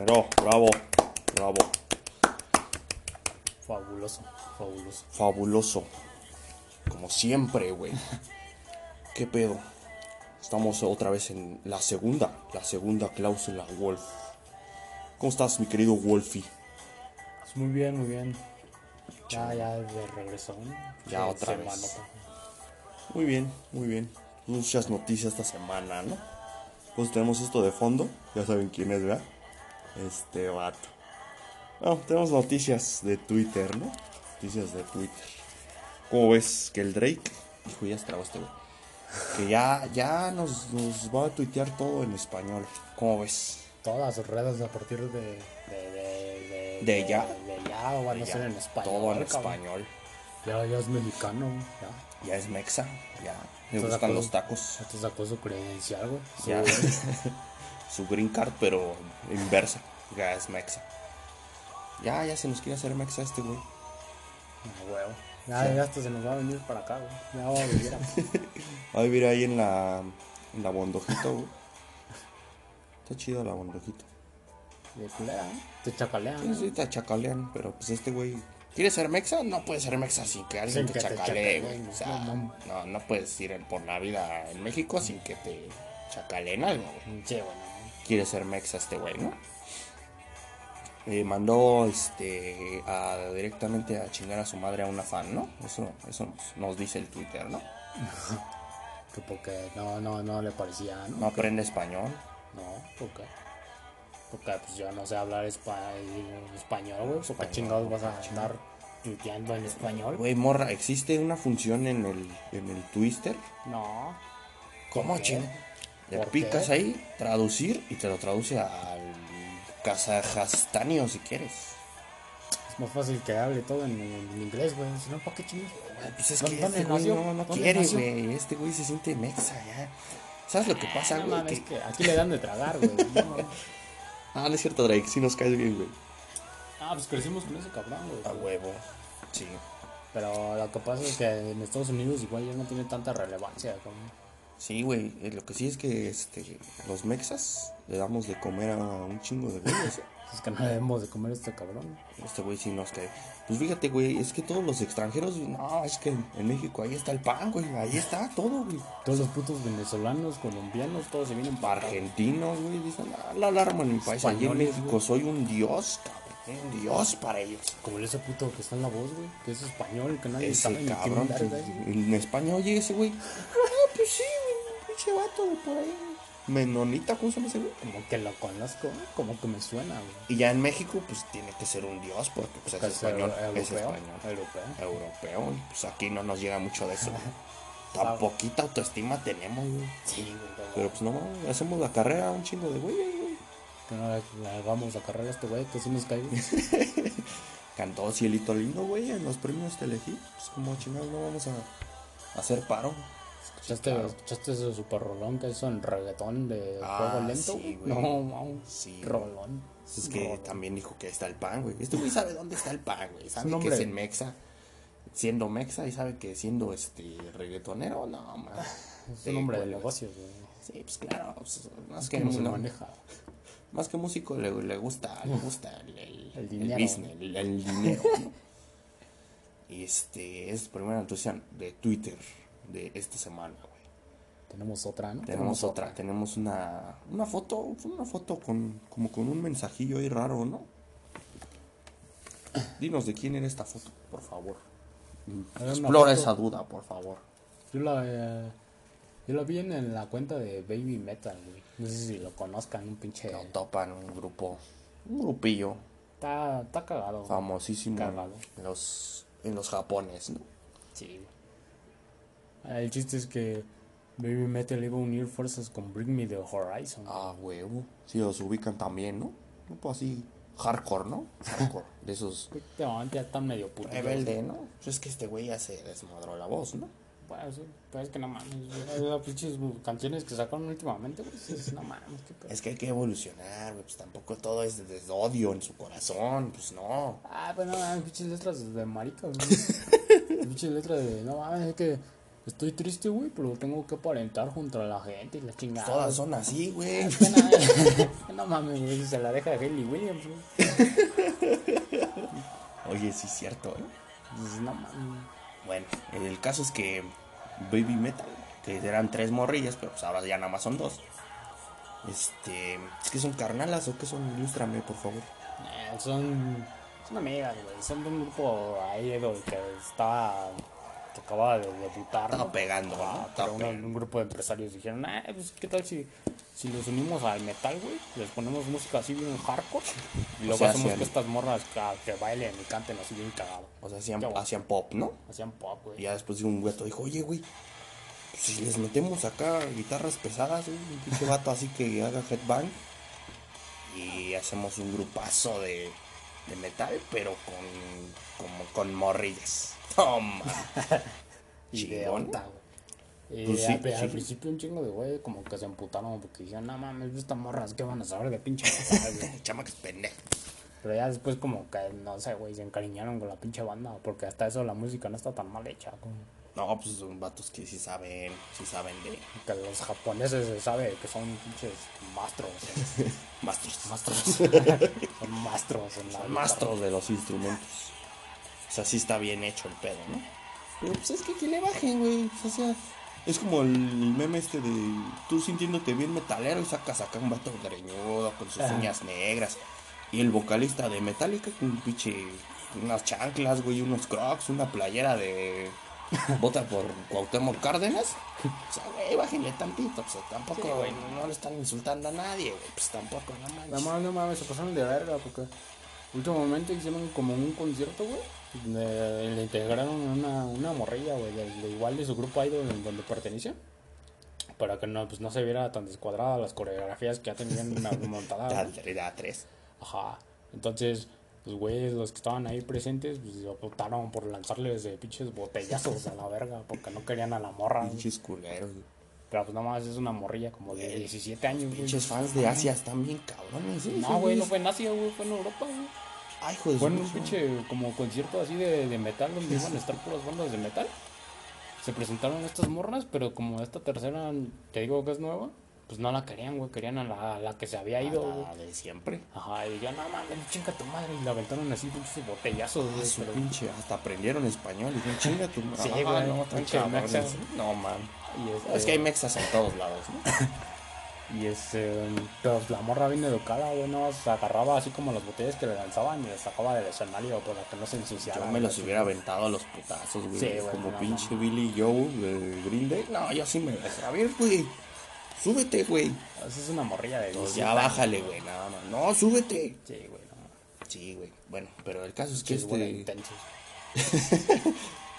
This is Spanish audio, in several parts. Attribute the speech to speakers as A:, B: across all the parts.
A: Pero, bravo, bravo,
B: Fabuloso, fabuloso.
A: fabuloso. Como siempre, güey. ¿Qué pedo? Estamos otra vez en la segunda, la segunda cláusula, Wolf. ¿Cómo estás, mi querido Wolfie?
B: Pues muy bien, muy bien. Ya, ya de regreso. ¿no?
A: Ya
B: De
A: otra vez.
B: semanota.
A: Muy bien, muy bien. Muchas noticias esta semana, ¿no? Pues tenemos esto de fondo. Ya saben quién es, ¿verdad? Este vato. Bueno, tenemos noticias de Twitter, ¿no? Noticias de Twitter. ¿Cómo ves que el Drake, hijo, ya se trabó este güey, que ya, ya nos, nos va a tuitear todo en español. ¿Cómo ves?
B: Todas las redes a partir de. De, de, de,
A: De ya.
B: De, ya van a ser en español.
A: Todo en
B: cabrón.
A: español.
B: Ya, ya es mexicano, ya.
A: Ya es mexa, ya. Le
B: ¿Estás de
A: gustan los tacos.
B: Ya te sacó su credencial, güey.
A: Ya. Su green card, pero inversa. Ya es mexa. Ya, ya se nos quiere hacer mexa este güey.
B: Ah, huevo. Ya, ya hasta se nos va a venir para acá, güey. Ya va a vivir.
A: Va a vivir ahí en la, en la bondojito, güey. Está chido la bondojito.
B: De culera, ¿eh? Te chacalean.
A: Sí,
B: ¿no?
A: sí, te chacalean, pero pues este güey. ¿Quieres ser mexa? No puedes ser mexa sin que alguien
B: Sin
A: te
B: que
A: chacalee, güey. O
B: no
A: sea,
B: mames.
A: no, no puedes ir por la vida en México sin que te chacaleen algo, güey.
B: Sí, bueno.
A: Quiere ser mexa este güey, ¿no? Eh, mandó este a, directamente a chingar a su madre a una fan, ¿no? Eso, eso nos, nos dice el Twitter, ¿no?
B: Que porque no, no, no le parecía, ¿no?
A: No aprende español.
B: No, porque. Porque pues yo no sé hablar espa- español, güey. ¿Por qué
A: Español,
B: chingados vas a andar tuiteando en español?
A: Güey, morra, existe una función en el, en el Twitter.
B: No.
A: ¿Cómo, ching? Le
B: ¿Por
A: picas
B: qué?
A: ahí, traducir, y te lo traduce al kazajastanio si quieres.
B: Es más fácil que hable todo en, en inglés, güey. Si no, ¿para qué chingados?
A: Pues es
B: ¿Dónde-
A: que este güey no, no
B: ¿Dónde
A: quiere, güey. Este güey se siente mexa ya. ¿Sabes lo que pasa,
B: No
A: güey? que
B: aquí le dan de tragar, güey.
A: Ah, no es cierto, Drake, sí nos caes bien, güey.
B: ah, pues crecimos con ese cabrón,
A: A
B: güey.
A: huevo. Sí.
B: Pero lo que pasa es que en Estados Unidos igual ya no tiene tanta relevancia. Como...
A: Sí, güey. eh, Lo que sí es que este, los mexas le damos de comer a un chingo de güeyes.
B: Es que no debemos de comer este cabrón.
A: Este güey sí nos cae. Pues fíjate, güey, es que todos los extranjeros, no, es que en México ahí está el pan, güey. Ahí está todo, güey.
B: Todos los putos venezolanos, colombianos, todos se vienen para.
A: Argentinos, güey, dicen, ah, la alarma en mi país. Allí en México
B: güey.
A: soy un dios, cabrón. Un dios para ellos.
B: Como ese puto que está en la voz, güey. Que es español, que nadie
A: Ese
B: sabe ni
A: cabrón.
B: es, güey.
A: En España, oye, ese güey. Ah, pues sí, güey, un pinche vato de por ahí. Menonita, ¿cómo se llama ese güey?
B: Como que lo conozco, como que me suena, güey.
A: Y ya en México, pues tiene que ser un dios, porque pues, es
B: Que es
A: español. Es español.
B: europeo.
A: Europeo. y, Pues aquí no nos llega mucho de eso. Tan poquita autoestima tenemos, güey.
B: Sí, güey.
A: Pero pues no, hacemos la carrera un chingo de güey.
B: Que no vamos a cargar a este güey, que sí nos cae. güey.
A: Cantó Cielito Lindo, güey, en los premios Telehit. Pues como chingados no vamos a hacer paro.
B: ¿Escuchaste, ¿Escuchaste ese super rolón que hizo en reggaetón de
A: Ah,
B: juego lento?
A: sí,
B: güey? No, no.
A: Sí.
B: Rolón.
A: Es que
B: Rolón.
A: también dijo que está el pan, güey. Este güey sabe dónde está el pan, güey. Sabe que es en Mexa. Siendo Mexa y sabe que siendo este reggaetonero, no, man.
B: Es un hombre de negocios, güey.
A: Sí, pues claro. pues, más,
B: Es
A: que,
B: como se
A: no-
B: maneja.
A: Más que músico le, le gusta, le gusta el, el,
B: El dinero.
A: business, el, el dinero. ¿no? Y este es primera noticia de Twitter de esta semana, güey.
B: Tenemos otra, ¿no?
A: Tenemos otra, tenemos una, una foto, una foto con, como con un mensajillo ahí raro, ¿no? Dinos de quién era esta foto, por favor.
B: Una
A: Explora esa duda, por favor.
B: Yo la, eh, yo la vi en, en la cuenta de Baby Metal, güey. No sé si lo conozcan, un pinche.
A: Lo topan un grupo, un grupillo
B: Está, está cagado.
A: famosísimo
B: Cagado.
A: en los, en los japones, ¿no?
B: Sí. Ah, El chiste es que Baby Metal iba a unir fuerzas con Bring Me the Horizon.
A: Ah, huevo. Sí, los ubican también, ¿no? Grupo así, hardcore, ¿no? Hardcore, de esos
B: ya están medio putos.
A: rebelde, ¿no? Pues es que este güey ya se desmadró la voz, ¿no?
B: Bueno, sí, pero es que no mames. Las pinches canciones que sacaron últimamente, güey. no mames, qué pedo.
A: Es que hay que evolucionar, güey. Pues tampoco todo es de, de odio en su corazón. Pues no.
B: Ah, pues no mames, pinches letras de marica, güey. pinches letras de. No mames, es que Estoy triste, güey, pero tengo que aparentar junto a la gente y la chingada.
A: Todas son así, güey.
B: Es que no, no mames, güey, se la deja de Hayley Williams, güey.
A: Oye, sí es cierto, ¿eh?
B: Pues, no mames.
A: Bueno, el caso es que Baby Metal, que eran tres morrillas, pero pues ahora ya nada más son dos. Este, ¿es que son carnalas o qué son? Ilústrame, por favor.
B: Eh, son, son amigas, güey. Son de un grupo ahí que estaba. Que acababa de debutar.
A: Estaba
B: ¿no?
A: pegando, ¿no?
B: Ah,
A: Estaba
B: pero uno-
A: pegando.
B: un grupo de empresarios dijeron, ah, pues qué tal si, si los unimos al metal, güey. Les ponemos música así bien hardcore. Y luego
A: sea,
B: hacemos
A: hacían-
B: que estas morras ca- que bailen y canten así bien cagado.
A: O sea, hacían, hacían pop, ¿no?
B: Hacían pop, güey.
A: Y ya después un gato dijo, oye, güey, pues si les metemos acá guitarras pesadas, güey, un pinche vato así que haga headbang. Y hacemos un grupazo de, de metal, pero con, como con morrillas. Toma. Chingón.
B: Y
A: Pues sí,
B: al, al
A: sí.
B: principio un chingo de güey como que se emputaron porque dijeron, no mames, estas morras que van a saber de pinche metal, güey?"
A: Chamacas pendejas.
B: Pero ya después como que, no sé, güey, se encariñaron con la pinche banda porque hasta eso la música no está tan mal hecha. Como
A: No, pues son vatos que sí saben, sí saben de
B: que los japoneses se sabe que son pinches mastros.
A: mastros.
B: Mastros. son mastros en la
A: Son mastros de los instrumentos. O sea, sí está bien hecho el pedo, ¿no? Pero pues es que que le bajen, güey. O sea, es como el meme este de tú sintiéndote bien metalero y sacas acá un vato greñudo con sus
B: Ajá.
A: uñas negras. Y el vocalista de Metallica con un pinche unas chanclas, güey, unos crocs, una playera de vota por Cuauhtémoc Cárdenas. O sea, güey, bájenle tantito, pues tampoco,
B: Sí, güey.
A: no, no le están insultando a nadie, güey, pues tampoco, no manches.
B: No mames, no mames, se pasaron de verga porque últimamente hicieron como un concierto, güey. Donde Le integraron una, una morrilla, güey, de, de igual de su grupo idol en donde pertenece. Para que no, pues, no se viera tan descuadrada las coreografías que ya tenían montadas.
A: Tres.
B: Ajá. Entonces, pues, güey, los que estaban ahí presentes, pues, optaron por lanzarles de pinches botellazos a la verga porque no querían a la morra.
A: Pinches culeros.
B: Pero pues nada más es una morrilla como de 17 años, güey.
A: Pinches fans de Asia están bien cabrones, ¿eh?
B: No, güey, no fue en Asia, güey, fue en Europa, güey.
A: Ay, hijo de
B: Fue un
A: pinche-
B: como concierto así de, de metal donde iban a estar puras bandas de metal. Se presentaron estas morras, pero como esta tercera, te digo que es nueva, pues no la querían, güey, querían a la, a la que se había ido, güey.
A: La de siempre.
B: Ajá, y ya, no mames, chinga tu madre. Y la aventaron así, pinches botellazos,
A: Ah,
B: güey.
A: su
B: pero-
A: pinche, hasta aprendieron español. Y dijeron, chinga tu madre.
B: Sí,
A: Ah,
B: güey,
A: no,
B: pinche
A: cabrones.
B: mexas.
A: No, man.
B: y este-
A: Es que hay mexas en todos lados, ¿no?
B: Y este, pero la morra bien educada, güey, no, se agarraba así como las botellas que le lanzaban y las sacaba del escenario para que no se ensuciaran.
A: Yo me los hubiera aventado a los putazos, güey.
B: Sí, güey,
A: Como
B: no,
A: pinche
B: no.
A: Billy Joe de Green Day. No, yo sí me. A ver, güey. Súbete, güey.
B: Esa es una morrilla de
A: Pues
B: 17
A: ya bájale, güey. No, no, no, súbete.
B: Sí, güey, no.
A: Sí, güey. Bueno, pero el caso es que
B: güey,
A: este.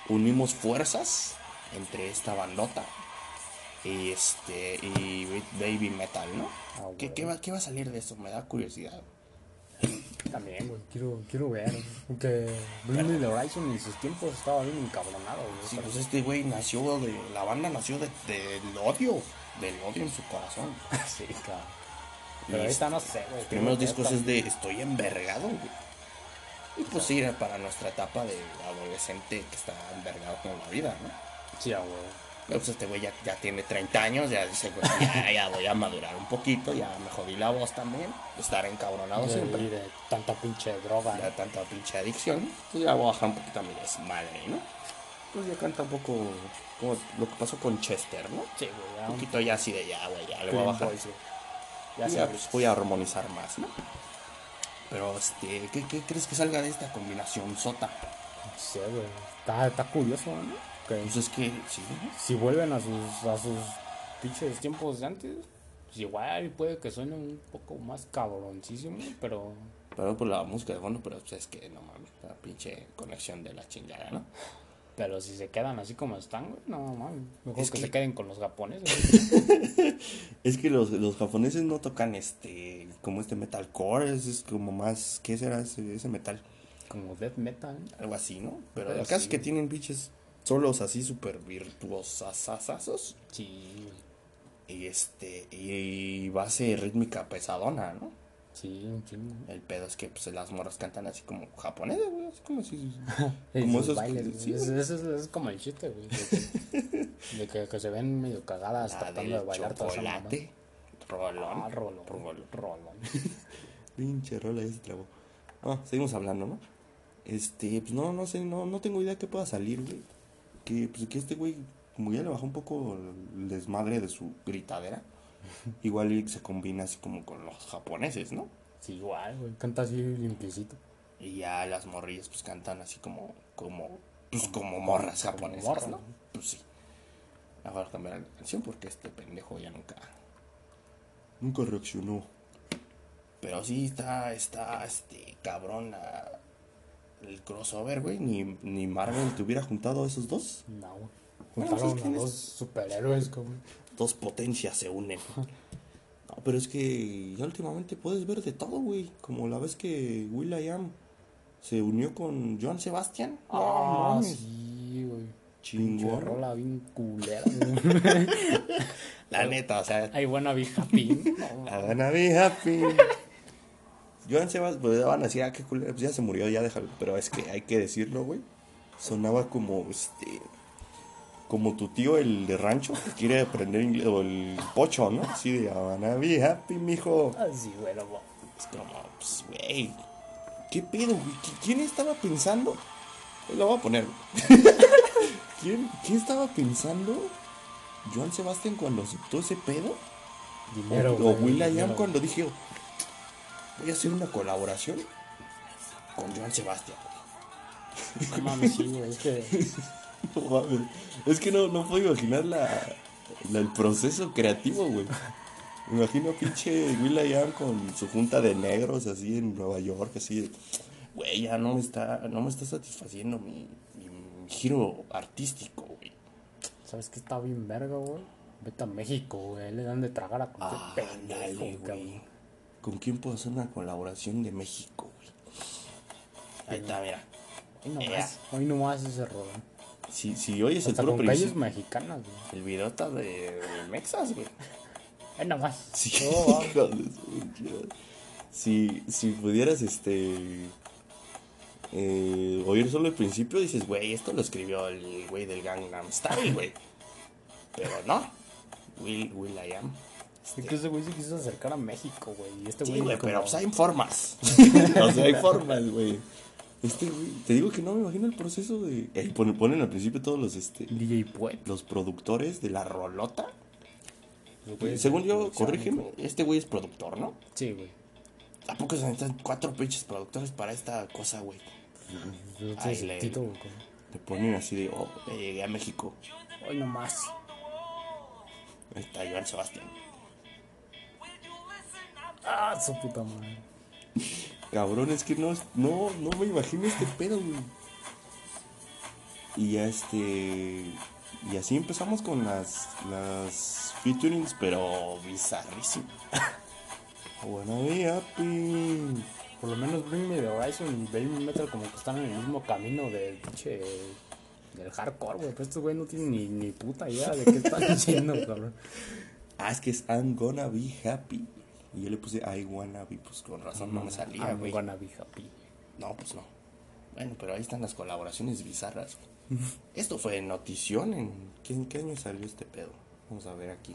A: unimos fuerzas entre esta bandota y este y baby metal, ¿no?
B: Ah,
A: ¿Qué, qué va, qué va a salir de eso? Me da curiosidad.
B: También, güey, quiero, quiero ver. Porque Bring Me the Horizon en sus tiempos estaba bien encabronado, güey.
A: Sí, pues este güey nació de la banda nació de, del odio, del odio en su corazón.
B: sí, cabrón. Pero
A: Y
B: ahorita no sé, güey.
A: Los primeros discos es de estoy envergado, güey. Y pues sí, era para nuestra etapa de adolescente que está envergado con la vida, ¿no?
B: Sí, güey.
A: Pues este güey ya, ya tiene 30 años, ya dice, güey, ya, ya voy a madurar un poquito, ya me jodí la voz también, estar encabronado
B: De,
A: siempre.
B: y de tanta pinche droga.
A: ya tanta pinche adicción, pues ya voy a bajar un poquito a mi desmadre, ¿no? Pues ya canta un poco como lo que pasó con Chester, ¿no?
B: Sí, güey, ya
A: Un poquito ya así de ya, güey, ya le voy a bajar.
B: Boys, güey. Ya
A: Ya, pues voy a armonizar más, ¿no? Pero, este, ¿qué, qué crees que salga de esta combinación sota?
B: Sí, güey. Está, está curioso, ¿no?
A: Pues es que, sí,
B: si vuelven a sus, a sus pinches tiempos de antes, pues igual puede que suene un poco más cabroncísimo, pero
A: pero por la música de fondo, pero pues es que no mames, la pinche conexión de la chingada, ¿no?
B: pero si se quedan así como están, güey, no mames, mejor
A: Es
B: que,
A: que-
B: se queden con los japoneses.
A: Es que los, los japoneses no tocan este, como este metalcore, es, es como más, ¿qué será ese, ese metal?
B: como death metal.
A: Algo así, ¿no? Pero
B: Pero
A: el caso
B: sí.
A: es que tienen pinches solos así súper virtuosasazos
B: Sí,
A: y este, y base rítmica pesadona, ¿no?
B: sí, un chingo.
A: El pedo es que pues, las morras cantan así como japonesas, güey, así como si... Como esos-
B: bailes,
A: sí,
B: Ese-
A: güey.
B: ese es, como el chiste, güey. de que De que, que se ven medio cagadas
A: La
B: tratando de bailar
A: chocolate. Rolón.
B: Ah, rolón.
A: Rolón.
B: Rolón.
A: Pinche rola, ya se trabó. Ah, seguimos hablando, ¿no? Este, pues no, no sé, no, no tengo idea que pueda salir, güey. Que, pues que este güey, como ya le bajó un poco el desmadre de su gritadera, igual y se combina así como con los japoneses, ¿no?
B: Sí, igual, güey. Canta así limpiecito.
A: Y ya las morrillas pues cantan así como, como, pues como morras
B: como
A: japonesas. ¿no? Pues sí. Ahora cambiar la canción porque este pendejo ya nunca, nunca reaccionó. Pero sí está, está, este, cabrón la- el crossover, güey. Ni, ni Marvel te hubiera juntado a esos dos.
B: No.
A: Bueno,
B: Juntaron
A: pues,
B: a dos superhéroes, cabrón.
A: Dos potencias se unen. No, pero es que ya últimamente puedes ver de todo, güey. Como la vez que Will.i.am se unió con Joan Sebastián. No
B: Ah, sí, güey.
A: Chingón.
B: Rola bien culera.
A: La neta, o sea,
B: Ay, buena vieja pin.
A: I wanna be happy. Joan Sebastián, pues van a decir, ah, qué culero, pues ya se murió, ya déjalo. Pero es que hay que decirlo, güey. Sonaba como, este, como tu tío, el de rancho, que quiere aprender inglés, o el pocho, ¿no? Así de, wanna be happy, mijo.
B: Así, güey, güey.
A: Es como, pues, güey, ¿qué pedo, güey? ¿Qui- ¿Quién estaba pensando? Pues lo voy a poner. ¿Quién, ¿Quién estaba pensando? Joan Sebastián cuando aceptó ese pedo.
B: Dinero,
A: o o
B: dinero.
A: cuando dije, voy a hacer una colaboración con Joan Sebastián.
B: No mames, sí, güey. Es que.
A: No mames. Es que no, no puedo imaginar la, la- el proceso creativo, güey. Me imagino pinche Will.i.am con su junta de negros así en Nueva York, así de, güey, ya no me está, no me está satisfaciendo mi, mi- mi giro artístico, güey.
B: ¿Sabes qué está bien verga, güey? Vete a México, güey. Le dan de tragar a cualquier
A: Ah,
B: pendejo,
A: güey. ¿Con quién puedo hacer una colaboración de México, güey? Ahí está, mira.
B: Hoy nomás,
A: Ea.
B: hoy nomás ese rolón.
A: Si, si oyes el
B: Hasta
A: puro
B: con calles mexicanas, güey.
A: el video está de, de Mexas, güey.
B: Hoy nomás.
A: Sí,
B: Oh,
A: Si, si pudieras, este. eh, oír solo el principio, dices, güey, esto lo escribió el güey del Gangnam Style, güey. Pero no. Will, Will I am.
B: Es que ese güey se quiso acercar a México, güey. Y este
A: Sí,
B: güey.
A: güey,
B: como-
A: pero pues hay formas. o sea, hay formas, güey. Este, güey, te digo que no me imagino el proceso de. Eh, ponen, ponen al principio todos los, este,
B: DJ Puet.
A: los productores de la rolota. Según yo, corrígeme, este güey es productor, ¿no?
B: Sí, güey.
A: Tampoco se necesitan cuatro pinches productores para esta cosa, güey.
B: Yo
A: Ay, le-
B: Tito, güey.
A: Te ponen así de, oh, ya llegué a México.
B: Hoy nomás.
A: Ahí está Joan Sebastián.
B: Ah, su puta madre.
A: Cabrón, es que no, no, no me imagino este pedo, güey. Y ya este. Y así empezamos con las, las featurings, pero bizarrísimo. Wanna be happy.
B: Por lo menos Bring Me the Horizon y Baby Metal como que están en el mismo camino del pinche. del hardcore, güey. Pero estos güey no tienen ni, ni puta idea de qué están haciendo, cabrón.
A: Ah, es que es I'm gonna be happy. Y yo le puse I wanna be, pues con razón no me salía,
B: I'm
A: güey.
B: gonna be happy.
A: No, pues no. Bueno, pero ahí están las colaboraciones bizarras. Esto fue notición en... ¿qué, ¿En qué año salió este pedo? Vamos a ver aquí.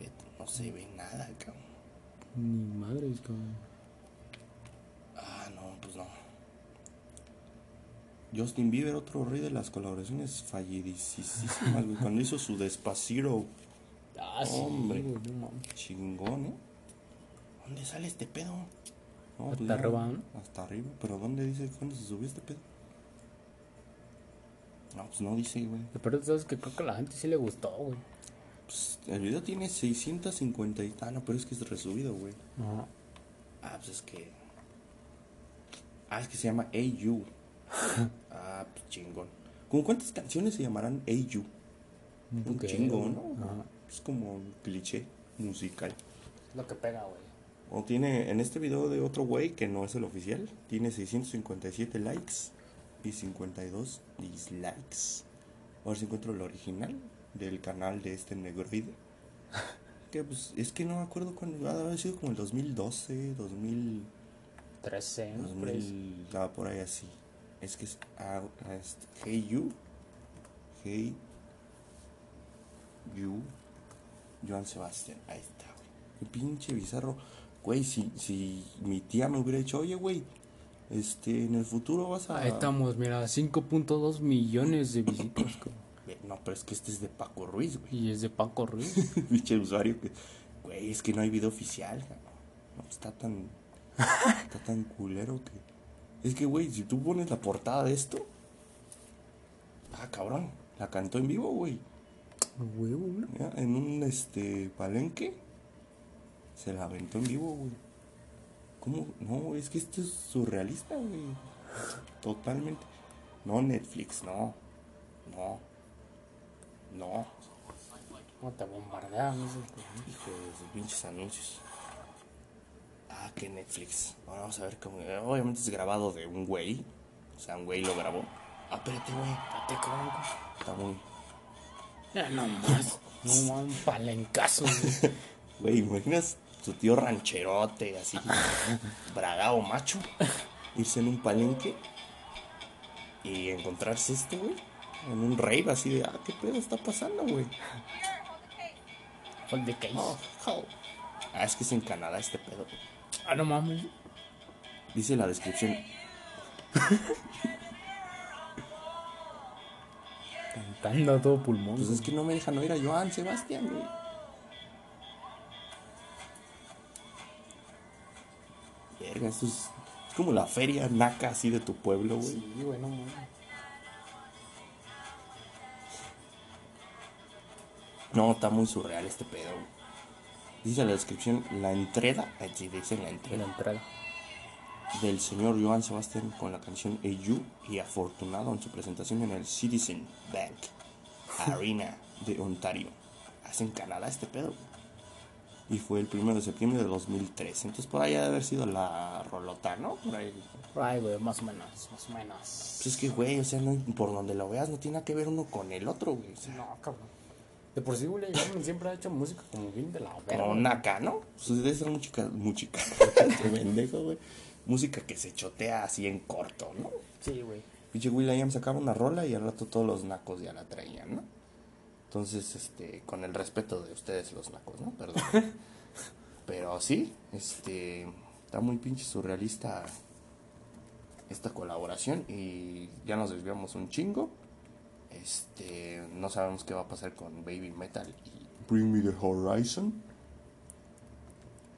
A: Ve, No se ve nada, cabrón.
B: Ni madres, cabrón.
A: Ah, no, pues no. Justin Bieber, otro rey de las colaboraciones fallidísimas, güey. Cuando hizo su Despacito,
B: Ah, sí,
A: Hombre.
B: güey, no
A: chingón, ¿eh? ¿Dónde sale este pedo? No,
B: Hasta
A: no,
B: arriba, ¿no?
A: Hasta arriba, pero ¿dónde dice cuándo se subió este pedo? No, pues no dice, güey.
B: Pero sabes que creo que a la gente sí le gustó, güey.
A: Pues el video tiene 650 y... Ah, no, pero es que es resubido, güey.
B: No.
A: Ah, pues es que... Ah, es que se llama AU. ah, pues chingón. ¿Cómo cuántas canciones se llamarán AU? Un
B: güey.
A: ¿no?
B: Ajá.
A: Es como un cliché musical.
B: Es lo que pega, güey.
A: O tiene, en este video de otro güey que no es el oficial, tiene 657 likes y 52 dislikes. A ver si encuentro el original del canal de este negroide. Que pues es que no me acuerdo cuándo, ha haber sido como el 2012, 2000,
B: 13, ¿no? Por ahí.
A: 2000, ah, por ahí así. Es que es, ah, es Hey You, Hey Yu. Joan Sebastián. Ahí está, güey. Qué pinche bizarro. Güey, si, si mi tía me hubiera dicho, oye, güey, este, en el futuro vas a.
B: Ahí estamos, mira, 5.2 millones de visitas.
A: No, pero es que este es de Paco Ruiz, güey.
B: y es de Paco Ruiz.
A: Pinche usuario que. Güey, es que no hay video oficial. No, está tan. está tan culero que. Es que, güey, si tú pones la portada de esto. Ah, cabrón. La cantó en vivo, güey.
B: Huevo.
A: Ya, En un este palenque. Se la aventó en vivo, güey. ¿Cómo? No, es que esto es surrealista, güey. Totalmente. No Netflix, no. No. No.
B: ¿Cómo te bombardean esos?
A: Hijo de sus pinches anuncios. Ah, que Netflix. Ahora vamos a ver cómo. Obviamente es grabado de un güey. O sea, un güey lo grabó. Ah, espérate, güey.
B: Espérate, cabrón.
A: Está muy.
B: Ya no más. No más, un palencazo. güey.
A: Güey, imaginas tu tío rancherote, así. bragado macho. Irse en un palenque. Y encontrarse esto, güey. En un rave así de, ah, ¿qué pedo está pasando, güey?
B: Fuck the case.
A: Oh, oh. Ah, es que es en Canadá este pedo, güey.
B: Ah, no mames.
A: Dice la descripción.
B: Cantando a todo pulmón.
A: Pues es que no me dejan oír a Joan Sebastián, güey. Verga, es, es como la feria naca así de tu pueblo, güey.
B: Sí, güey, no
A: está muy surreal este pedo, güey. Dice la descripción, la entrega, así dice la
B: En la
A: entrega
B: entrada.
A: del señor Joan Sebastián con la canción You y afortunado en su presentación en el Citizen Bank Arena de Ontario. Hace en Canadá este pedo. güey. Y fue el 1 de septiembre de 2003. Entonces por ahí ha de haber sido la rolota, ¿no? Por ahí.
B: Ay, güey, más o menos, más o menos.
A: Pues es que, güey, o sea, no- por donde lo veas no tiene nada que ver uno con el otro, güey. O sea,
B: No, cabrón. De por sí, Garmin siempre ha hecho música como bien de la verga.
A: como naca, ¿no? Pues debe ser música, música, pendejo, güey. Música que se chotea así en corto, ¿no?
B: Sí, güey.
A: Pinche Will.i.am sacaba una rola y al rato todos los nacos ya la traían, ¿no? Entonces, este, con el respeto de ustedes los nacos, ¿no? Perdón. Pero sí, este, está muy pinche surrealista esta colaboración y ya nos desviamos un chingo. Este, no sabemos qué va a pasar con Baby Metal y Bring Me the Horizon.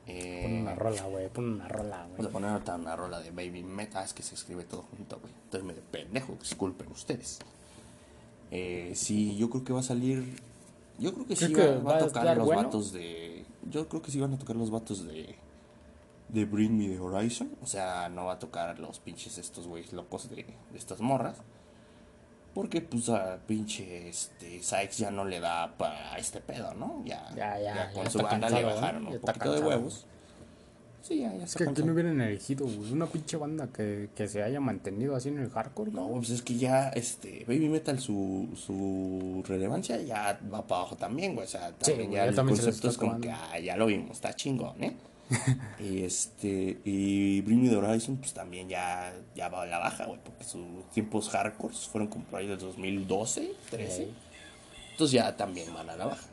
A: Eh,
B: Pon una rola, güey. Pon una rola,
A: Vamos
B: güey.
A: a poner ahorita una rola de Baby Meta, es que se escribe todo junto, güey. Entonces me de pendejo, disculpen ustedes. Eh, sí, yo creo que va a salir. Yo creo que sí
B: Creo
A: va,
B: que
A: va
B: va
A: a tocar los
B: bueno.
A: vatos de. Yo creo que sí van a tocar los vatos de. De Bring Me the Horizon. O sea, no va a tocar los pinches estos güeyes locos de, de estas morras. Porque, pues, a pinche este, Sykes ya no le da para este pedo, ¿no? Ya,
B: Ya, ya,
A: con
B: ya
A: su
B: está
A: banda le bajaron un poquito de huevos. Sí, ya, ya
B: Es
A: está
B: que aquí no hubieran elegido, güey. Una pinche banda que, que se haya mantenido así en el hardcore,
A: No, pues es que ya, este, Baby Metal, su, su relevancia ya va para abajo también, güey. O sea, también
B: güey,
A: ya
B: ya
A: el
B: también
A: concepto es como que, ah, ya lo vimos, está chingón, ¿eh? y este, y Bring Me the Horizon, pues también ya, ya va a la baja, güey, porque sus tiempos hardcore fueron como por ahí del 2012, 13.
B: Ey.
A: Entonces ya también van a la baja.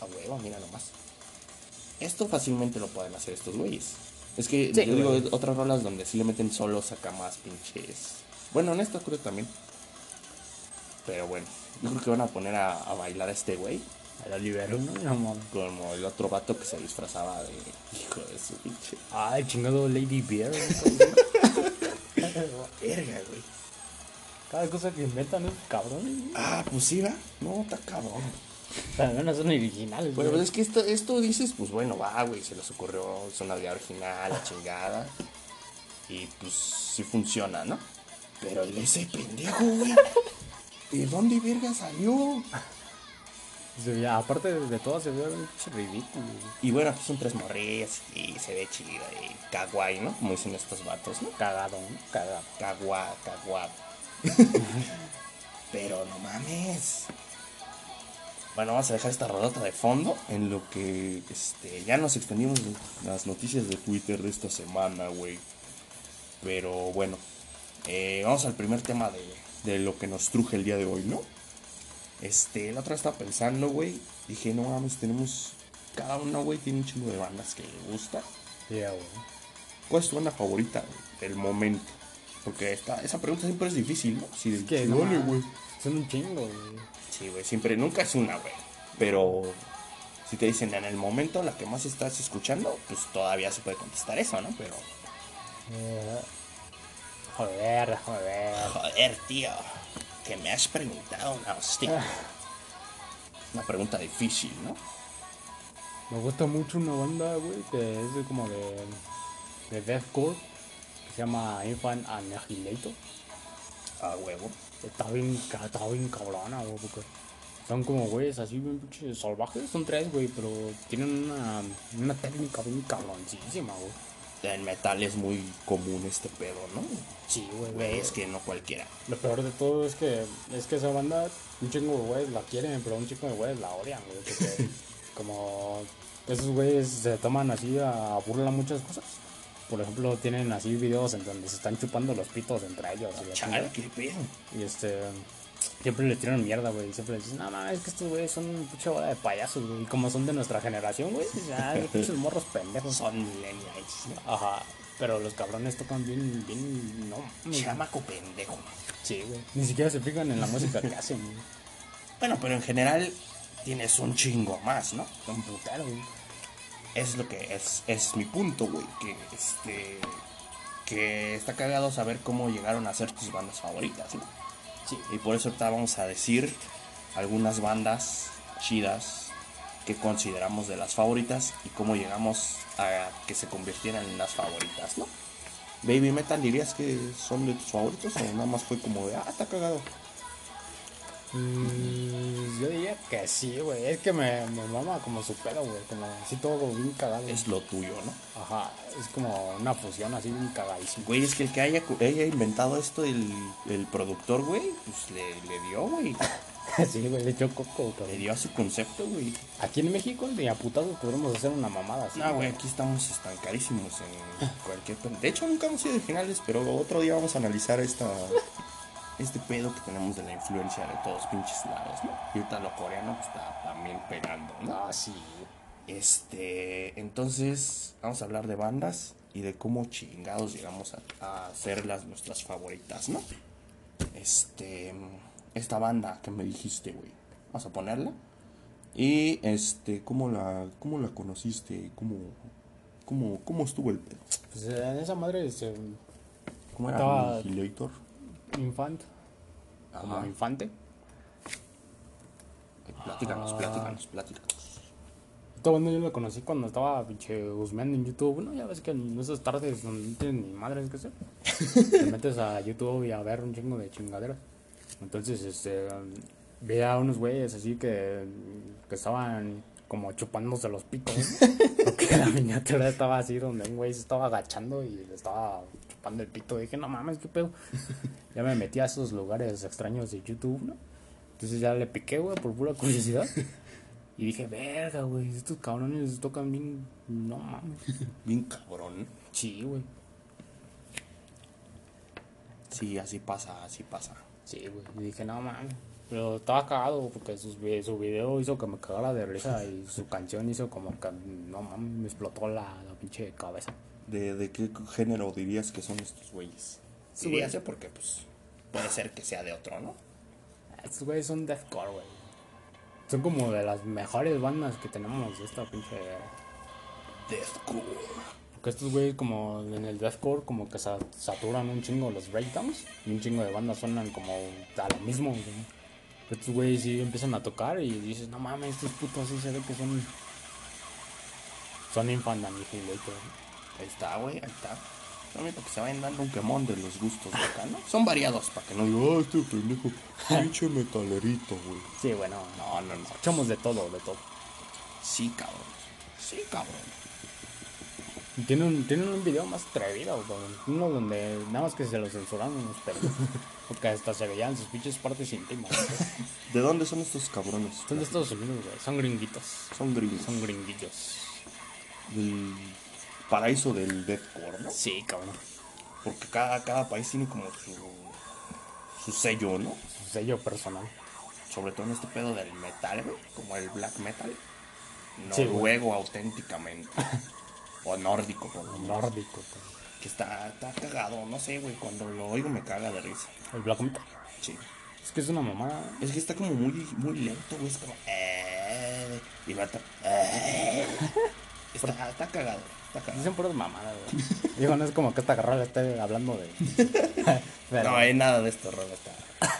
A: A huevo, mira nomás. Esto fácilmente lo pueden hacer estos güeyes. Es que
B: Sí,
A: yo digo otras rolas donde sí le meten solos acá más pinches. Bueno, en esta creo también. Pero bueno, yo creo que van a poner a, a bailar a este güey.
B: A la libero, ¿no? Mames.
A: Como el otro vato que se disfrazaba de hijo de su pinche.
B: Ay, chingado Lady Bear.
A: Verga, güey.
B: Cada cosa que inventan es cabrón.
A: Ah, pues sí, va. No, está cabrón.
B: También no son originales,
A: Bueno,
B: güey.
A: pues es que esto, esto dices, pues bueno, va, güey, se les ocurrió, es una idea original, la chingada. Y pues sí funciona, ¿no? Pero el ese pendejo, güey. ¿De dónde verga salió?
B: Se veía- aparte de, todo, se ve un pinche ridículo. güey.
A: Y bueno, aquí son tres morrillas y se ve chido y kawaii, ¿no? Como dicen estos vatos, ¿no?
B: Cagado, ¿no? Cagado.
A: Cagua, cagua. Pero no mames. Bueno, vamos a dejar esta rodota de fondo en lo que este, ya nos extendimos en las noticias de Twitter de esta semana, güey. Pero bueno, eh, vamos al primer tema de, de lo que nos truje el día de hoy, ¿no? Este, la otra estaba pensando, güey. Dije, no mames, tenemos. Cada uno, güey, tiene un chingo de bandas que le gusta.
B: Yeah, güey.
A: ¿Cuál es tu banda favorita, güey? Del momento. Porque esta, esa pregunta siempre es difícil, ¿no? Si
B: Es que,
A: si
B: no,
A: güey.
B: Son un chingo, güey.
A: Sí, güey, siempre, nunca es una, güey. Pero si te dicen en el momento la que más estás escuchando, pues todavía se puede contestar eso, ¿no? Pero,
B: Eh, Joder, joder.
A: joder, tío, que me has preguntado una hostia. Una pregunta difícil, ¿no?
B: Me gusta mucho una banda, güey, que es de como de, de deathcore, que se llama Infant Annihilator.
A: A huevo.
B: Está bien, está bien cabrona, güey, porque son como güeyes así bien pinches salvajes. Son tres, güey, pero tienen una, una técnica bien cabroncísima, güey.
A: En metal es muy común este pedo, ¿no?
B: Sí, güey,
A: Güey, es que no cualquiera.
B: Lo peor de todo es que, es que esa banda, un chingo de güeyes la quieren, pero un chingo de güeyes la odian, güey. Porque como esos güeyes se toman así a burla muchas cosas. Por ejemplo, tienen así videos en donde se están chupando los pitos entre ellos. y
A: Chale,
B: chingada.
A: qué pedo.
B: Y este. Siempre le tiran mierda, güey. Siempre le dicen, no mames, es que estos güeyes son un pinche bola de payasos, güey. Y como son de nuestra generación, güey, ya, pinches morros pendejos.
A: Son millennials.
B: Ajá. Pero los cabrones tocan bien, bien, no.
A: Chamaco pendejo.
B: Sí, güey. Ni siquiera se fijan en la música que hacen, güey.
A: Bueno, pero en general tienes un chingo más, ¿no?
B: Un putero, güey.
A: Es lo que es, es mi punto, güey. Que este. Que está cagado saber cómo llegaron a ser tus bandas favoritas, ¿no?
B: Sí.
A: Y por eso ahorita vamos a decir algunas bandas chidas que consideramos de las favoritas y cómo llegamos a que se convirtieran en las favoritas, ¿no? Baby Metal, ¿dirías que son de tus favoritos o nada más fue como de, ah, está cagado?
B: Mm, yo diría que sí, güey. Es que me, me mama como su pedo, güey. Como así todo bien cagado.
A: Es lo tuyo, ¿no?
B: Ajá. Es como una fusión así bien cagadísima.
A: Güey, es que el que haya, haya inventado esto, el, el productor, güey, pues le, le dio, güey.
B: sí, güey. Le echó coco,
A: Le
B: cabrón.
A: dio a su concepto, güey.
B: Aquí en México, ni a putazos podremos hacer una mamada así.
A: No, güey, aquí estamos estancarísimos en cualquier... De hecho, nunca hemos sido originales, pero otro día vamos a analizar esta... Este pedo que tenemos de la influencia de todos pinches lados, ¿no? Y ahorita lo coreano está también pegando, ¿no?
B: Ah, sí.
A: Este, entonces vamos a hablar de bandas y de cómo chingados llegamos a, a hacer las nuestras favoritas, ¿no? Este, esta banda que me dijiste, güey. Vamos a ponerla. Y este, ¿cómo la, cómo la conociste? ¿Cómo, cómo, cómo estuvo el pedo?
B: Pues en esa madre,
A: ¿Cómo era
B: Estaba-
A: Annihilator?
B: Infant. Como infante.
A: Eh, Platícanos,
B: Ah.
A: platícanos, platícanos.
B: Esta banda yo la conocí cuando estaba pinche Guzmán en YouTube. No, ya ves que en esas tardes no tienes ni madres que hacer. te metes a YouTube y a ver un chingo de chingaderas. Entonces, este, veía a unos güeyes así que, que estaban como chupándose los pitos. ¿no? Porque la miniatura estaba así donde un güey se estaba agachando y le estaba chupando el pito. dije, no mames, qué pedo. ya me metí a esos lugares extraños de YouTube, ¿no? Entonces ya le piqué, güey, por pura curiosidad. Y dije, verga, güey, estos cabrones tocan bien. No mames.
A: Bien cabrón.
B: Sí, güey.
A: Sí, así pasa, así pasa.
B: Sí, güey. Y dije, no mames. Pero estaba cagado porque vi- su video hizo que me cagara de risa y su canción hizo como que, no mames, me explotó la, la pinche cabeza.
A: ¿De, de qué género dirías que son estos güeyes?
B: Sí, güey.
A: porque pues puede ser que sea de otro, ¿no?
B: Estos güeyes son deathcore, güey. Son como de las mejores bandas que tenemos de esta pinche.
A: Deathcore.
B: Porque estos güeyes, como en el deathcore, como que sa- saturan un chingo los breakdowns. Y un chingo de bandas suenan como a lo mismo, güey. Pero Estos güeyes sí empiezan a tocar y dices, no mames, estos putos sí se ve que son. Son Infant Annihilator.
A: Ahí está, güey, ahí está. También para que se vayan dando un quemón de los gustos de acá, ¿no? Son variados, para que no digan, ah, este pendejo, pinche metalerito, güey.
B: Sí, bueno,
A: No, no, no.
B: escuchamos de todo, de todo.
A: Sí, cabrón. Sí, cabrón.
B: Tienen, tienen un video más atrevido, cabrón. Uno donde nada más que se lo censuraron unos pelos. Porque hasta se veían sus pinches partes íntimas.
A: ¿De dónde son estos cabrones?
B: Son de Estados Unidos, güey. Son gringuitos.
A: Son gringos.
B: Son gringuillos.
A: Del paraíso del deathcore, ¿no?
B: Sí, cabrón.
A: Porque cada, cada país tiene como su, su sello, ¿no?
B: Su sello personal.
A: sobre todo en este pedo del metal, güey, como el black metal.
B: Sí.
A: Noruego auténticamente. o nórdico, por lo.
B: Nórdico, güey.
A: Que está, está cagado, no sé, güey. Cuando lo oigo me caga de risa.
B: El black metal.
A: Sí.
B: Es que es una mamada.
A: Es que está como muy, muy lento, güey. Es como. Eh, y va a estar. Eh. Está, está cagado. Está cagado.
B: Dicen puras mamadas, güey. Digo, no es como que esta carrera esté hablando de. Pero-
A: No hay nada de esto, Rob. Está...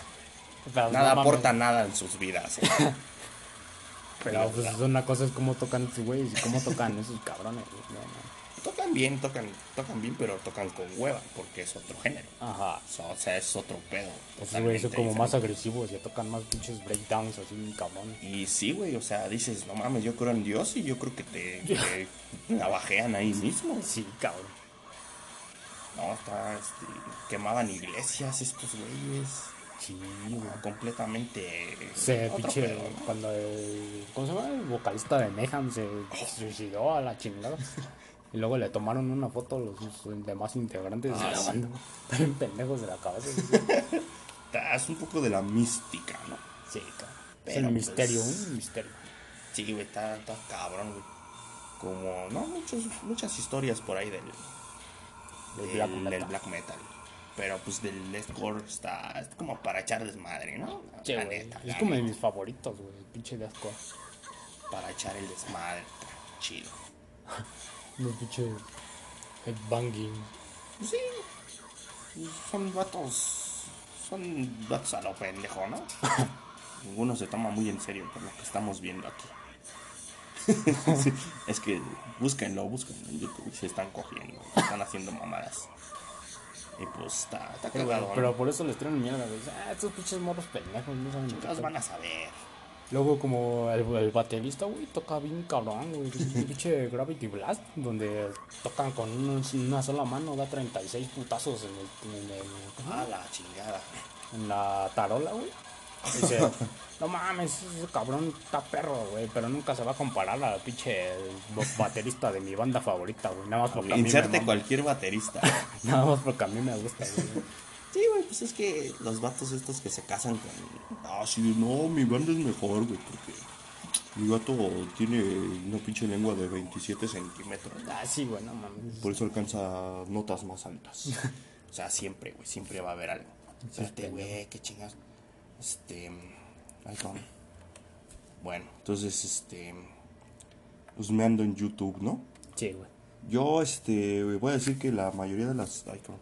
B: pero
A: Nada
B: no
A: aporta nada en sus vidas. eh.
B: Pero pues una cosa es cómo tocan estos güeyes y cómo tocan esos cabrones. güey. No, no.
A: Tocan bien, tocan, tocan bien, pero tocan con hueva, porque es otro género.
B: Ajá.
A: O sea, es otro pedo.
B: Esos güeyes son como más agresivos y tocan más pinches breakdowns así, cabrón.
A: Y sí, güey, o sea, dices, no mames, yo creo en Dios y yo creo que te, te navajean ahí mismo.
B: Sí, cabrón.
A: No, está, este, quemaban iglesias estos güeyes.
B: Sí, güey.
A: Completamente.
B: Se pinche.
A: pedo, ¿no?
B: Cuando el. ¿Cómo se llama? El vocalista de Mayhem se suicidó a la chingada. Y luego le tomaron una foto los, los demás integrantes de
A: Ah,
B: la banda. Están pendejos de la cabeza.
A: Está- Es un poco de la mística, ¿no?
B: Sí, cabrón. Es el
A: pues,
B: misterio, un misterio.
A: Sí, güey, está, está cabrón, güey. Como, no, muchos, muchas historias por ahí del,
B: Del black
A: del
B: metal.
A: black metal. Pero pues del deathcore está es como para echar desmadre, ¿no?
B: Sí,
A: La
B: güey.
A: neta,
B: Es como de mis favoritos, güey. El pinche de asco.
A: Para echar el desmadre. Chido.
B: Los pinches. Headbanging.
A: Sí. Son vatos. Son vatos a lo pendejo, ¿no? Ninguno se toma muy en serio por lo que estamos viendo aquí. Sí, es que búsquenlo, búsquenlo en YouTube. Se están cogiendo, se están haciendo mamadas. Y pues está, está
B: Pero,
A: cagado.
B: pero
A: ¿no?
B: por eso les tiran mierda, güey. Ah, estos pinches morros pendejos, no saben
A: Los van a saber.
B: Luego, como el, el baterista, güey, toca bien cabrón, güey. Pinche Gravity Blast, donde tocan con un- una sola mano, da 36 putazos en, el, en, el-
A: A la chingada.
B: en la tarola, güey. Dice, no mames, ese cabrón está perro, güey, pero nunca se va a comparar al pinche baterista de mi banda favorita, güey. Nada más porque a mí me
A: Inserte cualquier baterista.
B: Nada más porque a mí me gusta, güey.
A: Sí, güey, pues es que los vatos estos que se casan con. Ah, sí, no, mi banda es mejor, güey, porque mi vato tiene una pinche lengua de 27 centímetros.
B: Ah, sí, güey, no mames.
A: Por eso alcanza notas más altas. O sea, siempre, güey, siempre va a haber algo. Espérate, güey, qué chingas. Este. Cabrón. Bueno, entonces, este. Pues me ando en YouTube, ¿no?
B: Sí, güey.
A: Yo, este, voy a decir que la mayoría de las, ay, cabrón,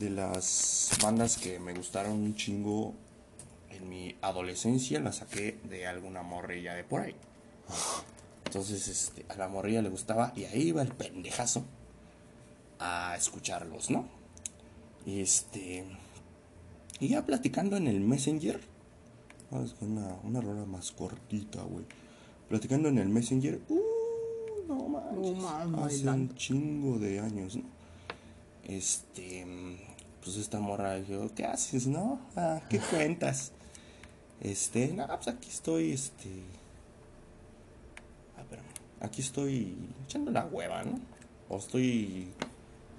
A: de las bandas que me gustaron un chingo en mi adolescencia las saqué de alguna morrilla de por ahí. Entonces, este, a la morrilla le gustaba y ahí iba el pendejazo a escucharlos, ¿no? Y este, y ya platicando en el Messenger, es una, una rola más cortita, güey. Platicando en el Messenger, uh, no manches,
B: No mames,
A: hace un chingo de años, ¿no? Este, pues esta morra dijo, ¿qué haces, no? Ah, ¿Qué cuentas? Este, no, pues aquí estoy, este, ah, aquí estoy echando la hueva, ¿no? O estoy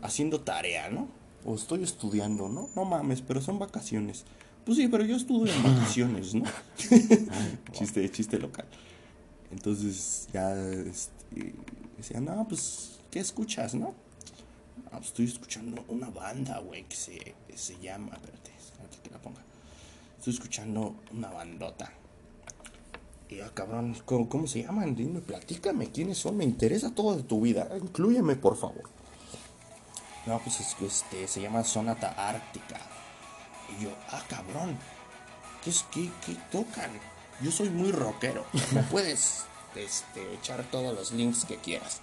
A: haciendo tarea, ¿no? O estoy estudiando, ¿no? No mames, pero son vacaciones. Pues sí, pero yo estudio en vacaciones, ¿no? chiste, chiste local. Entonces ya este, decía, no, pues, ¿qué escuchas, no? Ah, pues estoy escuchando una banda, güey, que se, que se llama, espérate, espérate que la ponga. Estoy escuchando una bandota. Y ah, cabrón, ¿cómo, se llaman? Dime, platícame quiénes son, me interesa todo de tu vida. Inclúyeme, por favor. No, pues es que este, se llama Sonata Ártica. Y yo, ah, cabrón, ¿qué, es, qué, qué tocan? Yo soy muy rockero. Me puedes este, echar todos los links que quieras.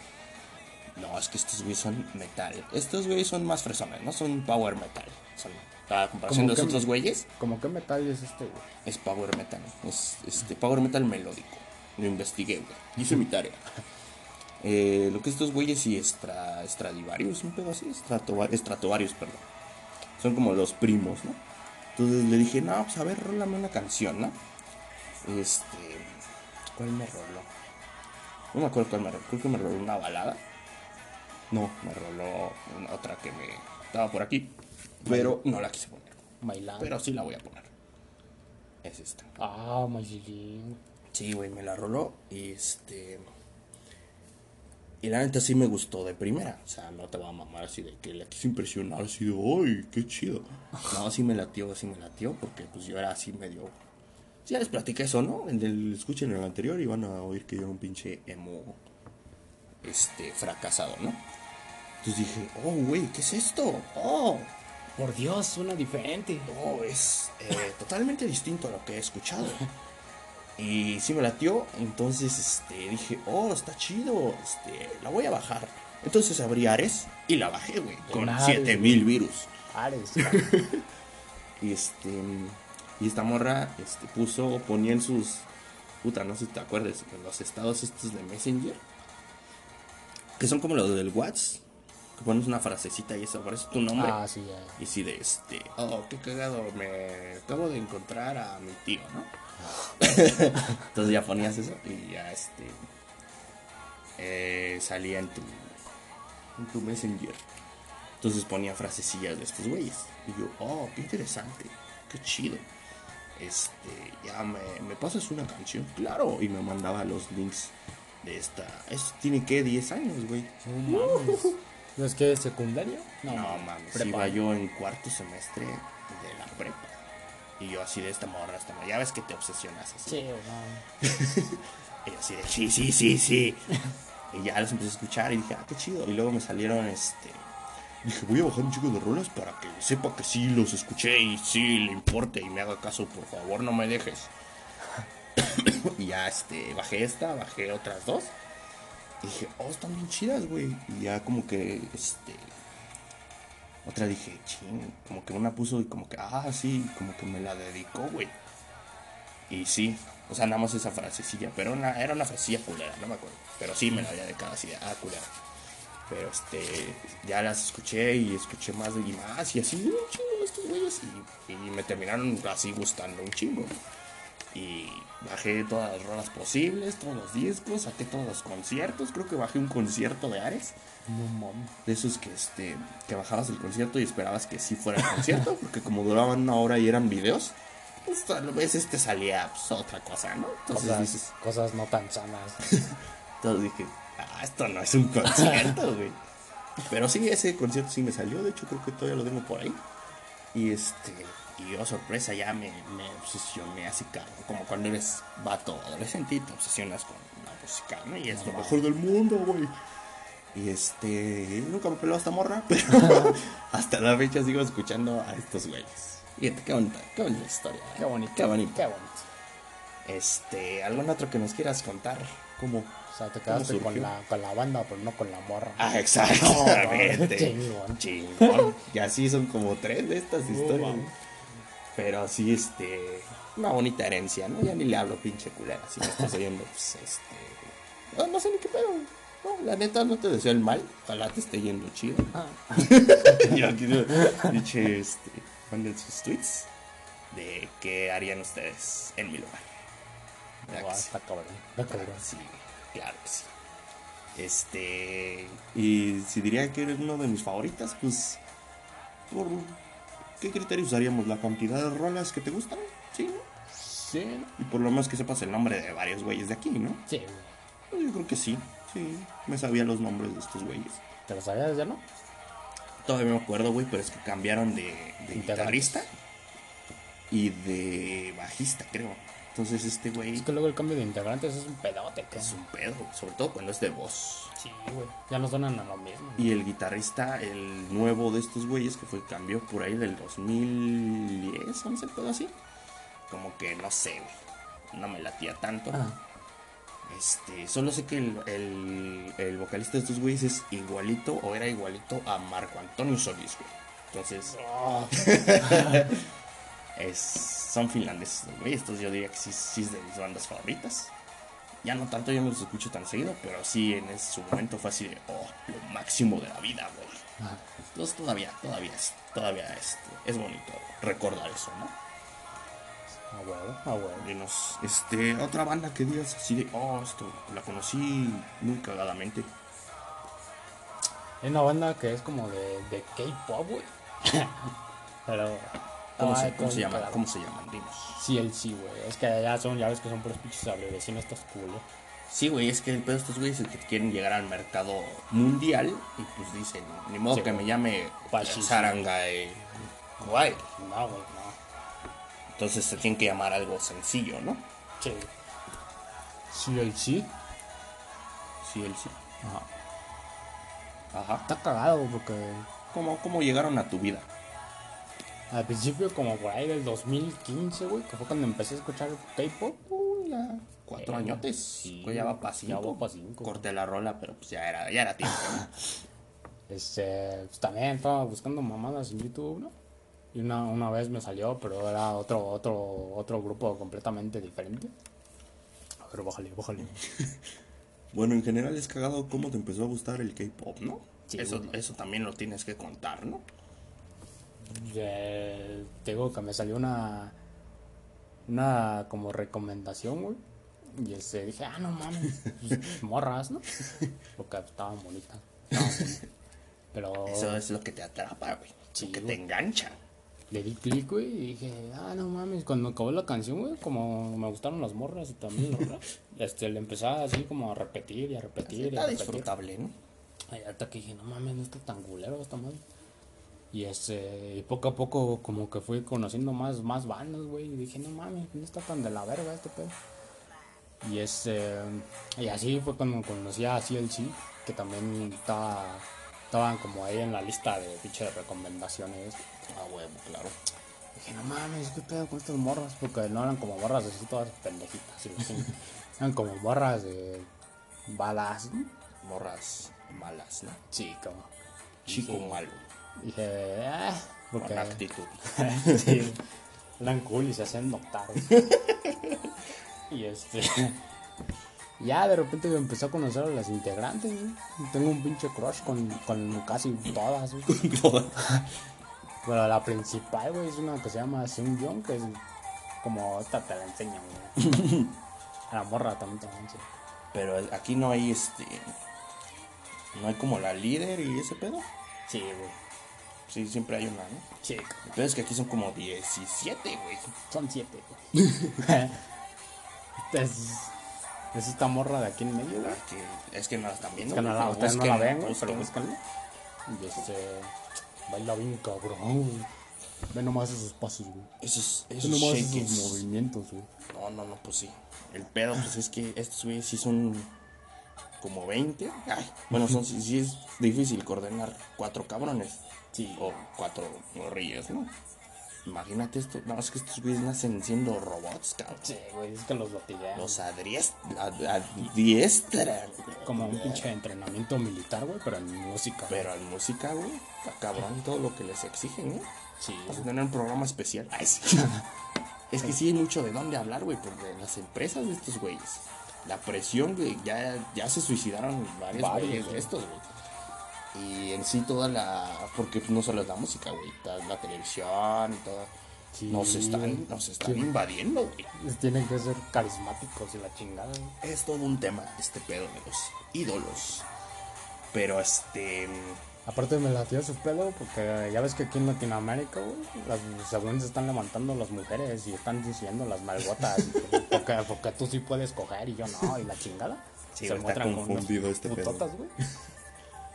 A: No, es que estos güeyes son metal. Estos güeyes son más fresones, no son power metal. Son, a comparación de
B: ¿Cómo
A: los otros güeyes,
B: ¿Cómo qué metal es este, güey?
A: es power metal. Es este, power metal melódico. Lo investigué, güey. Hice mi tarea. Eh, lo que estos güeyes y extra, Stradivarius, un pedo así, Stratova- Stratovarius, perdón. Son como los primos, ¿no? Entonces le dije, no, pues a ver, rólame una canción, ¿no? Este. ¿Cuál me roló? No me acuerdo cuál me roló. Creo que me roló una balada. No, me roló una otra que me estaba por aquí. Pero no la quise poner.
B: Bailando.
A: Pero sí la voy a poner. Es esta.
B: Ah, Mayilín.
A: Sí, güey, me la roló y este. Y la neta sí me gustó de primera. O sea, no te va a mamar así de que la quise impresionar, así de, ¡ay, qué chido! No, sí me latió, sí me latió, porque pues yo era así medio. Sí, ya les platiqué eso, ¿no? En el, escuchen el anterior y van a oír que yo era un pinche emo. Este, fracasado, ¿no? Entonces dije, oh, güey, ¿qué es esto? Oh,
B: Por Dios, suena diferente.
A: no, es eh, totalmente distinto a lo que he escuchado. Y sí me latió, entonces este, dije, oh, está chido, este, la voy a bajar. Entonces abrí Ares y la bajé, güey, con
B: Ares,
A: 7000 virus.
B: Ares.
A: Y este, y esta morra este, puso, ponía en sus, puta, no sé si te acuerdas, en los estados estos de Messenger, que son como los del WhatsApp, que pones una frasecita y eso aparece tu nombre.
B: ah, sí, ya.
A: Y sí, de este, oh, qué cagado, me acabo de encontrar a mi tío, ¿no? Entonces ya ponías eso y ya este, eh, salía en tu, en tu Messenger. Entonces ponía frasecillas de estos güeyes. Y yo, oh, qué interesante, qué chido. Este, ya me, me pasas una canción, claro. Y me mandaba los links de esta. Eso tiene que 10 años, güey.
B: No mames. ¿No es que es secundaria?
A: No, mames,
B: prepa.
A: iba yo en cuarto semestre de la prepa. Y yo así de esta morra, esta morra. Ya ves que te obsesionas así.
B: Sí, no.
A: Y así de, sí, sí, sí, sí. y ya los empecé a escuchar y dije, ah, qué chido. Y luego me salieron, este... Dije, voy a bajar un chico de rolas para que sepa que sí los escuché y sí le importe y me haga caso, por favor, no me dejes. y ya, este, bajé esta, bajé otras dos. Y dije, oh, están bien chidas, güey. Y ya como que, este... Otra dije, ching, como que una puso y como que, ah, sí, como que me la dedicó, güey. Y sí, o sea, nada más esa frasecilla, pero era una frasecilla culera, no me acuerdo. Pero sí me la había dedicado así ah, culera. Pero este, ya las escuché y escuché más y más y así, un chingo estos güeyes. Y me terminaron así gustando un chingo. Y bajé todas las rolas posibles, todos los discos, saqué todos los conciertos. Creo que bajé un concierto de Ares.
B: No mames.
A: De esos que este que bajabas el concierto y esperabas que sí fuera el concierto, porque como duraban una hora y eran videos, pues a veces te salía pues, otra cosa, ¿no? Entonces
B: Cosas,
A: dices,
B: cosas no tan sanas.
A: entonces dije, ah, esto no es un concierto, güey. Pero sí, ese concierto sí me salió, de hecho creo que todavía lo tengo por ahí. Y este, y yo sorpresa ya me, me obsesioné así, cabrón. Como cuando eres vato adolescente y te obsesionas con la música, ¿no? Y es lo mejor del mundo, güey. Y este, nunca me peló esta morra, pero hasta la fecha sigo escuchando a estos güeyes. Fíjate, qué bonita, qué bonita historia.
B: Qué bonito.
A: Qué bonito.
B: Qué bonito.
A: Este, ¿algún otro que nos quieras contar? ¿Cómo?
B: O sea, te quedaste
A: ¿Cómo
B: con la, con la banda, pero no con la morra.
A: Ah, exactamente.
B: Chingón.
A: Chingón. Y así son como tres de estas historias.
B: mames.
A: Pero sí, este. Una bonita herencia, ¿no? Ya ni le hablo pinche culera. Si me estás oyendo, pues este. No, no sé ni qué pedo. No, la neta no te deseo el mal. Ojalá te esté yendo chido.
B: Ah.
A: y aquí pinche este. Manden sus tweets de qué harían ustedes en mi lugar. ¿Verdad
B: No, está cabrón. Está cabrón.
A: Sí, claro que sí. Este. Y si diría que eres uno de mis favoritas, pues. ¿Por qué criterio usaríamos? ¿La cantidad de rolas que te gustan? Sí, ¿no?
B: Sí.
A: Y por lo menos que sepas el nombre de varios güeyes de aquí, ¿no?
B: Sí, güey.
A: Pues yo creo que sí. Sí, me sabía los nombres de estos güeyes.
B: ¿Te lo sabías ya, no?
A: Todavía me acuerdo, güey, pero es que cambiaron de, guitarrista y de bajista, creo. Entonces este güey
B: Es que luego el cambio de integrantes es un pedote,
A: es
B: cabrón.
A: un pedo, sobre todo cuando es de voz.
B: Sí, güey. Ya no suenan a lo mismo.
A: Y el guitarrista, el nuevo de estos güeyes, que fue cambió por ahí del 2010, 11, pedo así. Como que no sé, güey. No me latía tanto.
B: Ah,
A: Este, solo sé que el, el, el vocalista de estos güeyes es igualito o era igualito a Marco Antonio Solís, güey. Entonces,
B: Ah,
A: es, son finlandeses, güey. Estos yo diría que sí, sí es de mis bandas favoritas. Ya no tanto, yo no los escucho tan seguido, pero sí en ese su momento fue así de, oh, lo máximo de la vida, güey.
B: ah.
A: Entonces todavía, todavía es, todavía este, es bonito recordar eso, ¿no?
B: A huevo, a huevo.
A: Dinos, este, otra banda que digas así de, oh, esto, la conocí muy cagadamente.
B: Hay una banda que es como de, de K-pop, güey. Pero
A: ¿Cómo,
B: Ay,
A: se, cómo
B: claro.
A: ¿Cómo se llaman? Dinos.
B: Sí, el sí, güey. Es que ya son, ya ves que son puros pinches abreviaciones estos culos.
A: Sí, güey, es que el pedo de estos güeyes es que quieren llegar al mercado mundial y pues dicen, ni modo
B: Sí,
A: que me llame
B: Pachi, sí.
A: Saranga eh, Guay.
B: No, güey, no.
A: Entonces se tiene que llamar algo sencillo, ¿no?
B: Sí. Sí, el sí.
A: Sí, él sí.
B: Ajá.
A: Ajá.
B: Está cagado porque
A: ¿Cómo, ¿Cómo llegaron a tu vida?
B: Al principio, como por ahí del 2015, güey, que fue cuando empecé a escuchar K-pop, uy, ya.
A: Cuatro
B: Eh,
A: añotes.
B: sí,
A: Pues ya va para cinco.
B: Ya va pa' cinco.
A: Corté la rola, pero pues ya era, ya era tiempo. ¿no?
B: Este, pues también estaba buscando mamadas en YouTube, ¿no? Y una, una vez me salió, pero era otro, otro, otro grupo completamente diferente. A ver, bájale, bájale.
A: Bueno, en general es cagado cómo te empezó a gustar el K-pop, ¿no?
B: Sí,
A: eso, eso también lo tienes que contar, ¿no?
B: Te digo que me salió una, una como recomendación, güey. Y este, dije, ah, no mames, pues, morras, ¿no? Porque estaban bonitas. estaban bonitas. Pero
A: Eso es lo que te atrapa, güey.
B: Sí,
A: lo que
B: güey.
A: te engancha.
B: le di clic, güey, y dije, ah, no mames. Cuando acabó la canción, güey, como me gustaron las morras y también rap, este, le empezaba así como a repetir y a repetir y a
A: Está
B: repetir.
A: disfrutable, ¿no?
B: Ay, hasta que dije, no mames, no está tan culero esta madre. Y este, y poco a poco como que fui conociendo más, más bandas, güey. Y dije, no mames, no está tan de la verga este pedo. Y este, y así fue cuando conocí a CLC, que también estaba, estaban como ahí en la lista de pinche recomendaciones.
A: Ah, huevo, claro.
B: Dije, no mames, qué pedo con estas morras, porque no eran como morras así todas pendejitas, ¿sí? eran como morras de balas, ¿no?
A: Morras malas, ¿no?
B: Sí, como.
A: Chico malo.
B: Dije, ah, porque
A: Con actitud.
B: sí, eran cool y se hacían notar. y este. Ya de repente me empecé a conocer a las integrantes, güey. Tengo un pinche crush con, con casi todas, güey. Pero la principal, güey, es una que se llama Seung Young, que es como esta te la enseño, güey. La morra también te la.
A: Pero aquí no hay este. No hay como la líder y ese pedo.
B: Sí, güey.
A: Sí, siempre hay una, ¿no?
B: Sí,
A: El pedo es que aquí son como 17, güey.
B: son siete, güey. Esta es, es esta morra de aquí en medio, güey.
A: Que- es que no la están viendo.
B: Es que no la, ustedes no la ven, güey, pero búscanla. Y este. Baila bien cabrón, güey. Ve nomás esos pasos, güey.
A: Esos,
B: Ve
A: esos
B: nomás esos movimientos, güey.
A: No, no, no, pues sí. El pedo, pues es que estos güeyes sí son como 20. Ay, bueno, son, sí, sí es difícil coordinar cuatro cabrones.
B: Sí.
A: O cuatro morrillos, ¿no? Imagínate esto. No, es que estos güeyes nacen siendo robots, cabrón.
B: Sí, güey, es que los latillean.
A: Los adiestran.
B: Como un pinche entrenamiento militar, güey, pero en música.
A: Pero en música, güey, está cabrón todo lo que les exigen, ¿eh?
B: Sí.
A: Vas a tener un programa especial. Ay, sí. es que sí hay mucho de dónde hablar, güey, porque las empresas de estos güeyes, la presión, güey, ya, ya se suicidaron varios
B: Varios,
A: güeyes de estos, güey. Y en sí toda la... Porque no solo es la música, güey, la televisión y todo.
B: Sí,
A: nos están, nos están
B: Sí.
A: invadiendo, güey.
B: Tienen que ser carismáticos y la chingada, güey.
A: Es todo un tema este pedo de los ídolos. Pero este...
B: Aparte me latió su pelo porque ya ves que aquí en Latinoamérica, güey, las según se están levantando las mujeres y están diciendo las malgotas. porque, porque tú sí puedes coger y yo no, y la chingada.
A: Sí, güey, está
B: muestran con
A: confundido este pedo.
B: putotas, güey.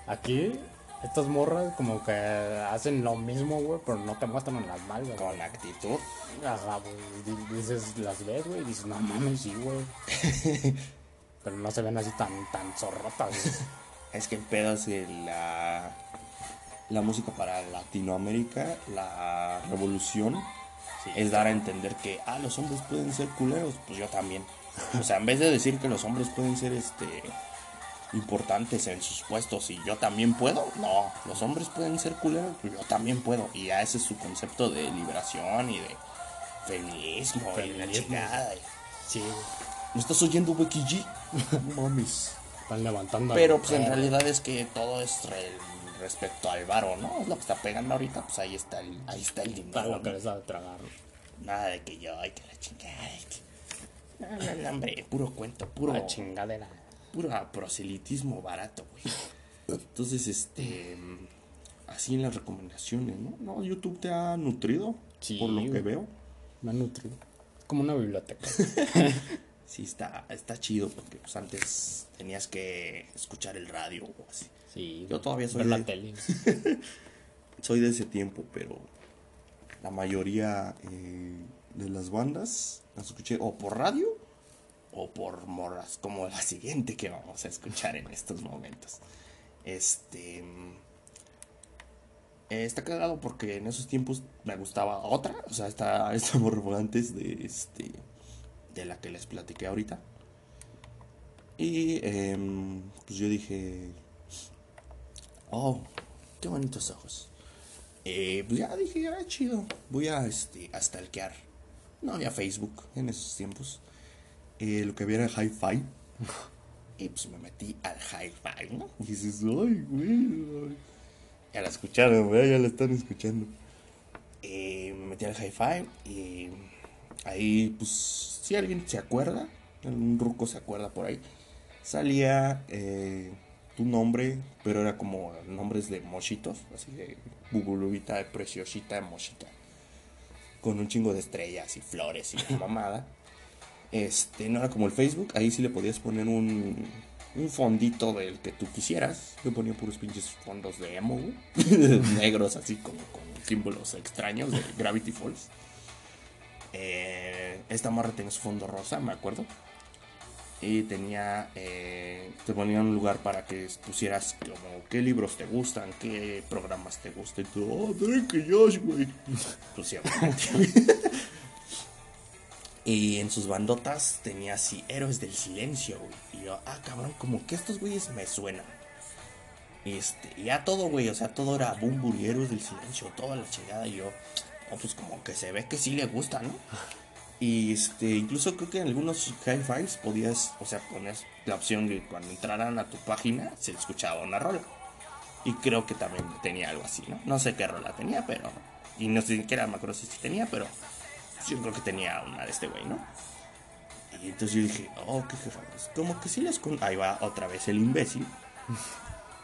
B: Aquí, estas morras como que hacen lo mismo, güey, pero no te muestran las malgas.
A: Con actitud.
B: Ajá, güey. di- Dices, las ves, güey, y dices, no mames, sí, güey. pero no se ven así tan, tan zorrotas, güey.
A: Es que el pedo es que la, la música para Latinoamérica, la revolución, es dar a entender que, ah, los hombres pueden ser culeros, pues yo también. O sea, en vez de decir que los hombres pueden ser este importantes en sus puestos y yo también puedo, no, los hombres pueden ser culeros, yo también puedo. Y ya ese es su concepto de liberación y de feminismo, y de la
B: Feminismo. Sí.
A: ¿Me estás oyendo, Becky G? Mames.
B: Están levantando.
A: Pero pues en realidad es que todo es re- respecto al varo, ¿no? Es lo que está pegando ahorita, pues ahí está el, ahí está el
B: Para
A: dinero.
B: lo que les da de tragar.
A: Nada de que yo, ay, que la chingada. que- No, no, no, hombre, puro cuento, puro,
B: La chingadera.
A: Puro proselitismo barato, güey. Entonces, este, así en las recomendaciones, ¿no? No, YouTube te ha nutrido,
B: Sí,
A: por lo que veo.
B: Me ha nutrido. Como una biblioteca.
A: Sí, está, está chido, porque pues antes tenías que escuchar el radio o así.
B: Sí.
A: Yo todavía soy
B: Ver la
A: de-
B: tele.
A: soy de ese tiempo, pero la mayoría eh, de las bandas las escuché o por radio o por morras, como la siguiente que vamos a escuchar en estos momentos. Este. mm, eh, está cagado porque en esos tiempos me gustaba otra, o sea, esta, esta morra antes de este. de la que les platiqué ahorita. Y em, pues yo dije. Oh, qué bonitos ojos. Eh, pues ya dije, ah, chido. Voy a, este, a stalkear. No había Facebook en esos tiempos. Lo que había era Hi-Fi. Y pues me metí al Hi-Fi, ¿no? Y dices, ay, güey. ay". Ya la escucharon, güey, ya la están escuchando. Me metí al Hi-Fi y ahí, pues, si alguien se acuerda, algún ruco se acuerda por ahí, salía eh, tu nombre, pero era como nombres de mochitos, así de bubulubita, preciosita, mochita, con un chingo de estrellas y flores y mamada. Este, no era como el Facebook, ahí sí le podías poner un, un fondito del que tú quisieras. Le ponía puros pinches fondos de emo, negros, así como con símbolos extraños de Gravity Falls. Eh, esta morra tenía su fondo rosa, me acuerdo. Y tenía, eh, te ponía un lugar para que pusieras como qué libros te gustan, qué programas te gustan. Y tú, oh, Drake y Josh, güey. Pues sí. Y en sus bandotas tenía así, Héroes del Silencio, güey. Y yo, ah, cabrón, como que estos güeyes me suenan. Este, y ya todo, güey, o sea, todo era Boom Héroes del Silencio, toda la chingada. Y yo, oh, pues como que se ve que sí le gusta, ¿no? Y este, incluso creo que en algunos high fives podías, o sea, ponías la opción de cuando entraran a tu página se escuchaba una rola. Y creo que también tenía algo así, ¿no? No sé qué rola tenía, pero. Y no sé siquiera me acuerdo si tenía, pero. Pues yo creo que tenía una de este güey, ¿no? Y entonces yo dije, oh, qué jefados. Como que sí los conozco. Ahí va otra vez el imbécil.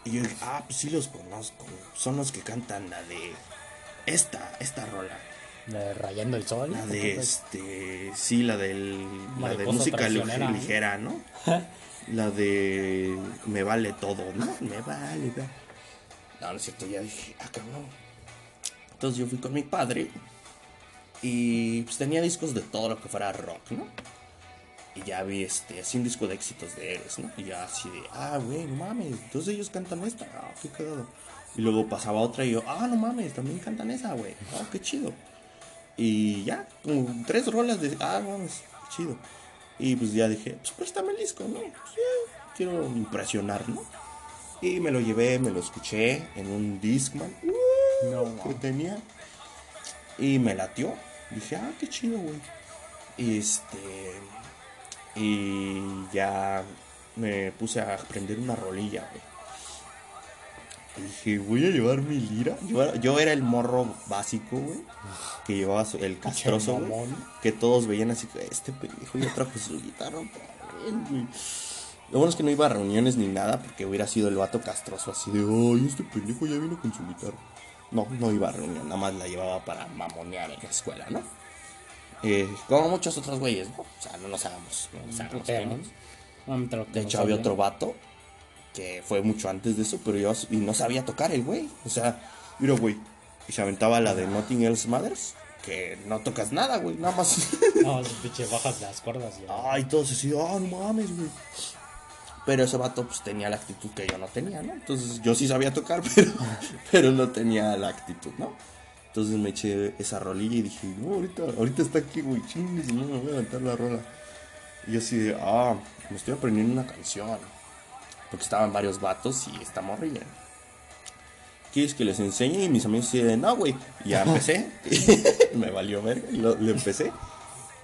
A: Y yo dije, ah, pues sí los conozco. Son los que cantan la de. Esta, esta rola.
B: De Rayando el Sol.
A: La de este. Sí, la del. La de música
B: ¿no?
A: ligera, ¿no? La de. Me vale todo, ¿no? Me vale, va. No, no es cierto, ya dije, ah, cabrón. Entonces yo fui con mi padre. Y pues tenía discos de todo lo que fuera rock, ¿no? Y ya vi este, así un disco de éxitos de Eres, ¿no? Y ya así de, ah, güey, no mames, entonces ellos cantan esta, ah, qué cagado. Y luego pasaba otra y yo, ah, no mames, también cantan esa, güey, ah, qué chido. Y ya, como tres rolas de, ah, mames, qué chido. Y pues ya dije, pues préstame el disco, ¿no? Pues, ya, quiero impresionar, ¿no? Y me lo llevé, me lo escuché en un Discman uh,
B: No,
A: que tenía. Y me latió. Dije, ah, qué chido, güey. Y este. Y ya me puse a aprender una rolilla, güey. Y dije, voy a llevar mi lira. Yo era, yo era el morro básico, güey. Que llevaba su- el castroso, güey. Que todos veían así, este pendejo ya trajo su guitarra güey. Lo bueno es que no iba a reuniones ni nada porque hubiera sido el vato castroso así de, ay, este pendejo ya vino con su guitarra. No, no iba a reunión, nada más la llevaba para mamonear en la escuela, ¿no? Eh, como muchos otros güeyes, ¿no? O sea, no nos hagamos, no nos hagamos
B: que
A: De hecho, había otro vato que fue mucho antes de eso, pero yo y no sabía tocar el güey. O sea, mira, güey. Y se aventaba la de Nothing Else Matters, que no tocas nada, güey, nada más.
B: No, pinche bajas las cuerdas. Ya.
A: Ay, todos así, ah, no mames, güey. Pero ese vato pues tenía la actitud que yo no tenía, ¿no? Entonces yo sí sabía tocar, pero, pero no tenía la actitud, ¿no? Entonces me eché esa rolilla y dije, no, ahorita, ahorita está aquí, güey, chingues, no me voy a aventar la rola. Y yo así de, ah, me estoy aprendiendo una canción. Porque estaban varios vatos y esta morrilla. ¿Quieres que les enseñe? Y mis amigos así de, no, güey. Y ya empecé. me valió ver, y lo, empecé.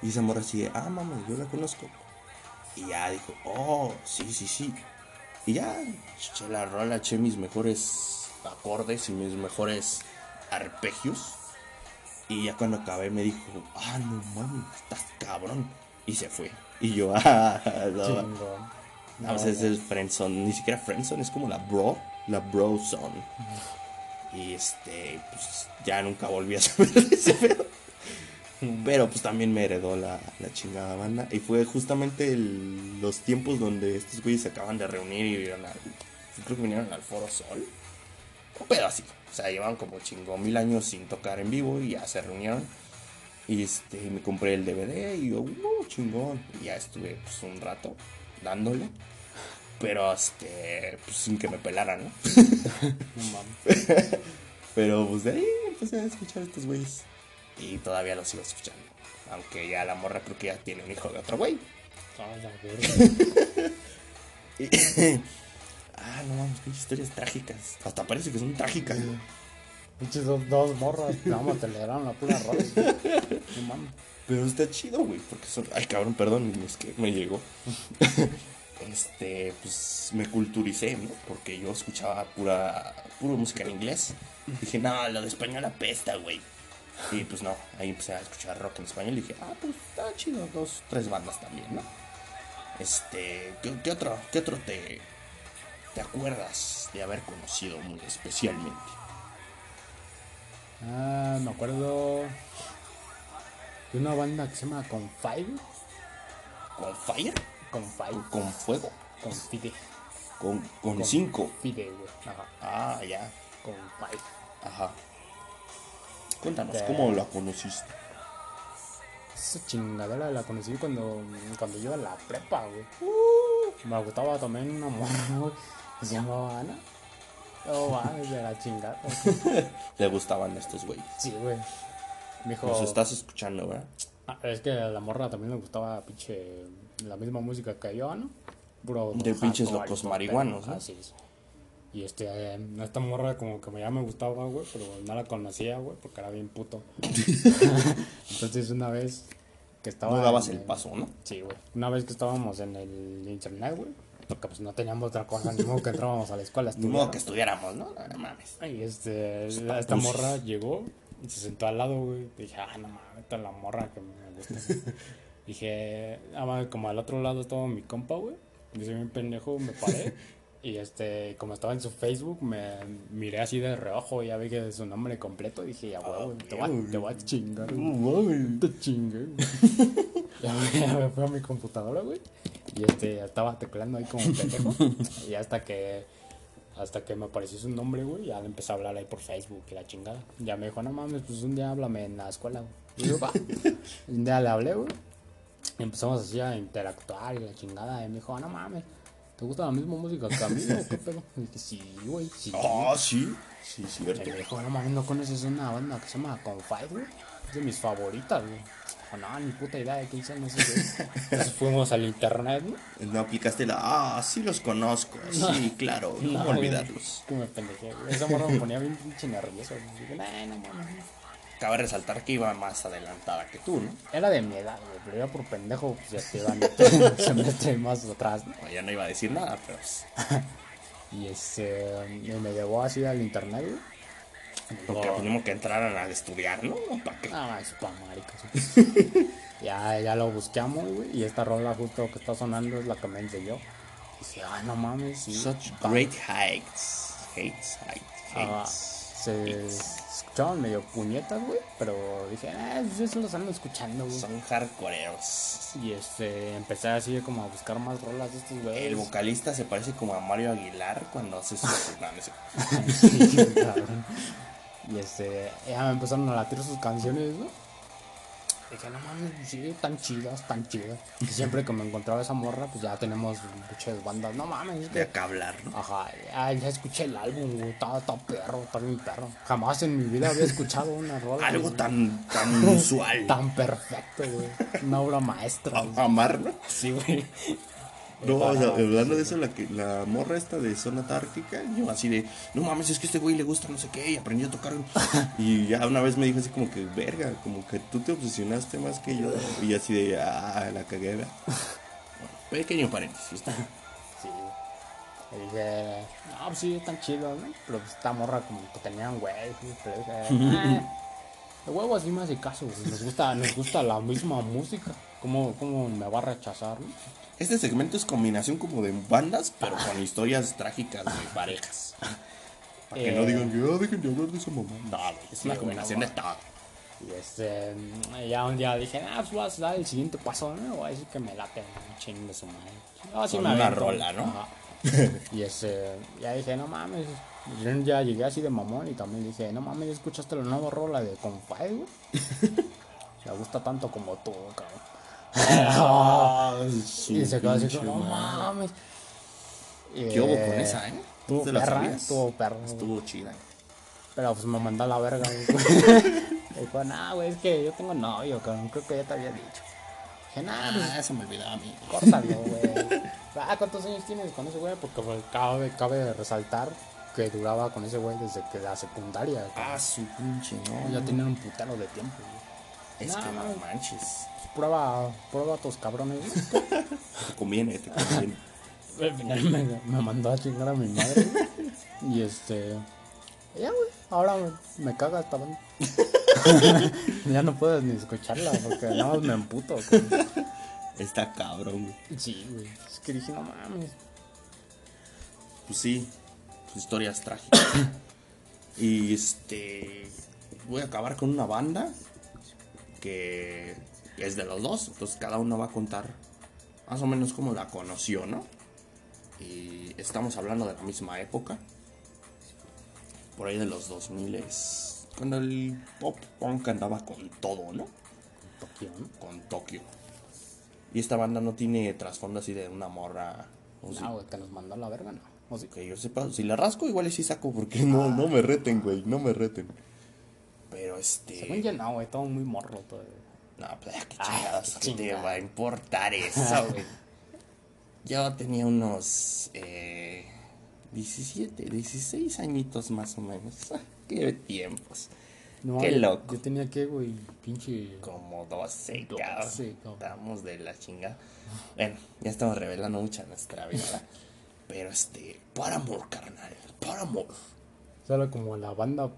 A: Y esa morra así ah, mamá, yo la conozco. Y ya dijo, oh, sí, sí, sí. Y ya eché la rola, eché mis mejores acordes y mis mejores arpegios. Y ya cuando acabé me dijo, ah, no mames, estás cabrón. Y se fue. Y yo, ah, no,
B: Chingón.
A: no, pues es el friendzone, ni siquiera friendzone, es como la bro, la bro zone. Y este, pues ya nunca volví a saber de ese pedo. Pero pues también me heredó la, la chingada banda. Y fue justamente el- los tiempos donde estos güeyes se acaban de reunir y vieron al. Creo que vinieron al Foro Sol. Un pedo así. O sea, llevaban como chingo mil años sin tocar en vivo y ya se reunieron. Y este, me compré el DVD y yo, uh, chingón. Y ya estuve pues un rato dándole. Pero este, pues sin que me pelaran, ¿no?
B: No mames.
A: Pero pues de ahí empecé a escuchar a estos güeyes. Y todavía los sigo escuchando. Aunque ya la morra creo que ya tiene un hijo de otro güey.
B: Ah, la verga.
A: Y- ah, no mames, qué historias trágicas. Hasta parece que son trágicas. güey.
B: Pinches dos, dos morras. Más te le dieron la pura rola. No mames.
A: Pero está chido, güey, porque son... Ay, cabrón, perdón, es que me llegó. este, pues me culturicé, ¿no? Porque yo escuchaba pura, pura música en inglés. Dije, no, lo de español apesta, güey. Y pues no, ahí empecé a escuchar rock en español y dije, ah, pues está chido, dos, tres bandas también, ¿no? Este, ¿qué, qué otro, qué otro te, te acuerdas de haber conocido muy especialmente?
B: Ah, me acuerdo de una banda que se llama Confide.
A: ¿Con Fire?
B: Confide.
A: ¿Con Fuego?
B: Confide.
A: ¿Con, con cinco?
B: Confide, güey. Ajá.
A: Ah, ya.
B: Confide.
A: Ajá. Cuéntanos, ¿cómo la conociste?
B: Esa chingadera la conocí cuando, cuando yo iba a la prepa, güey. Me gustaba también una morra, güey. Se llamaba Ana. Oh, mames, de la chingada.
A: Le gustaban estos güeyes.
B: Sí, güey. Dijo.
A: Nos estás escuchando, ¿verdad?
B: Ah, es que a la morra también le gustaba pinche la misma música que yo, ¿no? Puro
A: De pinches locos marihuanos, ¿no?
B: Así es. Y este, eh, esta morra como que ya me gustaba, güey, pero no la conocía, güey, porque era bien puto. Entonces una vez que estaba...
A: No dabas
B: en
A: el paso, ¿no?
B: Sí, güey. Una vez que estábamos en el internet, güey, porque pues no teníamos otra cosa, ni modo que entrábamos a la escuela.
A: Ni modo que estudiáramos, ¿no? No mames.
B: Y este, esta morra llegó y se sentó al lado, güey. Dije, ah, no mames, esta es la morra que me gusta. Dije, ah, como al otro lado estaba mi compa, güey. Dice, bien pendejo, me paré. y este, como estaba en su Facebook, me miré así de reojo y ya vi que su nombre completo. Dije, ya, güey, te, voy a- te voy a chingar. güey. Te chingué, ya, me- ya me fui a mi computadora, güey. Y este, estaba tecleando ahí como pendejo. y hasta que hasta que me apareció su nombre, güey, ya le empecé a hablar ahí por Facebook y la chingada. Ya me dijo, no mames, pues un día háblame en la escuela, güey. Y yo, va. Y un día le hablé, güey. Y empezamos así a interactuar y la chingada. Y me dijo, no mames, ¿te gusta la misma música que a mí o qué pedo? Y dije, sí, güey, sí.
A: Ah, sí. Sí,
B: Y
A: cierto.
B: me dijo, no mames, ¿no conoces una banda que se llama Confide, güey? Es de mis favoritas, güey. Dijo, no, ni puta idea de esos, güey. Entonces fuimos al internet, ¿no?
A: No aplicaste la. Ah, sí los conozco. Sí, claro. No,
B: güey,
A: olvidarlos.
B: Que me pendejé, güey. Esa morra me ponía bien pinche nervioso. Dije, "Nah, no mames.
A: Cabe resaltar que iba más adelantada que tú, ¿no?
B: Era de mi edad, güey, pero yo por pendejo, pues ya te iban un semestre más atrás, ¿no?
A: Ya no iba a decir nada, pero. pues,
B: Y este, me llevó así al internet, güey.
A: Porque tenemos que entrar a estudiar, ¿no? ¿Para qué?
B: Ah, es pa' maricas. ya, ya lo buscamos, güey. Y esta rola justo que está sonando es la que me enseñó. Y dije, ah, no mames. Sí,
A: Such great heights. Hates, heights,
B: Ah,
A: hates.
B: se escuchaban medio puñetas, güey. Pero dije, ah, eso los ando escuchando, güey.
A: Son hardcoreos.
B: Y este, empecé así como a buscar más rolas de estos güeyes.
A: El vocalista se parece como a Mario Aguilar cuando hace sus. no, no sé.
B: Y este, ya me empezaron a latir sus canciones, ¿no? Dije, no mames, sí, tan chidas, tan chidas. Y siempre que me encontraba esa morra, pues ya tenemos muchas bandas. No mames, es
A: De acá hablar, ¿no?
B: Ajá, ya, ya escuché el álbum, güey. Está, está perro, está bien perro. Jamás en mi vida había escuchado una rola.
A: Algo
B: güey,
A: tan, tan usual.
B: tan perfecto, güey. Una obra maestra. güey.
A: Amar, ¿no?
B: Sí, güey.
A: No, o sea, hablando de eso, la, que, la morra esta de zona tártica, yo así de, no mames, es que a este güey le gusta no sé qué, y aprendió a tocar. Y ya una vez me dijo así como que, verga, como que tú te obsesionaste más que yo. Y así de, ah, la cagué. Bueno, pequeño paréntesis.
B: Sí. Y dije, no, pues sí, están chidos, ¿no? Pero pues esta morra como que tenían güey, sí, pero dije, "Ah, de huevo así me hace caso, güey. Nos gusta, nos gusta la misma música. ¿Cómo, ¿Cómo me va a rechazar, no?
A: Este segmento es combinación como de bandas, pero con historias trágicas de parejas. Para que no
B: Eh.
A: digan que, dejen de hablar de esa mamá. No, es
B: Sí,
A: una combinación de todo.
B: Y este, ya un día dije, ah, pues voy a dar el siguiente paso, ¿no? Voy a decir que me late, un chingo de su madre. No, sí
A: Con
B: me
A: una
B: avento.
A: rola, ¿no?
B: Ajá. y este, ya dije, no mames. Yo ya llegué así de mamón y también dije, no mames, ¿ya ¿escuchaste la nueva rola de Confide, güey? Me gusta tanto como tú, cabrón. Y se quedó así como, no mames.
A: ¿Qué hubo con esa, eh?
B: Estuvo
A: ¿Te la sabías?
B: estuvo
A: chida.
B: Pero pues me mandó a la verga. Dijo, nah, güey, es que yo tengo novio, cabrón. Creo que ya te había dicho. Dije, nah, pues
A: Ah, se me olvidaba a mí.
B: córtalo, güey. Ah, ¿cuántos años tienes con ese güey? Porque pues, cabe, cabe resaltar que duraba con ese güey desde que la secundaria. cabrón.
A: Ah, su pinche, no.
B: Ya tenían un putero de tiempo, güey.
A: Es
B: No,
A: que no manches.
B: Pues, prueba, prueba a tus cabrones.
A: Te conviene, te conviene.
B: Al final me, me mandó a chingar a mi madre. Y este. Ya, güey. Ahora me, me caga esta banda. ya no puedes ni escucharla porque nada más me emputo.
A: Está cabrón, güey.
B: Sí, güey. Es que dije, no mames.
A: Pues sí, sus historias trágicas. y este. Voy a acabar con una banda que es de los dos. Entonces cada uno va a contar más o menos cómo la conoció, ¿no? Y estamos hablando de la misma época. Por ahí de los 2000 es cuando el pop punk andaba con todo, ¿no?
B: Tokio, ¿no?
A: Con Tokio. Y esta banda no tiene trasfondo así de una morra. o.
B: No, güey, que nos mandó a la verga, no. O sí.
A: Que yo sepa, si la rasco igual y sí saco porque no, no me reten, güey, no me reten. Pero este...
B: Según yo, no, güey, todo muy morro todavía.
A: No, pues qué
B: Ay,
A: chingados,
B: qué
A: ¿qué te va a importar eso, güey? Yo tenía unos eh, 17, 16 añitos más o menos. Qué tiempos.
B: No,
A: Qué loco.
B: Yo tenía que, güey, pinche.
A: Como 12,
B: 12,
A: cabrón.
B: cabrón.
A: Estamos de la chingada. Bueno, ya estamos revelando mucha nuestra vida. Pero este, Paramore, carnal. Paramore.
B: Solo como la banda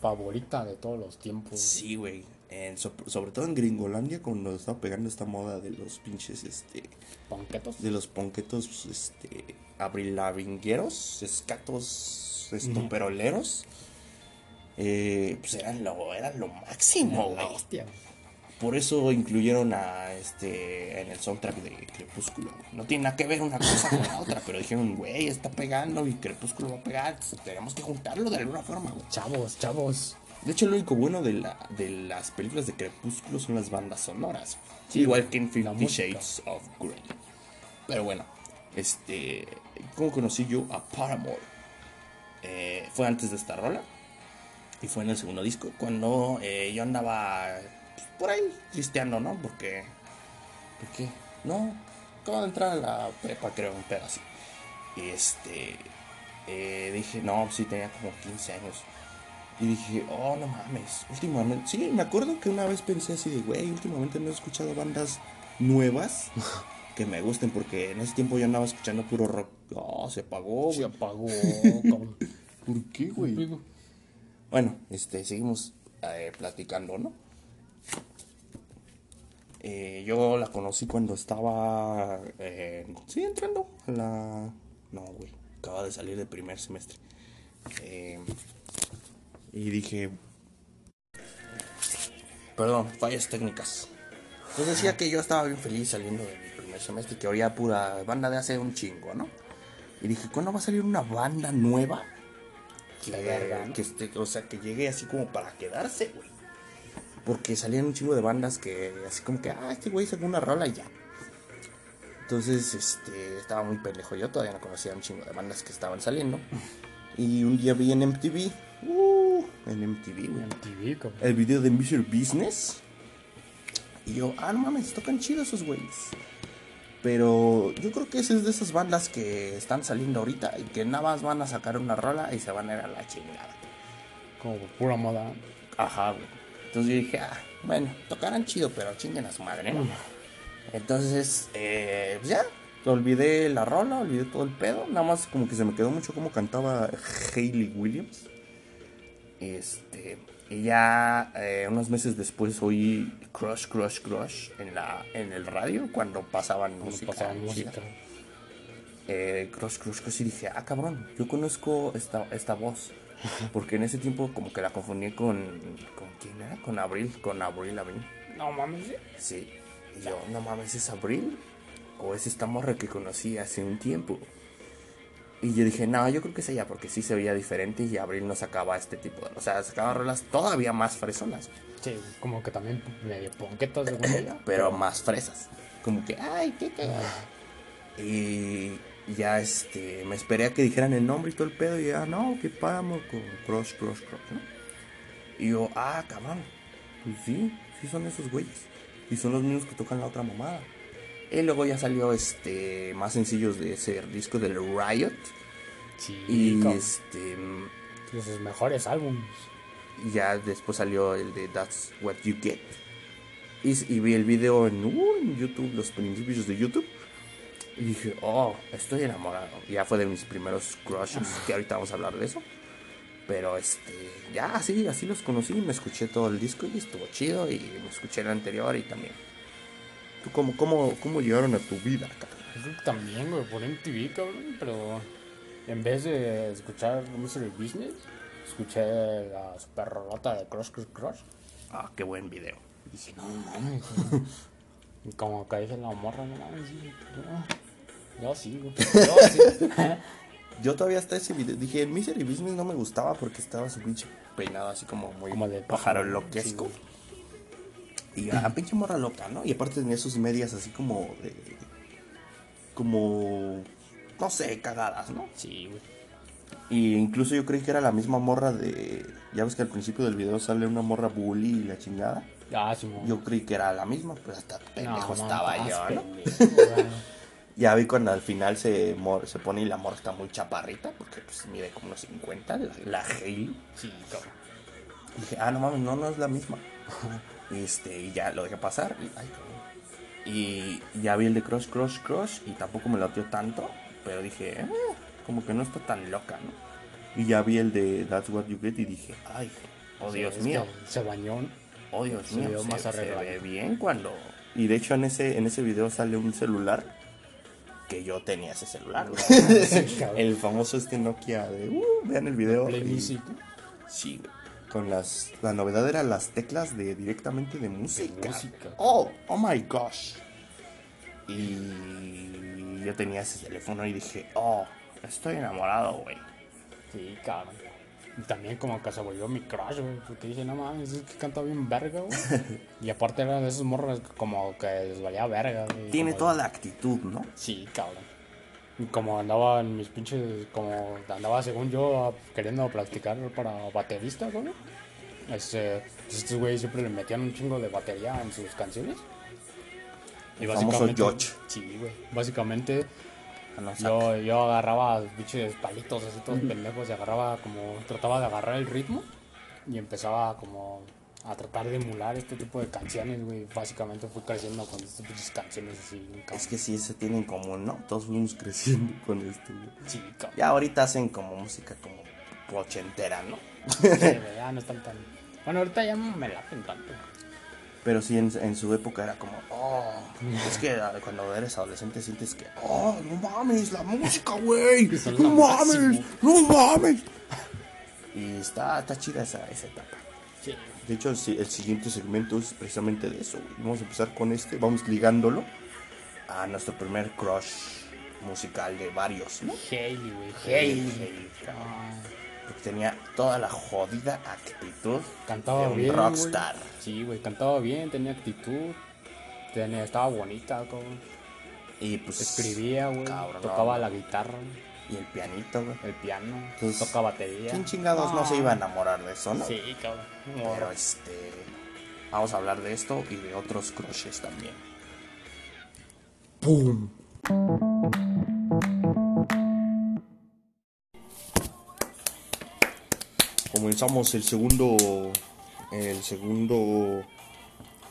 B: favorita de todos los tiempos.
A: Sí, güey. En- so- sobre todo en Gringolandia, cuando estaba pegando esta moda de los pinches, este,
B: Ponquetos.
A: de los ponquetos, este, abrilavingueros, escatos, estoperoleros, eh, pues eran lo, eran lo máximo, güey. Por eso incluyeron a, este, en el soundtrack de Crepúsculo. No tiene nada que ver una cosa con la otra, pero dijeron, güey, está pegando y Crepúsculo va a pegar, tenemos que juntarlo de alguna forma, güey.
B: Chavos, chavos.
A: De hecho, lo único bueno de, la, de las películas de Crepúsculo son las bandas sonoras. Sí, igual que en Fifty. Shades of Grey. Pero bueno, este. ¿Cómo conocí yo a Paramore? Eh, fue antes de esta rola. Y fue en el segundo disco. Cuando eh, yo andaba pues, por ahí listeando, ¿no? Porque. ¿Por qué? No. Acabo de entrar a la prepa, creo, un pedo así. Y este. eh, dije, no, sí, tenía como 15 años. Y dije, oh, no mames, últimamente, sí, me acuerdo que una vez pensé así de, güey, últimamente no he escuchado bandas nuevas que me gusten, porque en ese tiempo yo andaba escuchando puro rock. Oh, se apagó,
B: Se
A: güey.
B: apagó, cabrón.
A: ¿Por qué, güey? Bueno, este, seguimos eh, platicando, ¿no? Eh, yo la conocí cuando estaba, eh, sí, entrando a la... No, güey, acaba de salir del primer semestre. Eh, y dije... Perdón, fallas técnicas. Pues decía que yo estaba bien feliz saliendo de mi primer semestre que oía pura banda de hace un chingo, ¿no? Y dije, ¿cuándo va a salir una banda nueva? Que,
B: De verga, ¿no?
A: que esté- o sea, que llegue así como para quedarse, güey. Porque salían un chingo de bandas que así como que, ah, este güey sacó una rola y ya. Entonces, este, estaba muy pendejo. Yo todavía no conocía un chingo de bandas que estaban saliendo. Y un día vi en MTV, uh, en MTV, güey,
B: En TV, cabrón.
A: el video de Mr. Business. Y yo, ah, no mames, tocan chido esos güeyes. Pero yo creo que esa es de esas bandas que están saliendo ahorita y que nada más van a sacar una rola y se van a ir a la chingada.
B: Como pura moda.
A: Ajá, güey. Entonces yo dije, ah, bueno, tocarán chido, pero chinguen a su madre, ¿no? Entonces, eh, pues ya, olvidé la rola, olvidé todo el pedo. Nada más como que se me quedó mucho como cantaba Hayley Williams. Este, y ya eh, unos meses después oí Crush, Crush, Crush en, la, en el radio cuando pasaban
B: Cuando
A: música.
B: pasaban música.
A: Eh, Crush, Crush, Crush y dije, ah, cabrón, yo conozco esta, esta voz. Porque en ese tiempo como que la confundí con... ¿Con quién era? Con Abril, con Abril Lavigne.
B: No mames, ¿sí?
A: Sí. Y yo, no mames, ¿es Abril? ¿O es esta morra que conocí hace un tiempo? Y yo dije, no, yo creo que es ella, porque sí se veía diferente y Abril no sacaba este tipo de... O sea, sacaba rolas todavía más fresonas,
B: Sí, como que también medio ponquetas de ella.
A: pero más fresas. Como que, ay, qué cagada. Y ya este, me esperé a que dijeran el nombre y todo el pedo y ya, no, que páramos con Crush, Crush, Crush, ¿no? Y yo, ah, cabrón, pues sí, sí son esos güeyes. Y son los mismos que tocan la otra mamada. Y luego ya salió este más sencillos de ese disco del Riot.
B: Sí,
A: Y este
B: de sus mejores álbumes.
A: y ya después salió el de That's What You Get. Y, y vi el video en, uh, en YouTube, los principios de YouTube. Y dije, oh, estoy enamorado. Ya fue de mis primeros crushes, que ahorita vamos a hablar de eso. Pero este, ya así, así los conocí. Me escuché todo el disco y estuvo chido. Y me escuché el anterior y también. ¿Tú cómo, cómo, cómo llegaron a tu vida, cabrón?
B: También, güey, por MTV, cabrón. Pero en vez de escuchar Mystery Business, escuché la super rolota de Crush Crush Crush.
A: Ah, qué buen video.
B: Y dije, no mames. Y como que dije la morra, no mames. Yo, yo sí, güey. Yo sí.
A: Yo todavía hasta ese video dije, el Misery Business no me gustaba porque estaba su pinche peinado así como muy
B: Como de
A: pájaro loquesco.
B: sí,
A: y a pinche morra loca, ¿no? Y aparte tenía sus medias así como de. como. no sé, cagadas, ¿no?
B: Sí, güey.
A: Y incluso yo creí que era la misma morra de. Ya ves que al principio del video sale una morra bully y la chingada.
B: Ah, sí.
A: Yo creí que era la misma, pues hasta pendejo
B: No,
A: estaba
B: no,
A: yo, ¿no?
B: pendejo.
A: Ya vi cuando al final se, mor- se pone y la morra está muy chaparrita, porque pues mide como unos 50, la, la Hailey.
B: Sí, cabrón.
A: Y dije, ah, no mames, no, no es la misma. este, y ya lo dejé pasar. Y, ay, y ya vi el de Crush, Crush, Crush. Y tampoco me latió tanto. Pero dije, "Eh, como que no está tan loca, ¿no? Y ya vi el de That's What You Get y dije, ay, oh Dios mío,
B: Se bañó.
A: oh Dios
B: se
A: mío,
B: vio
A: se,
B: más
A: se ve bien cuando... Y de hecho en ese, en ese video sale un celular que yo tenía ese celular. güey.
B: Sí,
A: el famoso este Nokia de... Uh, vean el video.
B: Play
A: y-
B: Music.
A: Sí, güey. Con las. La novedad era las teclas de directamente de música.
B: música.
A: Oh, oh my gosh. Y yo tenía ese teléfono y dije, oh, estoy enamorado, güey.
B: Sí, cabrón. Y también como que se volvió mi crush, güey. Porque dije, no mames, es que canta bien verga, güey. y aparte eran de esos morros que como que les valía verga, güey.
A: Tiene toda la actitud, ¿no?
B: Sí, cabrón. Y como andaba en mis pinches, como andaba según yo queriendo practicar para baterista, güey. Este, pues estos güeyes siempre le metían un chingo de batería en sus canciones.
A: El famoso George.
B: Sí, güey. Básicamente. Yo, yo agarraba pinches palitos así todos pendejos y agarraba como, trataba de agarrar el ritmo y empezaba como a tratar de emular este tipo de canciones, güey. Básicamente fui creciendo con estas pinches canciones así.
A: Es que sí, se tiene en común, ¿no? Todos fuimos creciendo con esto, güey.
B: Sí, cabrón.
A: Ya ahorita hacen como música como ochentera, ¿no?
B: Sí, güey, ya no están tan... Bueno, ahorita ya me laten tanto.
A: Pero sí, en, en su época era como, oh, es que cuando eres adolescente sientes que, oh, no mames, la música, güey, no mames,
B: máximo.
A: no mames. Y está, está chida esa, esa etapa.
B: Sí.
A: De hecho, el, si- el siguiente segmento es precisamente de eso. Vamos a empezar con este, vamos ligándolo a nuestro primer crush musical de varios, ¿no?
B: Hailey, güey.
A: Cabrón.
B: Ah,
A: Porque tenía toda la jodida actitud
B: cantaba
A: de un
B: bien,
A: rockstar.
B: Sí, güey, cantaba bien, tenía actitud. Tenía, estaba bonita, cabrón.
A: Y pues
B: Escribía, güey.
A: cabrón,
B: Tocaba la guitarra,
A: Y el pianito, güey.
B: el piano,
A: Pues,
B: tocaba batería.
A: ¿Quién chingados no se iba a enamorar de eso, no?
B: Sí, cabrón.
A: Pero este. Vamos a hablar de esto y de otros crushes también. ¡Pum! Comenzamos el segundo. El segundo.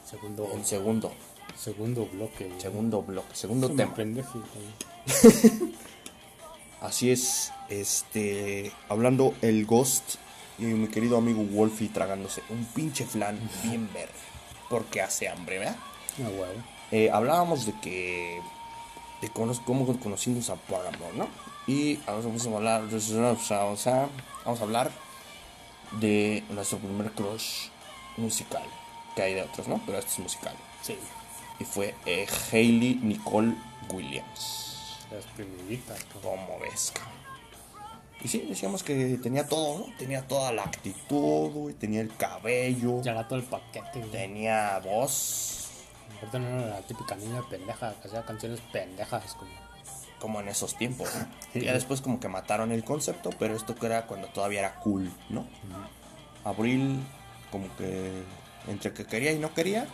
B: Segundo,
A: El segundo.
B: segundo bloque, güey.
A: Segundo bloque. Segundo
B: Me
A: tema.
B: pendejo.
A: Así es. Este. Hablando el Ghost. Y mi querido amigo Wolfie tragándose un pinche flan bien verde. Porque hace hambre, ¿verdad?
B: Ah.
A: Eh, hablábamos de que. de cómo conocimos a Paramore, ¿no? Y ahora vamos a hablar. Vamos a, vamos a hablar de nuestro primer crush musical. Que hay de otros, ¿no? Pero este es musical.
B: Sí.
A: Y fue eh, Hailey Nicole Williams.
B: Las primiditas, cabrón.
A: ¿Cómo ves, cabrón? Y sí, decíamos que tenía todo, ¿no? Tenía toda la actitud, güey. Tenía el cabello.
B: Ya era todo el paquete, güey.
A: Tenía voz.
B: Aparte no era la típica niña pendeja que hacía canciones pendejas como...
A: Como en esos tiempos, ¿no? Ya después como que mataron el concepto, pero esto que era cuando todavía era cool, ¿no? Abril, como que entre que quería y no quería,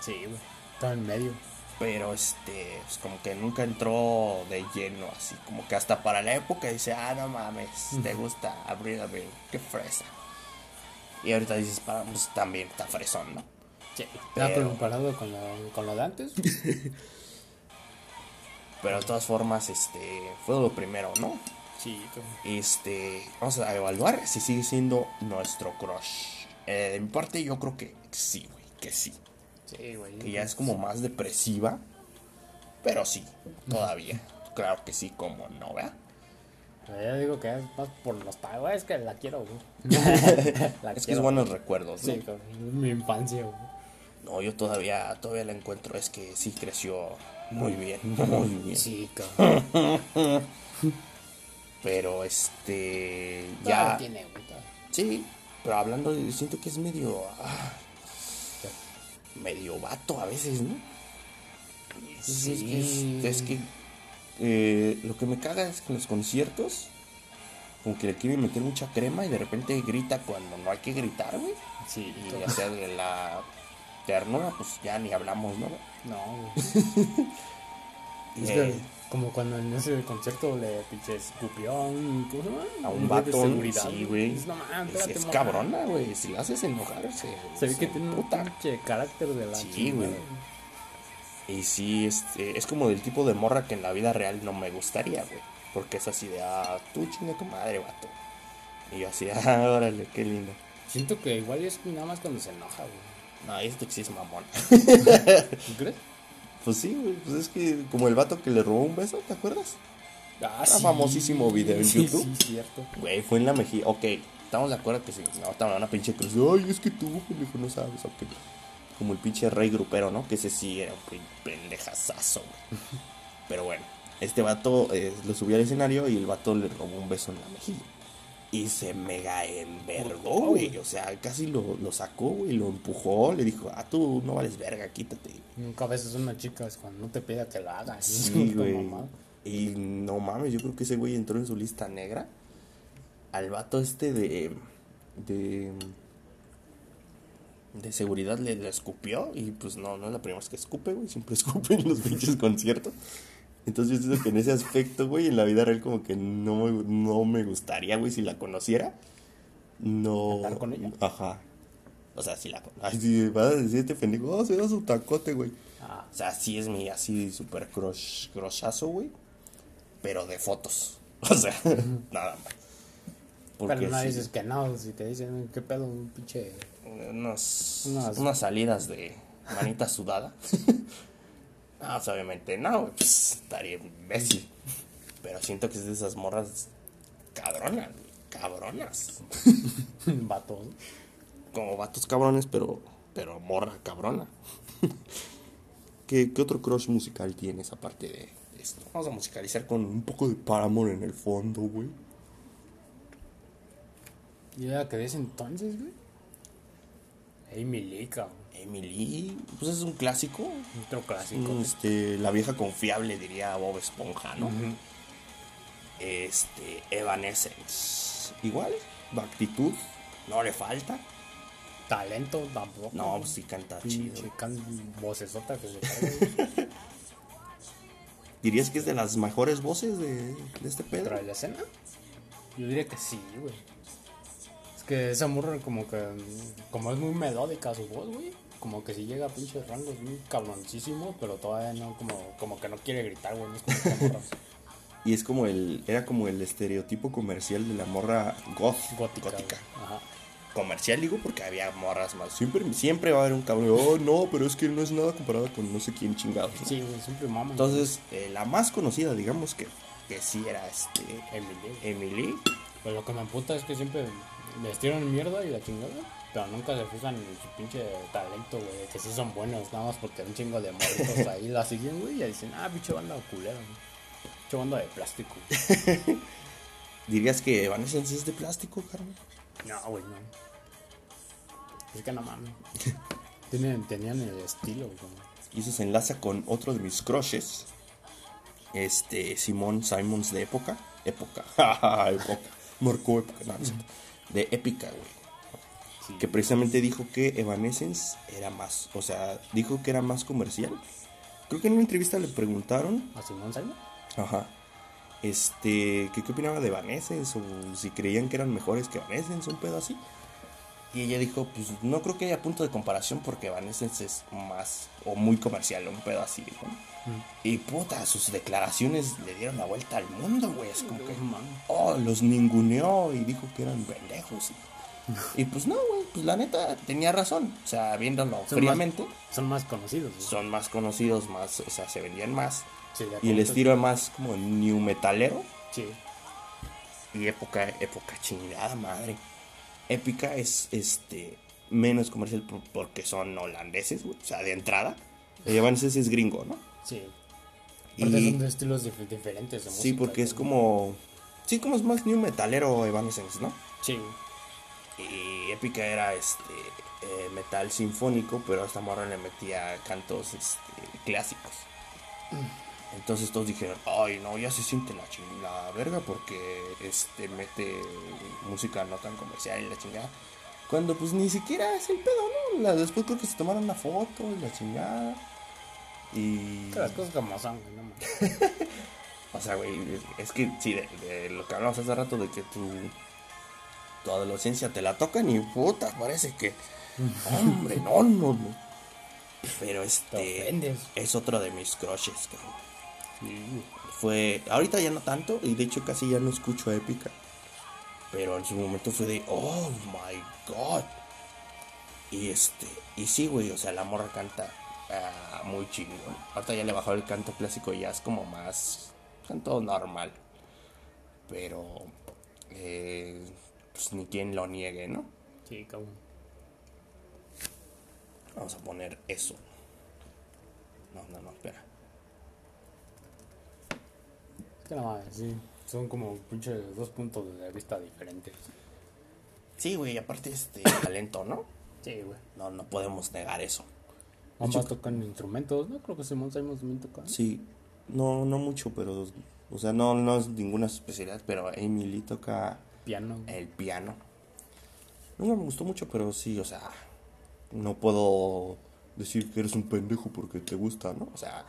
B: Sí, güey. Estaba en medio.
A: pero este, pues como que nunca entró de lleno, así como que hasta para la época dice, ah, no mames, te gusta Abril, Abril, qué fresa. Y ahorita dices, "Pa, pues también está fresón, ¿no?
B: Sí.
A: Pero-
B: comparado con lo, con lo de antes.
A: Pero de todas formas, este, fue lo primero, ¿no?
B: sí.
A: Este, vamos a evaluar si sigue siendo nuestro crush. Eh, de mi parte, yo creo que sí, güey, que sí.
B: Sí, güey.
A: Que ya es como más depresiva, pero sí, todavía. Claro que sí, como no, ¿verdad?
B: Ya digo que es más por los güey. Es que la quiero, güey. La
A: Es que es buenos recuerdos, ¿no?
B: Sí, mi infancia, güey.
A: No, yo todavía, todavía la encuentro, es que sí creció muy bien, muy bien.
B: Sí, cabrón.
A: Pero este,
B: Ya
A: ya,
B: tiene,
A: sí, pero hablando, de- siento que es medio, ah, medio vato a veces, ¿no? Sí, es que, es que, eh, lo que me caga es que en los conciertos, como que le quieren meter mucha crema y de repente grita cuando no hay que gritar, güey.
B: Sí,
A: Y ya sea de la ternura, pues ya ni hablamos, ¿no?
B: No, güey. Es
A: Eh,
B: que como cuando en ese concierto le pinche escupió a un, ¿cómo se llama?
A: a un
B: de
A: vato,
B: seguridad,
A: sí, güey.
B: Es, no
A: cabrona, güey. Si la haces enojar, se,
B: Se ve
A: se
B: que tiene un pinche carácter de la
A: Sí, güey. Y sí, este, es como del tipo de morra que en la vida real no me gustaría, güey. Porque es así de, ah, tú chinga tu madre, vato. Y yo así, ah, órale, qué lindo.
B: Siento que igual es nada más cuando se enoja, güey.
A: No, esto sí es mamón.
B: ¿Tú crees?
A: Pues sí, güey. Pues es que como el vato que le robó un beso, ¿te acuerdas?
B: Ah,
A: Era famosísimo video en
B: sí,
A: YouTube.
B: Sí, cierto.
A: Güey, fue en la mejilla. Ok, estamos de acuerdo que sí. No, estaba una pinche cruz. Ay, es que tú, pendejo, no sabes. Ok. Como el pinche rey grupero, ¿no? Que ese sí era un pendejazazo, güey. Pero bueno, este vato eh, lo subió al escenario y el vato le robó un beso en la mejilla. Y se mega envergó, güey. O sea, casi lo, lo sacó, güey. Lo empujó. Le dijo, ah, tú no vales verga, quítate.
B: Nunca a una chica es cuando no te pida que lo hagas.
A: Sí, güey. Y no mames, yo creo que ese güey entró en su lista negra. Al vato este de. de. de seguridad le, le escupió. Y pues no, no es la primera vez que escupe, güey. Siempre escupe en los pinches conciertos. Entonces yo siento que en ese aspecto, güey, en la vida real como que no me, no me gustaría, güey, si la conociera. No.
B: ¿Andar con ella?
A: Ajá. O sea, si la Ay, si vas a decir este pendejo, oh, se da su tacote, güey.
B: Ah,
A: O sea, sí es mi así super crush, crushazo, güey. Pero de fotos. O sea, nada más. Porque
B: pero no
A: sí,
B: dices que no, si te dicen, ¿qué pedo? Un pinche. Unas-
A: unas salidas de manita sudada. no, pues, obviamente no, güey, pues, estaría imbécil. Pero siento que es de esas morras cabronas, güey, cabronas.
B: vato. ¿no?
A: Como vatos cabrones, pero, pero morra cabrona. ¿Qué, ¿Qué otro crush musical tienes aparte de esto? Vamos a musicalizar con un poco de Paramore en el fondo, güey.
B: Yo ya que de ese entonces, güey. Amy Lee, cabrón.
A: Emily, pues es un clásico.
B: Otro clásico.
A: Mm, Este, la vieja confiable, diría Bob Esponja, ¿no?
B: Ujú.
A: Este, Evanescence. Igual, actitud, no le falta.
B: Talento tampoco.
A: No, pues sí canta chido.
B: Can vocesota que se.
A: ¿Dirías que es de las mejores voces de, de este pedo?
B: ¿Trae la escena? Yo diría que sí, güey. Es que esa morra como que... Como es muy melódica su voz, güey. Como que si llega a pinches rangos muy cabroncísimos, pero todavía no, como, como que no quiere gritar, güey. No es como
A: Y es como el, era como el estereotipo comercial de la morra goth,
B: gótica.
A: gótica.
B: Ajá.
A: Comercial digo porque había morras más. Siempre, siempre va a haber un cabrón. Oh, no, pero es que no es nada comparado con no sé quién chingados. ¿no?
B: Sí, güey, siempre mama.
A: Entonces, eh, la más conocida, digamos que, que sí era este
B: Emily.
A: Emily.
B: Pero lo que me emputa es que siempre les tiran mierda y la chingada. Pero nunca se fijan en su pinche talento, güey. Que sí son buenos, nada más porque un chingo de morritos ahí la siguen, güey. Y dicen, ah, pinche banda culera, güey. Pinche banda de plástico.
A: ¿Dirías que Evanescence es de plástico, Carmen?
B: No, güey, no. Es que no mames. Tienen, tenían el estilo, güey.
A: Y eso se enlaza con otro de mis crushes. Este, Simón Simons de época. Época. época. Marcó época. No, no de épica, güey. Que precisamente dijo que Evanescence era más. O sea, dijo que era más comercial. Creo que en una entrevista le preguntaron.
B: ¿A Simón Simon?
A: Ajá. Este, que qué opinaba de Evanescence o si creían que eran mejores que Evanescence, un pedo así. Y ella dijo, pues no creo que haya punto de comparación porque Evanescence es más o muy comercial, un pedo así. ¿no? Y puta, sus declaraciones le dieron la vuelta al mundo, güey. Es como que,
B: mames.
A: oh, los ninguneó y dijo que eran pendejos. Y, y pues no, güey, pues la neta tenía razón. O sea, viéndolo
B: Son
A: fríamente,
B: Más, son más conocidos,
A: son más conocidos, más, o sea, se vendían más.
B: Sí,
A: Y el estilo es más como new metalero.
B: Sí.
A: Y época, época chingada madre. Épica es este menos comercial por- porque son holandeses, güey. O sea, de entrada. Evanescence es gringo, ¿no?
B: Sí.
A: Y-
B: son de estilos dif- diferentes de
A: Sí, porque es como. Sí, como es más new metalero Evanescence, ¿no?
B: Sí.
A: Y Épica era este eh, metal sinfónico, pero a esta morra le metía cantos este, clásicos. Entonces todos dijeron, ay no, ya se siente la la verga porque este mete música no tan comercial y la chingada. Cuando pues ni siquiera es el pedo, ¿no? La- después creo que se tomaron una foto y la chingada. Y...
B: Las cosas como son, güey, no.
A: O sea, güey, es que sí, de, de lo que hablamos hace rato de que tu, tu adolescencia te la tocan y puta, parece que. Hombre, no, no, no. Pero
B: Te
A: este. Es otro de mis crushes, cabrón.
B: Sí.
A: Fue. Ahorita ya no tanto, y de hecho casi ya no escucho Épica. Pero en su momento fue de. Oh my god. Y este. Y sí, güey, o sea, la morra canta ah, muy chingón. Ahorita ya le bajó el canto clásico y ya es como más. Canto normal. Pero. eh, pues ni quien lo niegue, ¿no?
B: Sí, cabrón.
A: Vamos a poner eso. No, no, no, espera.
B: Es que no mames, sí. Son como pinche dos puntos de vista diferentes.
A: Sí, güey, aparte este talento, ¿no?
B: Sí, güey.
A: No, no podemos negar eso.
B: Ambas tocan instrumentos, ¿no? Creo que Simón Simon también toca.
A: Sí, no, no mucho, pero, o sea, no, no es ninguna especialidad, pero Emily toca
B: Piano.
A: el piano. Nunca me gustó mucho, pero sí, o sea, no puedo decir que eres un pendejo porque te gusta, ¿no? O sea,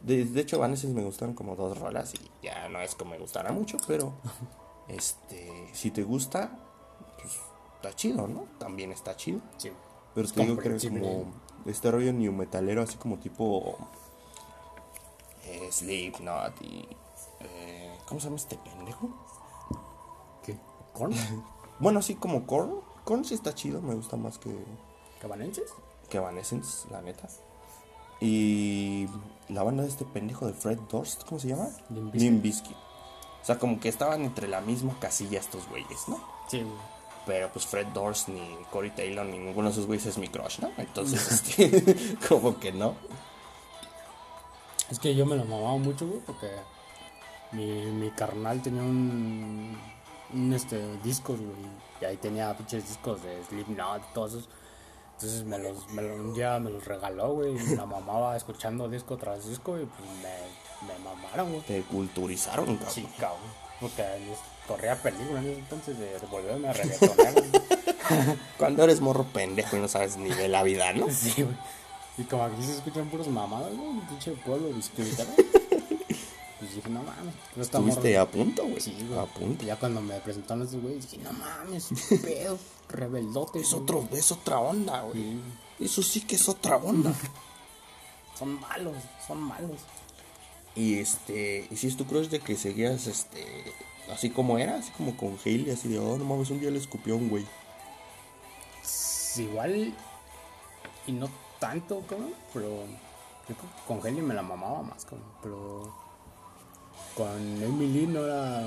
A: de, de hecho, a veces me gustan como dos rolas y ya no es que me gustara mucho, pero, este, si te gusta, pues, está chido, ¿no? También está chido.
B: Sí.
A: Pero
B: Es
A: te digo que
B: comprensible.
A: como este rollo new metalero, así como tipo eh, Slipknot y. eh, ¿Cómo se llama este pendejo?
B: ¿Corn?
A: Bueno, así como Korn. Korn sí está chido, me gusta más que,
B: ¿Cabanenses?
A: que Evanescence, la neta. Y la banda de este pendejo de Fred Durst, ¿cómo se llama?
B: Bizkit.
A: O sea, como que estaban entre la misma casilla estos güeyes, ¿no?
B: Sí, güey.
A: Pero pues Fred Durst ni Corey Taylor ni ninguno de esos güeyes es mi crush, ¿no? Entonces, este, como que no.
B: Es que yo me lo mamaba mucho, güey, porque mi, mi carnal tenía un, un este, discos, güey, y ahí tenía pinches discos de Slipknot y todos esos. Entonces me los, me lo- un día me los regaló, güey, y la mamaba escuchando disco tras disco y pues me, me mamaron, güey.
A: Te culturizaron, cabrón.
B: Sí, cabrón. Porque corría película en ese entonces de, de volverme a reggaetonero. güey.
A: Cuando eres morro pendejo y no sabes ni de la vida, ¿no?
B: Sí, güey. Y como aquí se escuchan puros mamadas, güey, un pinche pueblo biscuitero. Pues dije, no mames. No está
A: Estuviste a punto, güey.
B: Sí, güey.
A: A punto.
B: Ya cuando me presentaron estos güeyes, dije, no mames, pedo, rebeldote.
A: Es otro, es otra onda, güey.
B: Sí,
A: Eso sí que es otra onda.
B: son malos, son malos.
A: Y este, y si es tu crush de que seguías este, así como era, así como con Hailey, así de, oh, no mames, un día le escupió un güey.
B: Igual, y no tanto, cabrón, pero yo creo que con Henry me la mamaba más, cabrón, pero con Emily no era,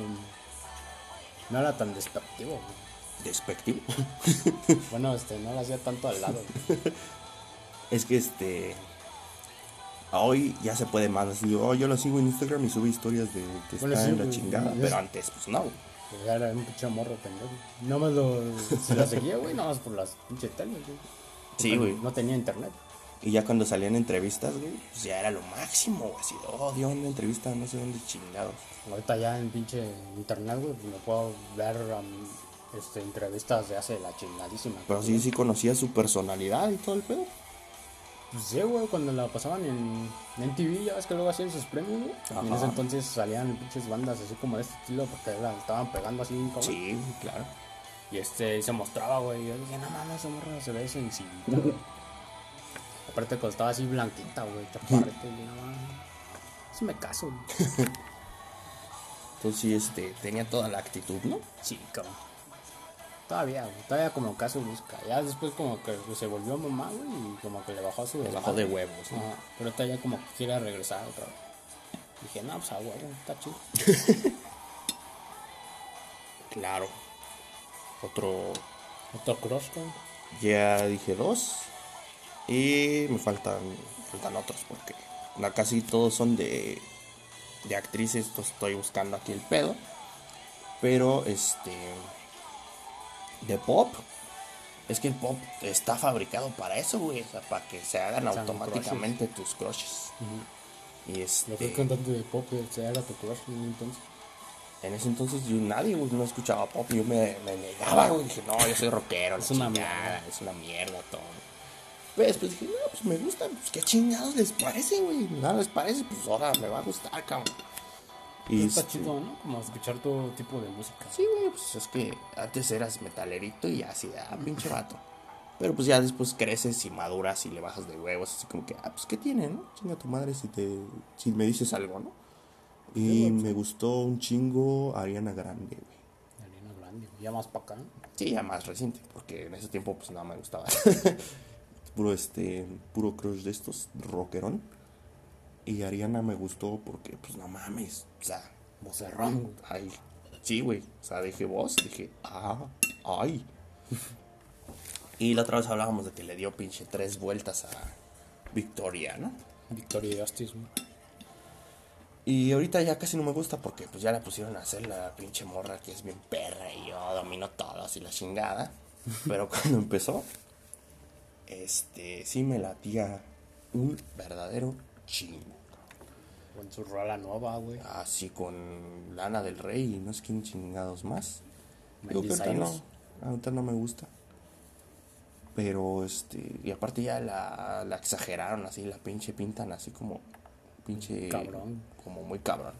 B: no era tan despectivo, güey.
A: despectivo.
B: Bueno, este, no lo hacía tanto al lado. güey.
A: es que este. Hoy ya se puede más. Así, oh, yo lo sigo en Instagram y sube historias de que
B: Bueno,
A: está
B: sí,
A: en la
B: güey,
A: chingada. Pero antes, pues no.
B: Pues era un pinche morro pendejo. No más lo. Se la seguía, güey, nada más por las pinches teles, güey.
A: Sí, güey.
B: No tenía internet.
A: Y ya cuando salían entrevistas, güey, pues ya era lo máximo, güey. Así, oh, dio una entrevista, no sé dónde chingados.
B: Ahorita ya en pinche internet, güey, pues me puedo ver um, este, entrevistas de hace la chingadísima.
A: Pero sí, sí conocía su personalidad y todo el pedo.
B: Pues sí, güey, cuando la pasaban en, en TV, ya ves que luego hacían sus premios, güey. Y en ese entonces salían pinches bandas así como de este estilo, porque la estaban pegando así.
A: Sí, claro.
B: Y este, y se mostraba, güey. Yo dije, no mames, esa morra se ve sencillita, güey. Aparte, cuando estaba así blanquita, güey, chaparrita. y no. Sí me caso, güey.
A: Entonces sí, este, tenía toda la actitud, ¿no?
B: Sí, cabrón. Todavía, güey. Todavía como caso busca. Ya después como que se volvió mamá, güey. Y como que le bajó a su
A: Le bajó de huevos, ¿no?
B: Ajá. Pero ya como que quiere regresar otra vez. Dije, no, pues a huevo, está chido.
A: Claro. Otro,
B: Otro güey.
A: ya dije dos. Y me faltan, faltan otros porque casi todos son de, de actrices. Entonces estoy buscando aquí el pedo. Pero este. De pop. Es que el pop está fabricado para eso, güey. O sea, para que se hagan automáticamente tus crushes. Y
B: Lo que
A: este.
B: es cantante de pop, se era tu crush, güey, entonces.
A: En ese entonces yo nadie, güey, no escuchaba pop. Yo me, me negaba, güey. Dije, no, yo soy rockero.
B: Es una
A: chingada,
B: mierda.
A: Es una mierda todo. Pero después dije, no, pues me gusta. Pues qué chingados les parece, güey. Nada les parece, pues ahora me va a gustar, cabrón. Y
B: Está
A: este,
B: chido, ¿no? Como escuchar todo tipo de música.
A: Sí, güey, pues es que antes eras metalerito y así, ah, pinche vato. Pero pues ya después creces y maduras y le bajas de huevos, así como que, ah, pues qué tiene, ¿no? Chinga tu madre si te si me dices algo, ¿no? Y me gustó un chingo Ariana Grande, güey.
B: Ariana Grande, ya más para acá.
A: Sí, ya más reciente, porque en ese tiempo pues no me gustaba. puro este, puro crush de estos rockerón. Y Ariana me gustó porque pues no mames, o sea,
B: güey.
A: ay, sí, güey, o sea, dije voz, dije, ah, ay. y la otra vez hablábamos de que le dio pinche tres vueltas a Victoria, ¿no?
B: Victoria Justice.
A: Y ahorita ya casi no me gusta porque pues ya la pusieron a hacer la pinche morra que es bien perra y yo domino todo así la chingada. Pero cuando empezó, este, sí me latía un verdadero chingo.
B: Con su rola nueva, güey.
A: Así con Lana del Rey y no sé quién chingados más. Digo que ahorita no, ahorita no me gusta. Pero este, y aparte ya la, la exageraron así, la pinche pintan así como pinche
B: Cabrón.
A: como muy cabrón.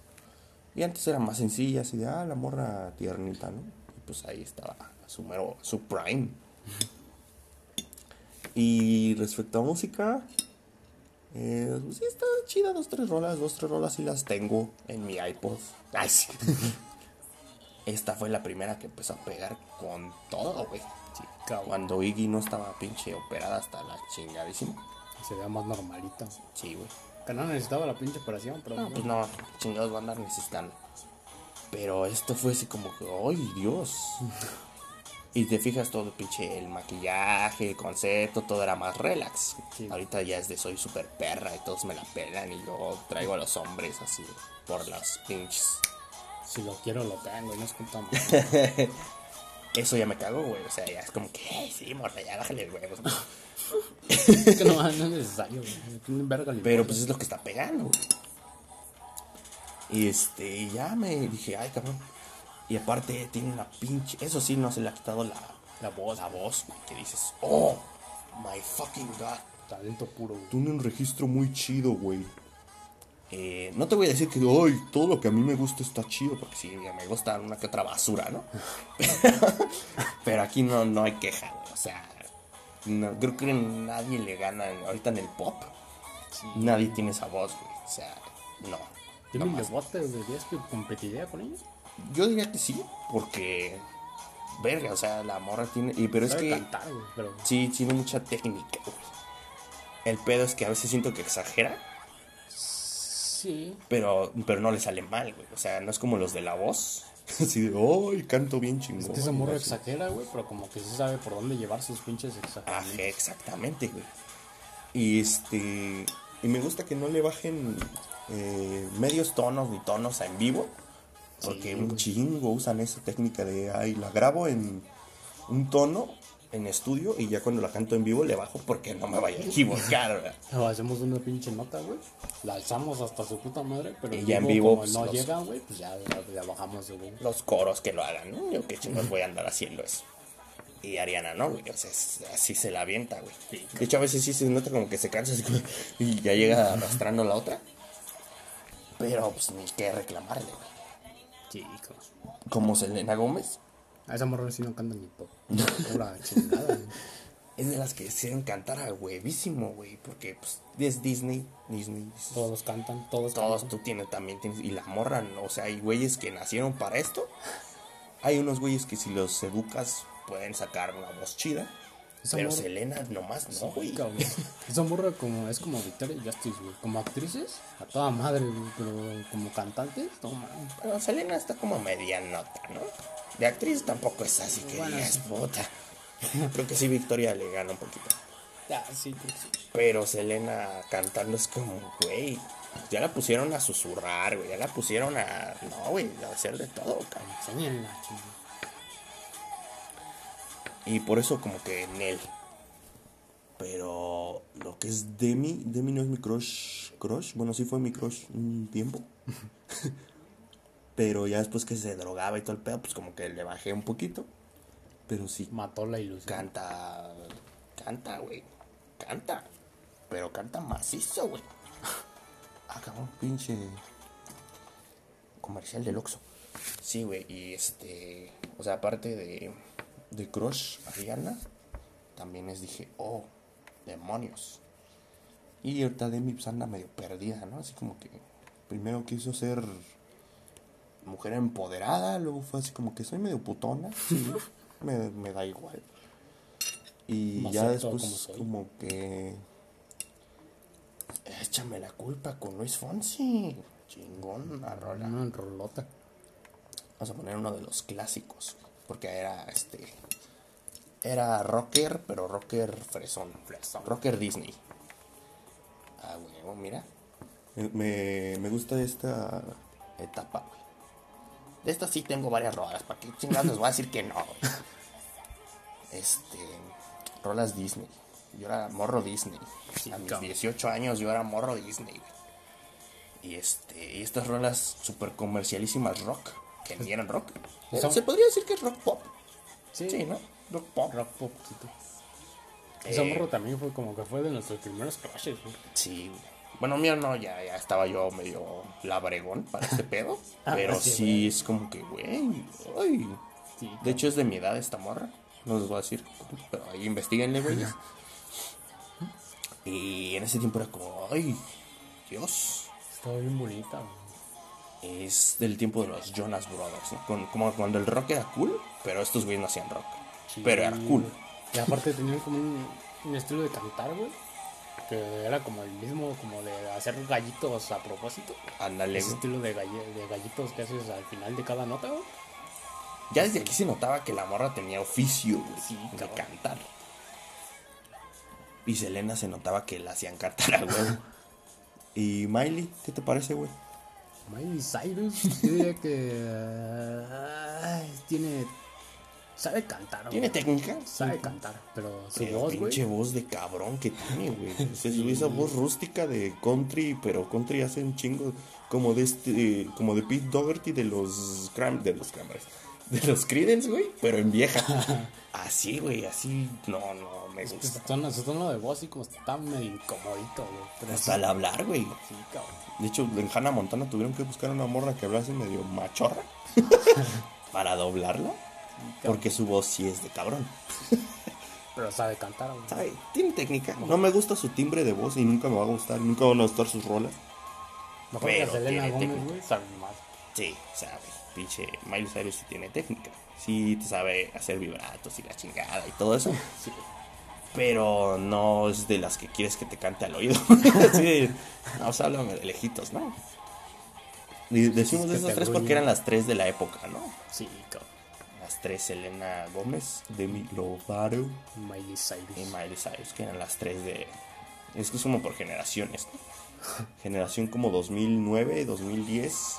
A: Y antes era más sencilla, así de ah, la morra tiernita, ¿no? Y pues ahí estaba su mero, su prime. Y respecto a música, eh, pues sí está chida, dos, tres rolas, dos, tres rolas sí las tengo en mi iPod. Ay, sí. Esta fue la primera que empezó a pegar con todo, güey.
B: Sí, cabrón.
A: Cuando Iggy no estaba pinche operada hasta la chingadísima.
B: Se vea más normalita.
A: Sí, güey.
B: Que no necesitaba la pinche operación, pero.
A: No, pues no, chingados van a andar necesitando. Pero esto fue así como que, ¡ay, Dios! Y te fijas todo, pinche, el maquillaje, el concepto, todo era más relax.
B: Sí.
A: Ahorita ya es de soy super perra y todos me la pelan y yo traigo a los hombres así por las pinches.
B: Si lo quiero, lo tengo y no es culpa mía.
A: Eso ya me cago, güey. O sea, ya es como que, "Ey, sí, morra, ya bájale huevos. güey".
B: es que no, no es necesario, güey.
A: Pero pues es lo que está pegando, güey. Y este, y ya me dije, ay, cabrón. Y aparte tiene una pinche. Eso sí, no se le ha quitado la, la voz, la voz, güey. Que dices, oh, my fucking god.
B: Talento puro, güey.
A: Tiene un registro muy chido, güey. Eh, no te voy a decir que ay, todo lo que a mí me gusta está chido, porque sí, me gusta una que otra basura, ¿no? Pero aquí no, no hay queja, güey. O sea, no- creo que nadie le gana ahorita en el pop. Nadie tiene esa voz, güey. O sea, no.
B: ¿Tiene
A: no
B: un
A: más.
B: bote que competiría con ellos?
A: Yo diría que sí, porque. Verga, o sea, la morra tiene. Y, pero es que.
B: cantar, pero.
A: Sí, tiene mucha técnica, güey. El pedo es que a veces siento que exagera,
B: Sí.
A: pero, pero no le sale mal, güey. O sea, no es como los de la voz, Así de, ¡ay, canto bien chingón!
B: Es que esa morra exagera, güey, pero como que sí sabe por dónde llevar sus pinches
A: Ajá,
B: exageraciones.
A: exactamente, güey. Y este. Y me gusta que no le bajen eh, medios tonos ni tonos a en vivo. Porque
B: Sí,
A: un chingo usan esa técnica de, ay, la grabo en un tono en estudio y ya cuando la canto en vivo le bajo porque no me vaya a equivocar, ¿verdad?
B: O hacemos una pinche nota, güey. La alzamos hasta su puta madre, pero
A: Y ya en vivo,
B: como
A: pues,
B: no
A: los-
B: llegan, güey, pues ya, bajamos, güey.
A: Los coros que lo hagan, ¿no? Yo qué chingos voy a andar haciendo eso. Y Ariana no, güey. O sea, así se la avienta, güey. De hecho, a veces sí se nota como que se cansa y ya llega arrastrando la otra. Pero pues ni qué reclamarle, güey.
B: Hijo.
A: Como Selena Gómez.
B: A esa morra sí no canta ni pop. Pura chingada.
A: Es de las que se encantar a huevísimo, güey. Porque pues es Disney. Disney. dices,
B: Todos cantan, todos
A: Todos
B: cantan.
A: tú tienes también tienes. Y la morra, ¿no? o sea, hay güeyes que nacieron para esto. Hay unos güeyes que si los educas pueden sacar una voz chida.
B: Esa
A: pero
B: morra-
A: Selena nomás no, güey.
B: Esa morra como, es como Victoria Justice, güey. Como actrices, a toda madre, güey. Pero como cantantes, mames.
A: Pero Selena está como medianota, ¿no? De actriz tampoco es así que
B: Bueno,
A: digas,
B: sí.
A: puta. Creo que sí, Victoria le gana un poquito.
B: Ya, sí, creo que sí.
A: Pero Selena cantando es como, güey. Ya la pusieron a susurrar, güey. Ya la pusieron a. No, güey, a hacer de todo, cabrón. Y por eso, como que en él. Pero lo que es Demi, Demi no es mi crush. Crush, bueno, sí fue mi crush un tiempo. Pero ya después que se drogaba y todo el pedo, pues como que le bajé un poquito. Pero sí,
B: Mató la ilusión.
A: canta. Canta, güey. Canta. Pero canta macizo, güey. Ah, cabrón, pinche. Comercial del Oxxo. Sí, güey, y este. O sea, aparte de. De Crush Ariana, también les dije, oh, demonios. Y ahorita Demi pues anda medio perdida, ¿no? Así como que. Primero quiso ser. Mujer empoderada, luego fue así como que soy medio putona. Sí, me, me da igual. Y
B: Me
A: ya después
B: como
A: que échame la culpa con Luis Fonsi. Chingón, la rola.
B: Una rolota.
A: Vamos a poner uno de los clásicos, porque era este era rocker, pero rocker fresón, rocker Disney. Ah, huevo, mira. Me, me, gusta esta etapa, güey. De esta sí tengo varias rolas, ¿para qué chingados les voy a decir que no? Este, rolas Disney. Yo era morro Disney.
B: Sí,
A: a mis
B: cabrón.
A: 18 años yo era morro Disney, güey. Y este, y estas rolas super comercialísimas rock, eran rock.
B: Son-
A: Se podría decir que es rock pop.
B: Sí,
A: Sí, ¿no? Rock pop.
B: Rock pop, sí, tú. Esa
A: Eh,
B: morra también fue como que fue de nuestros primeros crushes, güey.
A: Sí, güey. Bueno, mío no, ya, ya estaba yo medio labregón para este pedo.
B: Ah,
A: pero
B: sí,
A: sí, es como que, güey, ay.
B: Sí,
A: De hecho, es de mi edad esta morra. No les voy a decir, pero ahí investiguenle, güey. Y en ese tiempo era como, ay, Dios.
B: estaba bien bonita, güey.
A: Es del tiempo de los Jonas Brothers, ¿no? Con- como cuando el rock era cool, pero estos güeyes no hacían rock.
B: Sí.
A: Pero era cool.
B: Y aparte tenían como un, un estilo de cantar, güey. Que era como el mismo, como de hacer gallitos a propósito.
A: Ándale,
B: Ese
A: güey.
B: estilo de, galle- de gallitos que haces al final de cada nota, güey.
A: Ya desde aquí se notaba que la morra tenía oficio, güey,
B: Sí,
A: de cantar. Y Selena se notaba que la hacían cantar huevo. y Miley, ¿qué te parece, güey?
B: Miley Cyrus, yo diría que tiene, sabe cantar, güey.
A: ¿Tiene técnica?
B: sabe cantar, pero su
A: Pero
B: voz,
A: pinche
B: güey.
A: voz de cabrón que tiene, güey. Sube esa voz rústica de country, pero country hace un chingo como de este, como de Pete Doherty de los Cram, de los Cranberries, de los Creedence, güey, pero en vieja. Así, güey, así, no, no, me gusta.
B: tono, su tono de voz, sí, como está medio incomodito, güey.
A: Hasta al hablar, güey.
B: sí, cabrón.
A: De hecho, en Hannah Montana tuvieron que buscar una morra que hablase medio machorra para doblarla, porque su voz sí es de cabrón.
B: Pero sabe cantar, güey.
A: ¿Sabe? Tiene técnica. No me gusta su timbre de voz y nunca me va a gustar, nunca van a gustar sus rolas.
B: Mejor
A: Pero
B: que Selena
A: tiene
B: Gómez,
A: técnica.
B: güey, sabe más.
A: Sí, sabe. Pinche Miley Cyrus sí tiene técnica. Sí te sabe hacer vibratos y la chingada y todo eso.
B: Sí.
A: Pero no es de las que quieres que te cante al oído. De, no, o sea, háblame de lejitos, ¿no? Y decimos de esas tres porque eran las tres de la época, ¿no?
B: Sí, cabrón.
A: Las tres, Selena Gómez, Demi Lovato
B: Miley Cyrus.
A: y Miley Cyrus, que eran las tres de... Es que es como por generaciones, ¿no? Generación como 2009, 2010,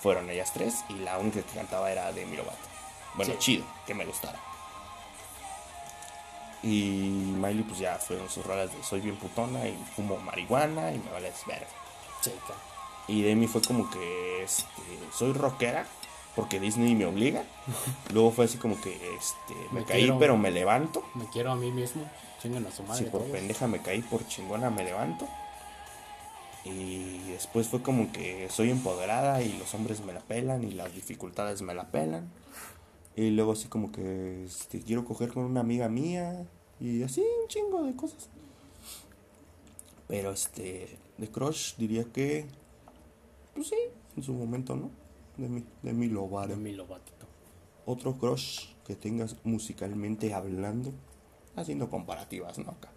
A: fueron ellas tres y la única que cantaba era Demi Lovato. Bueno,
B: Sí.
A: chido, que me gustara. Y Miley pues ya fueron sus rolas de soy bien putona y fumo marihuana y me vale verga.
B: Sí, cabrón.
A: Y Demi fue como que este, soy rockera porque Disney me obliga. Luego fue así como que este, me,
B: Me
A: caí
B: quiero.
A: pero me levanto.
B: Me quiero a mí mismo. Chingan a su madre.
A: Si por
B: todos.
A: pendeja me caí, por chingona me levanto. Y después fue como que soy empoderada y los hombres me la pelan y las dificultades me la pelan. Y luego así como que este, quiero coger con una amiga mía y así un chingo de cosas. Pero este, de Crush diría que, pues sí, en su momento, ¿no? De mi, de mi Lovato.
B: De mi lobatito.
A: Otro crush que tengas musicalmente hablando, haciendo comparativas, ¿no? Acá.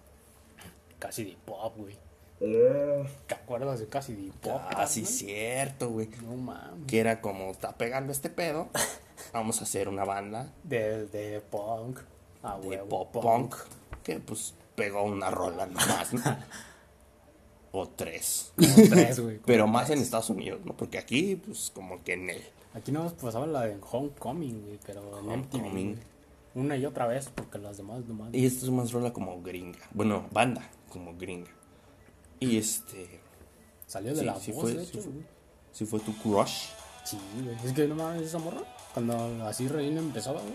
B: Casi de pop, güey. ¿Te acuerdas de casi de pop?
A: Ah, sí, cierto, güey.
B: No mames.
A: Que era como, está pegando este pedo, vamos a hacer una banda
B: De, de punk. Ah,
A: de pop punk, que pues pegó una rola nomás, ¿no? O tres.
B: Como tres, güey.
A: Pero más en. Estados Unidos, ¿no? Porque aquí, pues como que en el...
B: Aquí no nos pasaba la de Homecoming, güey, pero en MTV.
A: Homecoming.
B: Una y otra vez, porque las demás nomás.
A: Y esto es más rola como gringa. Bueno, banda como gringa. Y este...
B: Salió de
A: Sí,
B: la
A: sí
B: voz,
A: fue,
B: de
A: sí
B: hecho,
A: fue.
B: güey.
A: Si fue tu crush.
B: Sí, güey. Es que no mames, esa morra. Cuando así recién empezaba, güey.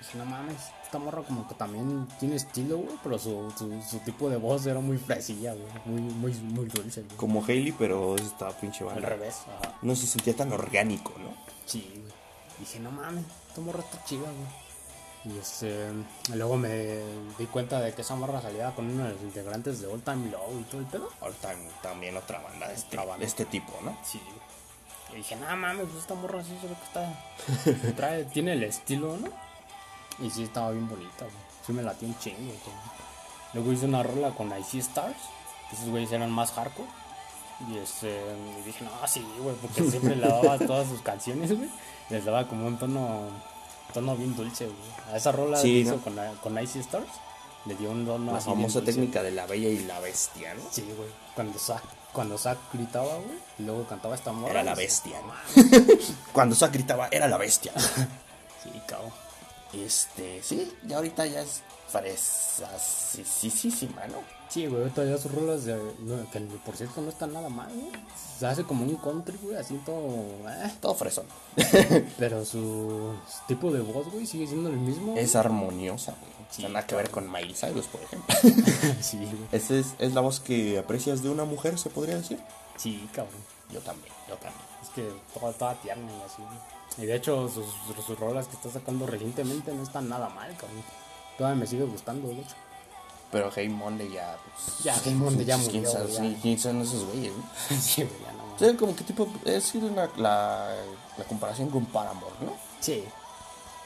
B: Dije, no mames, esta morra como que también tiene estilo, güey. Pero su, su, su tipo de voz era muy fresilla, güey. Muy, muy, muy dulce, güey.
A: Como Hailey, pero esta pinche
B: Al
A: banda.
B: revés, ajá.
A: No se sentía tan orgánico, ¿no?
B: Sí, güey. Dije, no mames, esta morra está chida, güey. Y este, luego me di cuenta de que esa morra salía con uno de los integrantes de All Time Low y todo el pedo.
A: Ahorita también otra banda de este,
B: Otra banda.
A: de este tipo, ¿no?
B: Sí. Y dije, no mames, pues esta morra sí se ve que está. Trae, tiene el estilo, ¿no? Y sí estaba bien bonita, güey. Sí me latió un chingo. Luego hice una rola con IC Stars. Esos güeyes eran más hardcore. Y este, y dije, no, sí, güey, porque siempre le daba todas sus canciones, güey. Les daba como un tono, tono bien dulce, güey. A esa rola
A: Sí,
B: que hizo con, con IC Stars, le dio un tono
A: La
B: así bien
A: famosa
B: dulce.
A: técnica de la bella y la bestia, ¿no?
B: Sí, güey. Cuando Zack, cuando Zack gritaba, güey, y luego cantaba esta morra.
A: Era la bestia. Cuando Zack gritaba, era la bestia.
B: Sí, cabrón.
A: Este, sí, ya ahorita ya es fresasísima, ¿no?
B: Sí, güey, ya sus rolas, de, que por cierto no están nada mal, güey. Se hace como un country, güey, así todo. eh,
A: Todo fresón.
B: Pero su tipo de voz, güey, sigue siendo el mismo.
A: Es armoniosa, güey.
B: Sí,
A: nada que ver con Miley Cyrus, por ejemplo.
B: Sí, güey.
A: ¿Esa es, es la voz que aprecias de una mujer, se podría decir?
B: Sí, cabrón.
A: Yo también, yo también.
B: Es que toda, toda tierna y así, güey. Y de hecho, sus, sus, sus rolas que está sacando recientemente no están nada mal, cabrón. Todavía me sigue gustando, de hecho.
A: Pero Hey Monday ya, pues...
B: Ya, Hey Monday ya
A: ¿quién
B: murió,
A: ¿Quién son esos güeyes, no?
B: sí, güey, ya no.
A: O sea, como que tipo, es una, la, la comparación con Paramore, ¿no?
B: Sí.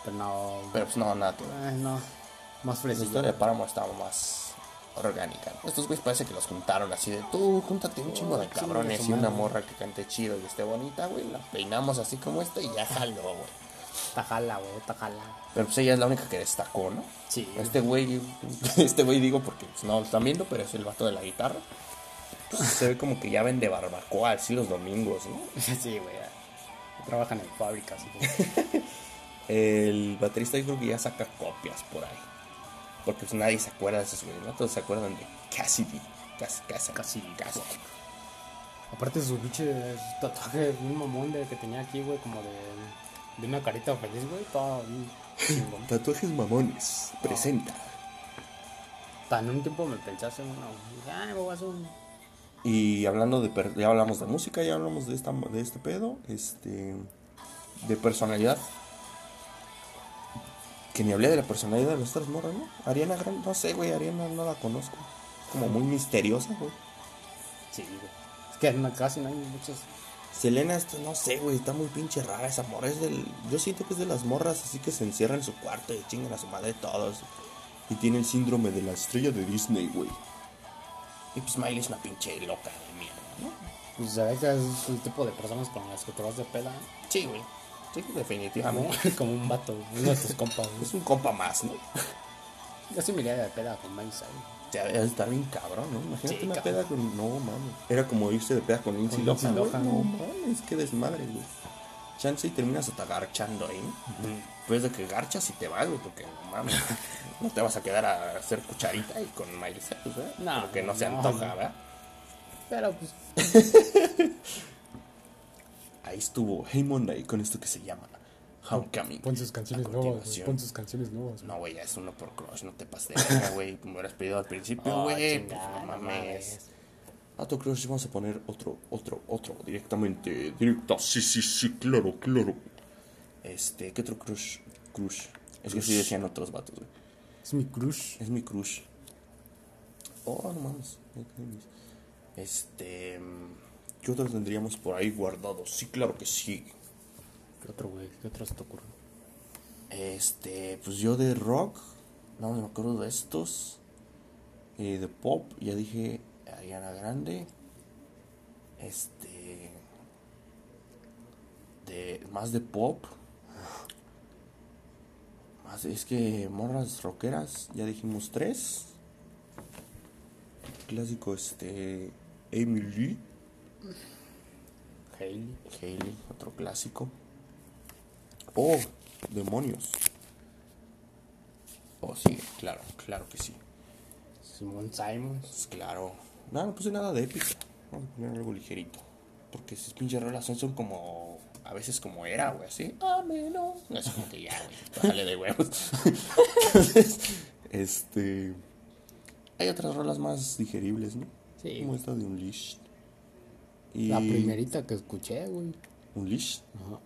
B: Pero no.
A: Pero pues no, nada que ver.
B: eh, no. Más
A: La
B: fresilla.
A: historia de Paramore estaba más orgánica. ¿no? Estos güeyes parece que los juntaron así de tú, júntate un chingo de cabrones y una morra que cante chido y esté bonita, güey. La peinamos así como esta y ya jaló, güey.
B: Tajala, güey, tajala.
A: Pero pues ella es la única que destacó, ¿no?
B: Sí.
A: Este güey, este güey digo porque pues, no lo están viendo, pero es el vato de la guitarra. Pues, se ve como que ya vende barbacoa así los domingos, ¿no?
B: sí, güey. Trabajan en fábricas.
A: El baterista yo creo que ya saca copias por ahí. Porque pues nadie se acuerda de esos güeyes, ¿no? Todos se acuerdan de Cassidy. Cass, Cass,
B: Cassidy.
A: Cassidy.
B: Aparte su pinche tatuaje un mamón de que tenía aquí, güey, como de, de una carita feliz, güey. Todo bien chingón.
A: Tatuajes mamones. Presenta.
B: Tan un tiempo me pensé hacer uno. ah, me voy a hacer.
A: Y hablando de... per- Ya hablamos de música, ya hablamos de, esta, de este pedo. Este... De personalidad. Que ni hablé de la personalidad de las otras morras, ¿no? Ariana Grande, no sé, güey, Ariana no la conozco. Como muy misteriosa, güey.
B: Sí, güey. Es que no- casi no hay muchos.
A: Selena, esto no sé, güey, está muy pinche rara esa morra. Es del, yo siento que es de las morras así que se encierra en su cuarto y chingan a su madre todos. Y tiene el síndrome de la estrella de Disney, güey. Y pues Miley es una pinche loca de mierda, ¿no?
B: Pues a veces es el tipo de personas con las que te vas de peda.
A: Sí, güey. Sí, definitivamente.
B: como un vato, uno de tus compas.
A: Es un compa más, ¿no?
B: Yo sí me iría de peda con Miley Cyrus.
A: Debe estar bien cabrón, ¿no? Imagínate
B: Sí,
A: una
B: cabrón.
A: peda con. No, mames. Era como irse de peda con Lindsay
B: Lohan.
A: No mames, qué desmadre, güey. Chance y terminas hasta garchando ahí, ¿no? Después de que garchas y te vas, güey, porque no mames. no te vas a quedar a hacer cucharita y con Miley Cyrus, ¿verdad?
B: No,
A: Porque no se antoja,
B: no.
A: ¿verdad?
B: Pero pues,
A: Ahí estuvo Hey Monday con esto que se llama Homecoming.
B: pon sus canciones
A: A
B: nuevas. Pon sus canciones nuevas.
A: No, güey, ya es uno por crush, no te pases güey. Me hubieras pedido al principio,
B: Oh,
A: güey. pues, no mames.
B: mames.
A: Otro crush, vamos a poner otro, otro, otro, directamente, directo. Sí, sí, sí, claro, claro. Este, ¿qué otro crush? Crush. Es que sí decían otros vatos, güey.
B: Es mi crush.
A: Es mi crush. Oh, no mames. Este, ¿qué otro tendríamos por ahí guardado? Sí, claro que sí.
B: ¿Qué otro, güey? ¿Qué otro se te ocurre?
A: Este, pues yo de rock, no me acuerdo de estos. Eh, de pop, ya dije Ariana Grande. Este, de más de pop. Más, es que morras rockeras, ya dijimos tres. Clásico, este, Amy Lee,
B: Hailey.
A: Hailey, otro clásico. Oh, demonios. Oh, sí, claro, claro que sí.
B: Simon Simons.
A: Pues claro. No, no puse nada de épica. Vamos a poner algo ligerito. Porque esas pinches rolas son, son como. A veces como era, güey, así. Ah, no. Es como que ya, güey. Bájale de huevos. Entonces, este. Hay otras rolas más digeribles, ¿no?
B: Sí.
A: Como esta de Unleashed. Y
B: La primerita que escuché, güey.
A: Unleashed.
B: Ajá.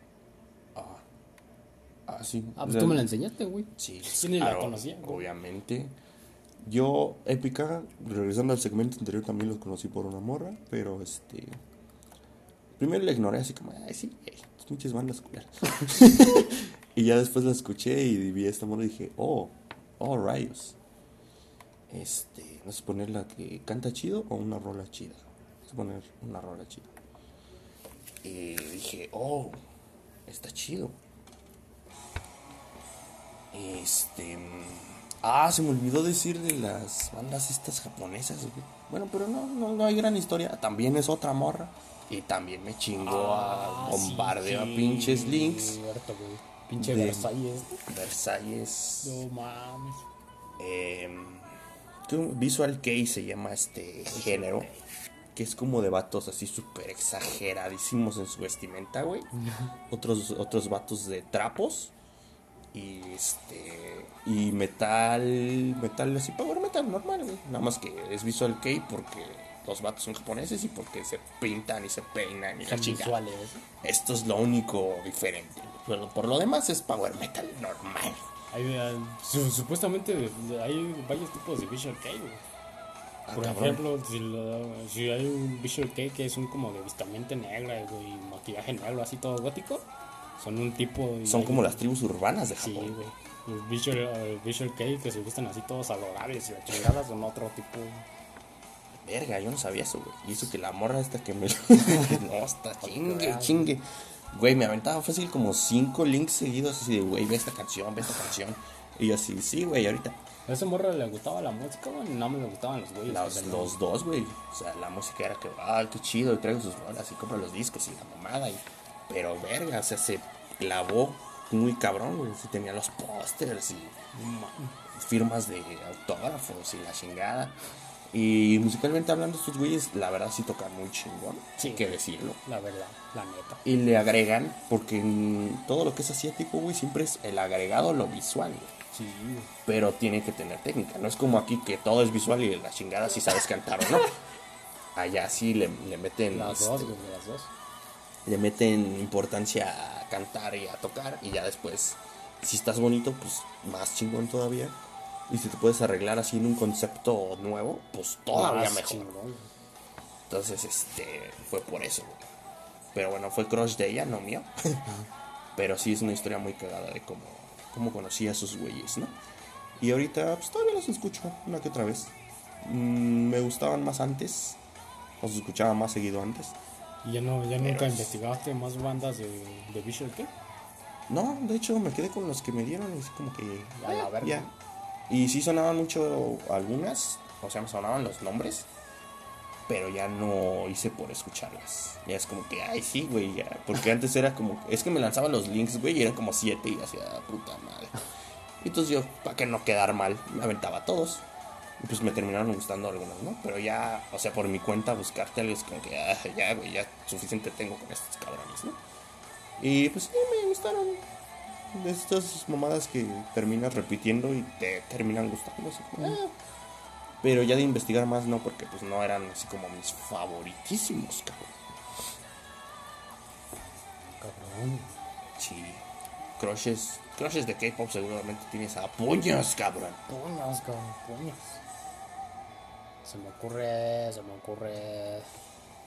A: Ah, sí.
B: Ah, pues tú me la enseñaste, güey.
A: Sí,
B: Yo ni la conocía, güey.
A: Obviamente. Yo, épica, regresando al segmento anterior, también los conocí por una morra, pero este. Primero la ignoré así como, ay, sí, eh, pinches bandas culeras. y ya después la escuché y vi a esta morra y dije, oh, oh, rayos. Este, no sé poner la que canta chido o una rola chida. No sé poner una rola chida. Y dije, oh, está chido. Este. Ah, se me olvidó decir de las bandas estas japonesas. güey. Bueno, pero no, no, no hay gran historia. También es otra morra. Y también me chingó a bombardeo a pinches links.
B: Güey. Pinche
A: De-
B: Versalles.
A: Versalles.
B: No mames.
A: eh, un Visual Kei se llama este género. Que es como de vatos así súper exageradísimos en su vestimenta, güey. otros, otros vatos de trapos. Y este. Y metal. Metal así, power metal normal, güey. Nada más que es Visual Kei porque los vatos son japoneses y porque se pintan y se peinan y la
B: visuales.
A: Esto es lo único diferente. Pero por lo demás es power metal normal.
B: Hay, eh, su- supuestamente hay varios tipos de Visual Kei, güey.
A: Ah,
B: Por
A: cabrón.
B: ejemplo, si, lo- si hay un Visual Kei que es un como de vestimenta negra güey, y maquillaje negro, así todo gótico, son un tipo.
A: Son como las tribus urbanas de
B: Sí,
A: Japón.
B: güey. Los Visual, eh, Visual Kei que se gustan así todos adorables y la chingada son otro tipo.
A: Verga, yo no sabía eso, güey. Y eso que la morra esta que me... no, está chingue, chingue. Güey, me aventaba fácil como cinco links seguidos así de, güey, ve esta canción, ve esta canción. Y yo así, sí, güey, ahorita.
B: A ese morro le gustaba la música, güey, no me le gustaban los güeyes.
A: Los dos, güey. O sea, la música era que, ah, qué chido, y traigo sus rolas y compro los discos y la mamada. Y... Pero, verga, o sea, se clavó muy cabrón, güey. Sí, tenía los pósters y firmas de autógrafos y la chingada. Y musicalmente hablando, estos güeyes, la verdad, sí tocan muy chingón.
B: Sí.
A: Hay que decirlo.
B: La verdad, la neta.
A: Y le agregan, porque en todo lo que es asiático, güey, siempre es el agregado lo visual, güey.
B: Sí.
A: Pero tiene que tener técnica. No es como aquí que todo es visual y la chingada si sabes cantar o no. Allá sí le, le meten
B: Las
A: este,
B: dos, güey, las dos.
A: Le meten importancia a cantar y a tocar y ya después si estás bonito pues más chingón todavía. Y si te puedes arreglar así en un concepto nuevo pues todavía
B: Más
A: mejor.
B: chingón,
A: entonces este fue por eso. Pero bueno fue crush de ella no mío. Pero sí es una historia muy cagada de cómo cómo conocí a esos güeyes no y ahorita pues todavía los escucho una que otra vez. Mm, me gustaban más antes los escuchaba más seguido antes
B: ¿Y ya, no, ya nunca investigaste más bandas de, de Visual Kei?
A: No, de hecho me quedé con los que me dieron y es como que...
B: A la verga.
A: ya. Y sí sonaban mucho algunas, o sea, me sonaban los nombres, pero ya no hice por escucharlas. Ya es como que, ay, sí, güey, ya. Porque antes era como, es que me lanzaban los links, güey, y eran como siete y hacía puta madre. Y entonces yo, para que no quedar mal, me aventaba todos. Y pues me terminaron gustando algunos, ¿no? Pero ya, o sea, por mi cuenta, buscarte algo es como que, ah, ya, güey, ya suficiente tengo con estos cabrones, ¿no? Y pues sí, me gustaron. Estas mamadas que terminas repitiendo y te terminan gustando. así como, ah. Pero ya de investigar más no, porque pues no eran así como mis favoritísimos, cabrón.
B: Cabrón.
A: Sí. Crushes, crushes de K-pop seguramente tienes a puños, cabrón.
B: Puños, cabrón, puños. Se me ocurre, se me ocurre.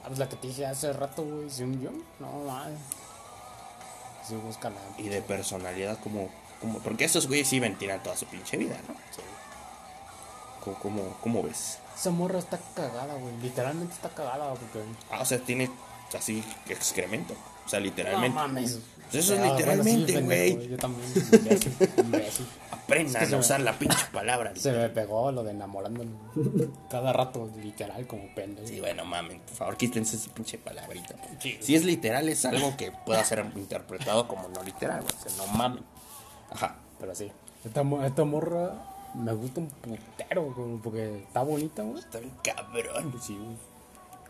B: Ah, pues la que te dije hace rato, güey, un yo. No, mames. Sí, búscala.
A: Y de personalidad como, como porque esos güeyes sí ventilan toda su pinche vida, ¿no?
B: Sí.
A: ¿Cómo, cómo, cómo ves?
B: Esa morra está cagada, güey. Literalmente está cagada, porque.
A: Ah, o sea, tiene así excremento. O sea, literalmente.
B: No mames.
A: Pues eso es
B: Ah, bueno,
A: literalmente,
B: sí,
A: güey.
B: pendejo, Yo también, imbécil, imbécil.
A: Aprendan
B: Es que
A: a
B: me-
A: usar la pinche palabra.
B: Se me pegó lo de enamorándome cada rato, literal, como pendejo.
A: Sí, bueno, mamen, por favor, quítense esa pinche palabrita.
B: Sí.
A: Si es literal, es algo que pueda ser interpretado como no literal, güey. O sea, no mamen. Ajá.
B: Pero sí. Esta, esta morra me gusta un putero, porque está bonita, güey.
A: Está bien cabrón.
B: Sí, güey.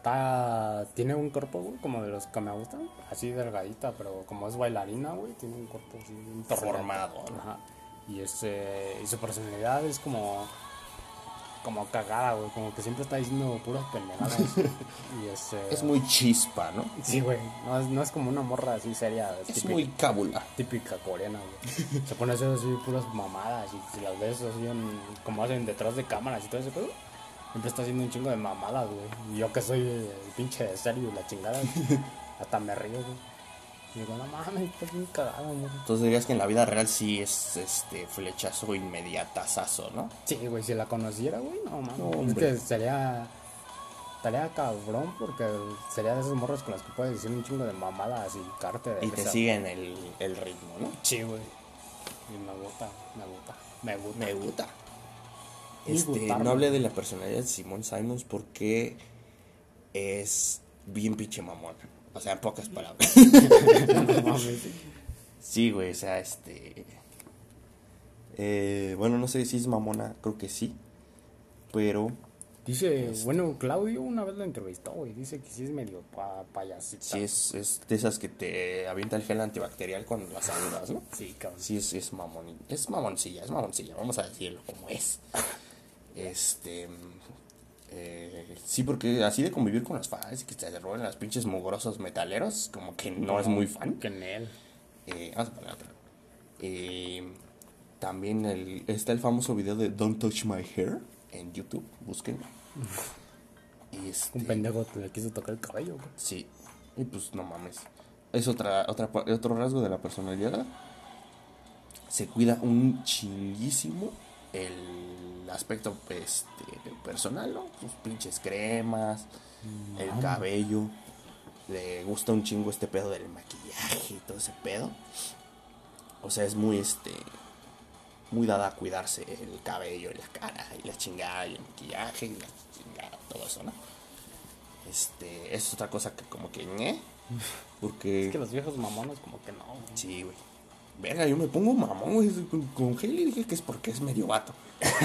B: Está, tiene un cuerpo, güey, como de los que me gustan. Así delgadita, pero como es bailarina, güey, tiene un cuerpo así.
A: Formado, ¿no?
B: Ajá. Y, ese, y su personalidad es como. Como cagada, güey. Como que siempre está diciendo puras pendejadas. y ese.
A: Es muy chispa, ¿no?
B: Sí, güey. No es, no es como una morra así seria.
A: Es
B: típica,
A: muy cábula.
B: típica coreana, güey. Se pone a hacer así puras mamadas. Y si las ves así en, como hacen detrás de cámaras y todo ese pedo. Siempre está haciendo un chingo de mamadas, güey. Y yo que soy el pinche de serio y la chingada. hasta me río, güey. Y digo, no mames, estás bien cagado, güey.
A: Entonces dirías que en la vida real sí es este flechazo inmediatazazo, ¿no?
B: Sí, güey, si la conociera, güey, no mames.
A: No,
B: es que sería. Estaría cabrón porque sería de esos morros con los que puedes decir un chingo de mamadas y carte de
A: Y te siguen el, el ritmo, ¿no?
B: Sí, güey. Y me gusta, me gusta, me gusta.
A: Me gusta. Este, no hablé de la personalidad de Simón Simons porque es bien pinche mamón. O sea, en pocas palabras. Sí, güey, o sea, este. eh, bueno, no sé si es mamona, creo que sí. Pero
B: Dice, bueno, Claudio una vez lo entrevistó, güey. Dice que sí es medio pa payasita.
A: sí es, es de esas que te avienta el gel antibacterial cuando las saludas, ¿no?
B: Sí, cabrón.
A: Sí, es, es mamón. Es mamoncilla, es mamoncilla. Vamos a decirlo como es. Este. eh, sí, porque así de convivir con los fans y que te roben las pinches mugrosos metaleros, como que no es muy fan.
B: Que en él.
A: Eh, vamos a poner otra. Eh, también el, está el famoso video de Don't Touch My Hair en YouTube, búsquenlo. Y este,
B: Un pendejo le quiso tocar el cabello.
A: Sí, y pues no mames. Es otra, otra, otro rasgo de la personalidad. Se cuida un chinguísimo el aspecto este, personal, ¿no? Sus pinches cremas, el cabello. Le gusta un chingo este pedo del maquillaje y todo ese pedo. O sea, es muy este. Muy dada a cuidarse el cabello y la cara y la chingada y el maquillaje y la chingada, todo eso, ¿no? Este, es otra cosa que como que ñe, porque
B: Es que los viejos mamones como que no, güey.
A: sí, güey. Verga, yo me pongo mamón, güey, con, con Hailey dije que es porque es medio vato.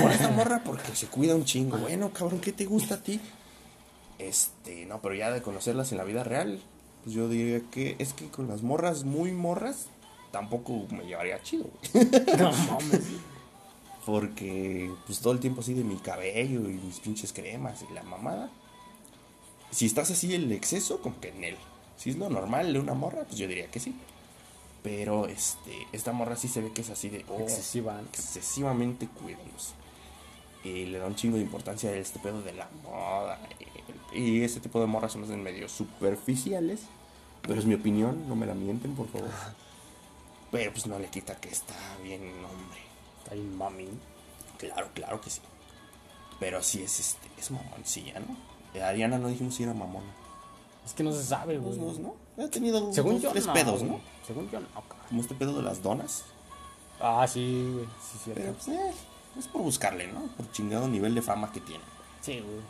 A: Por esta morra porque se cuida un chingo. Bueno, cabrón, ¿qué te gusta a ti? Este, no, pero ya de conocerlas en la vida real, pues yo diría que es que con las morras muy morras tampoco me llevaría chido, güey.
B: No mames.
A: Porque, pues todo el tiempo así de mi cabello y mis pinches cremas y la mamada. Si estás así el exceso, como que en él. Si es lo normal de una morra, pues yo diría que sí. Pero, este, esta morra sí se ve que es así de, oh,
B: Excesiva.
A: excesivamente cuidándose. Y le da un chingo de importancia a este pedo de la moda. Y, ese tipo de morras son en medio superficiales. Pero es mi opinión, no me la mienten, por favor. Pero pues no le quita que está bien, hombre.
B: Está bien mami.
A: Claro, claro que sí. Pero sí es este, es mamoncilla, ¿no? Eh, Ariana no dijimos si era mamona.
B: Es que no se sabe, güey.
A: dos, ¿no? Ha tenido
B: Según yo,
A: tres
B: no,
A: pedos,
B: güey.
A: ¿no?
B: Según yo, no, cabrón.
A: Como este pedo de las donas.
B: Ah, sí, güey. Sí, cierto.
A: Pero pues, eh, es por buscarle, ¿no? Por chingado nivel de fama que tiene.
B: Sí, güey.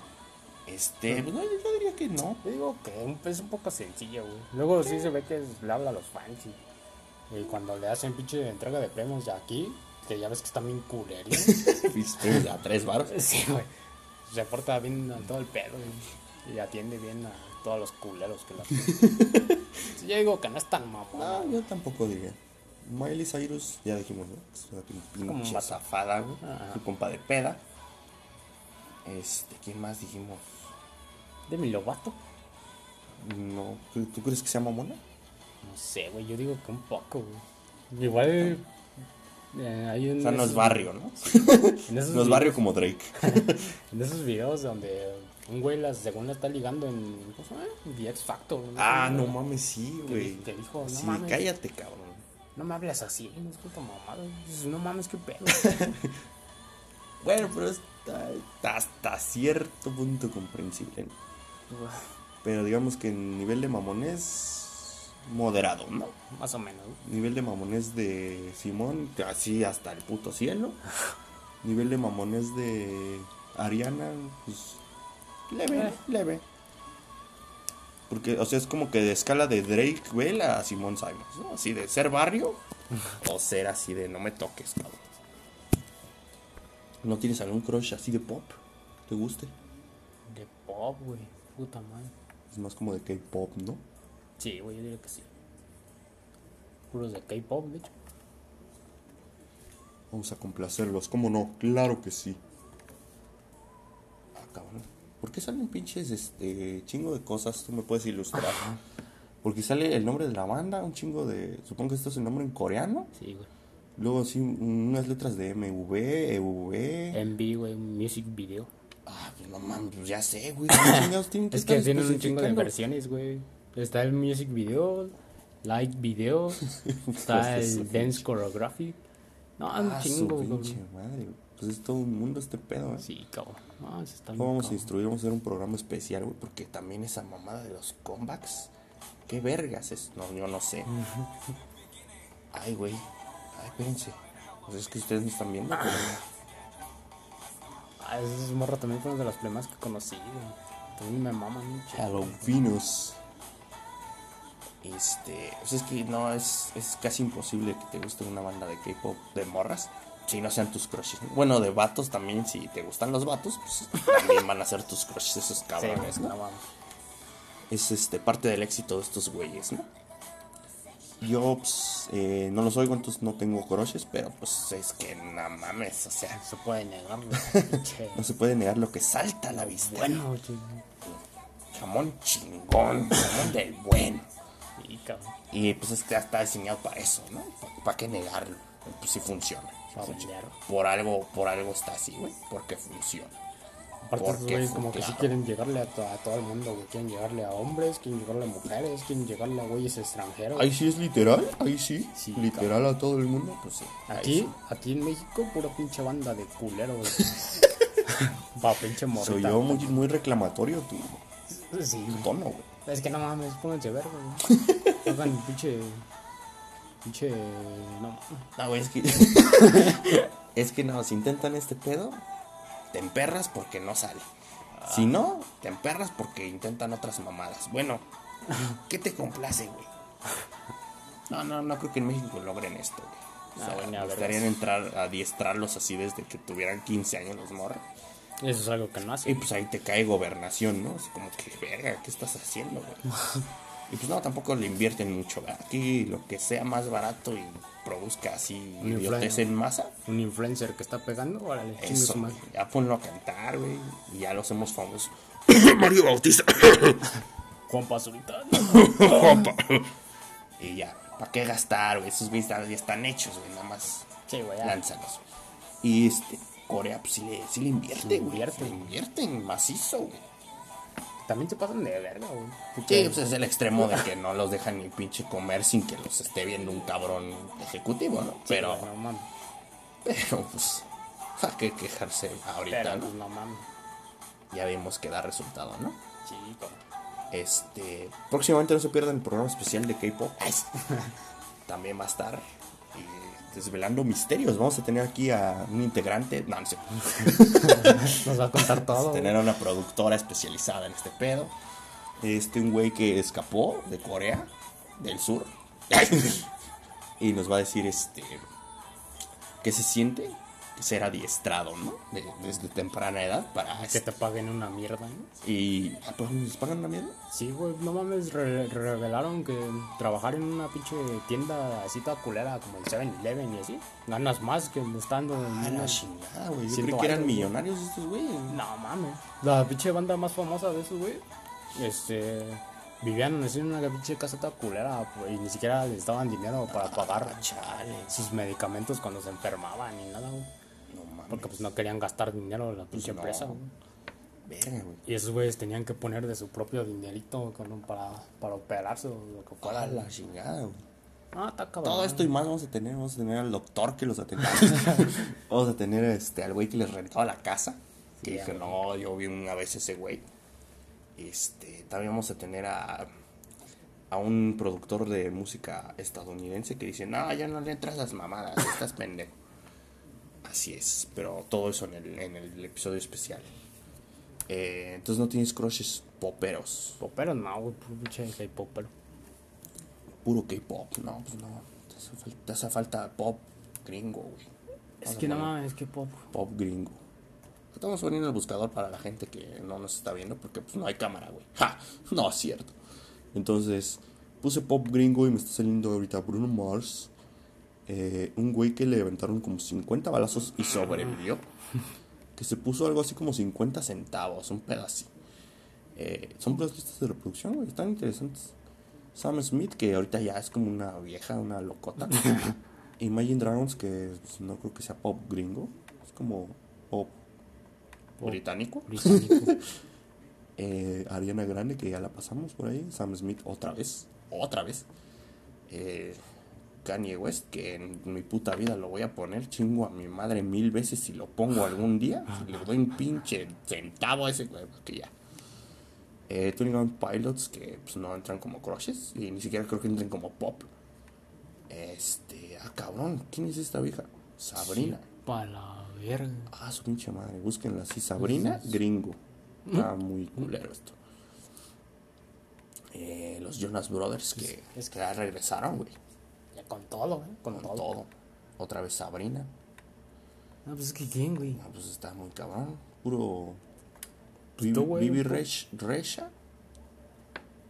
A: Este, pues no, yo, yo diría que no.
B: Yo digo que es un poco sencillo, güy. Luego sí se ve que es- le habla a los fans y, y cuando le hacen pinche entrega de premios de aquí, que ya ves que están bien culeros.
A: Viste, a tres baros.
B: sí, güey. Se porta bien a todo el pedo y, y atiende bien a todos los culeros que la Sí, Yo digo que no es tan mamón.
A: No, yo tampoco diría. Miley Cyrus, ya dijimos, ¿no? Es una
B: como un
A: zafada, güey. Su compa de peda. Este, ¿quién más dijimos?
B: Demi Lovato.
A: No, ¿tú, tú crees que sea mamona?
B: No sé, güey. Yo digo que un poco, güey. Igual. eh, hay un.
A: O sea, no es barrio, ¿no?
B: Esos,
A: No es barrio como Drake.
B: en esos videos donde un güey la, según la está ligando en. ¿Cómo se llama? The X Factor.
A: Ah, no mames, sí,
B: Que-
A: güey.
B: que dijo, no
A: Sí,
B: mames.
A: cállate, cabrón.
B: No me hables así, no es puta mamada. Dices, no mames, qué pedo.
A: Bueno, pero está, está hasta cierto punto comprensible. ¿no? Pero digamos que en nivel de mamones moderado, ¿no?
B: Más o menos.
A: Nivel de mamones de Simón, así hasta el puto cielo. Nivel de mamones de Ariana, pues leve,
B: Eh.
A: leve. Porque, o sea, es como que de escala de Drake, güey, a Simón Simons, ¿no? Así de ser barrio o ser así de no me toques, cabrón. ¿No tienes algún crush así de pop? ¿Te guste?
B: De pop, güey. Puta madre.
A: Es más como de K-pop, ¿no?
B: Sí, güey, yo diría que sí. Puros de K-pop, de hecho.
A: Vamos a complacerlos, ¿cómo no? Claro que sí. Ah, cabrón. ¿Por qué salen pinches este chingo de cosas? Tú me puedes ilustrar. Porque sale el nombre de la banda, un chingo de. Supongo que esto es el nombre en coreano.
B: Sí, güey.
A: Luego sí, unas letras de MV, EV.
B: MV, güey, un music video.
A: Ah, pues no mames, pues ya sé, güey. ¿qué chingados tienen
B: Es que tienen un chingo de versiones, güey. Está el music video, light video, está
A: su
B: el dance choreography. No, un
A: Ah, su
B: chingo, güey.
A: pinche madre, güey. Pues es todo un mundo este pedo, ¿eh?
B: Sí, cabrón. No, se está
A: vamos a instruir, vamos a hacer un programa especial, güey, porque también esa mamada de los comebacks, qué vergas es, no, yo no sé. Ay, güey, ay, espérense, pues es que ustedes no están viendo, pero
B: Ah, esos morros también fueron de los problemas que conocí, güey. También me maman.
A: Hello Venus. Este, pues es que no, es, es casi imposible que te guste una banda de K-pop de morras. Si no sean tus crushes. Bueno, de vatos también, si te gustan los vatos, pues también van a ser tus crushes esos cabrones, ¿no? es este parte del éxito de estos güeyes, ¿no? Yo pues, eh, no los oigo, entonces no tengo crushes, pero pues es que no mames, o sea,
B: No se puede negar,
A: no se puede negar lo que salta a la vista.
B: Bueno.
A: Jamón chingón, jamón del buen.
B: Sí, cabrón.
A: Y pues es que está diseñado para eso, ¿no? ¿Para qué negarlo? Pues sí funciona. Sí. Por algo, por algo está así, güey, porque funciona.
B: Aparte,
A: Porque fue
B: como que sí
A: claro.
B: quieren llegarle a, to- a todo el mundo, güey. Quieren llegarle a hombres, quieren llegarle a mujeres, quieren llegarle a güeyes extranjeros.
A: Ahí sí es literal, ahí sí,
B: Sí,
A: literal a todo el mundo, pues sí.
B: Aquí,
A: sí.
B: aquí en México, pura pinche banda de culeros. Pa' pinche morrita.
A: Soy yo muy, muy reclamatorio tu,
B: Sí,
A: tu
B: güey.
A: tono, güey.
B: Es que no mames, pónganse ver, güey. Hagan pinche. Pinche. No.
A: No, güey, es que. es que no, si intentan este pedo, te emperras porque no sale. Si no, te emperras porque intentan otras mamadas. Bueno, ¿qué te complace, güey? No, no, no creo que en México logren esto, güey. O
B: Ah,
A: sea, me gustaría entrar a adiestrarlos así desde que tuvieran 15 años los morros.
B: Eso es algo que no
A: Y
B: hace.
A: pues ahí te cae gobernación, ¿no? Así como que, verga, ¿qué estás haciendo, güey? Y pues no, tampoco le invierten mucho. Aquí lo que sea más barato y produzca así
B: influencer.
A: en masa,
B: Un influencer que está pegando, órale,
A: eso, ya ponlo a cantar, güey, y ya lo hacemos famosos. Mario Bautista.
B: Juan Pazurita.
A: y ya, ¿para qué gastar, güey? Esos güeyes ya están hechos, güey, nada más
B: Sí, güey, ya.
A: lánzalos. Y este, Corea, pues sí le, sí le invierte,
B: Le
A: güey.
B: invierte.
A: Le invierten macizo, güey.
B: También se pasan de verga, güey.
A: Sí, pues es el extremo de que no los dejan ni pinche comer sin que los esté viendo un cabrón ejecutivo, ¿no? Pero,
B: Pero, no mames.
A: pero pues, ¿a qué quejarse ahorita,
B: Pero,
A: no?
B: pues, no mames.
A: Ya vimos que da resultado, ¿no?
B: Sí.
A: Este, próximamente no se pierdan el programa especial de K-pop. También va a estar desvelando misterios. Vamos a tener aquí a un integrante, no, no sé.
B: Nos va a contar
A: Vamos
B: todo.
A: a tener a una productora especializada en este pedo. Este, un güey que escapó de Corea del Sur. y nos va a decir, este, qué se siente ser adiestrado, ¿no? De- desde temprana edad para...
B: Que te paguen una mierda, ¿no?
A: Y... ah, pues, ¿Les pagan una mierda?
B: Sí, güey, no mames, re- revelaron que trabajar en una pinche tienda así toda culera como el 7-Eleven y así, ganas más que estando en
A: Ah, la chingada, güey. Yo creí que eran millonarios estos güeyes.
B: No mames. La pinche banda más famosa de esos, güey, este... Vivían así en una pinche casa toda culera pues, y ni siquiera les daban dinero para pagar
A: Chale.
B: sus medicamentos cuando se enfermaban ni nada, güey. Porque pues no querían gastar dinero en la pinche
A: no.
B: empresa.
A: Verga, güey.
B: Y esos güeyes tenían que poner de su propio dinerito con- para, para operarse o lo que fuera.
A: La chingada, güey.
B: Ah, está cabrón.
A: Todo esto y más vamos a tener. Vamos a tener al doctor que los atendía. vamos a tener este, al güey que les rentaba la casa. Que
B: Sí,
A: dije, no, yo vi una vez ese güey. Este, también vamos a tener a, a un productor de música estadounidense que dice, no, ya no le entras las mamadas, estás pendejo. Así es, pero todo eso en el, en el episodio especial. Eh, entonces no tienes crushes poperos.
B: Popero no, güey, puro pinche K-pop, pero.
A: Puro K-pop, no, pues no. Te hace, fal- te hace falta pop gringo, güey.
B: Es que no mames, es que pop.
A: Pop gringo. Estamos poniendo el buscador para la gente que no nos está viendo porque pues no hay cámara, güey. ¡Ja! No es cierto. Entonces, puse pop gringo y me está saliendo ahorita Bruno Mars. Eh, un güey que le aventaron como 50 balazos y sobrevivió. Que se puso algo así como 50 centavos, un así. Eh, son puras listas de reproducción, güey. Están interesantes. Sam Smith, que ahorita ya es como una vieja, una locota. Imagine Dragons, que no creo que sea pop gringo. Es como pop, británico.
B: Británico.
A: Eh, Ariana Grande, que ya la pasamos por ahí. Sam Smith, otra vez. Otra vez. Eh, Kanye West, que en mi puta vida lo voy a poner. Chingo a mi madre mil veces si lo pongo algún día. Si le doy un pinche centavo a ese güey, que ya. Eh, 21 Pilots, que pues, no entran como crushes. Y ni siquiera creo que entren como pop. Este, ah, cabrón, ¿quién es esta vieja? Sabrina.
B: Pa' la verga.
A: Ah, su pinche madre, búsquenla así. Sabrina Gringo. Está muy culero esto. Eh, los Jonas Brothers que,
B: es
A: que ya regresaron, güey.
B: Con todo, güey. Con,
A: Con
B: todo.
A: todo. Otra vez Sabrina.
B: No, pues es que quién, güey.
A: Ah, pues está muy cabrón. Puro.
B: Pues tú, güey, po-
A: Resh- Resha.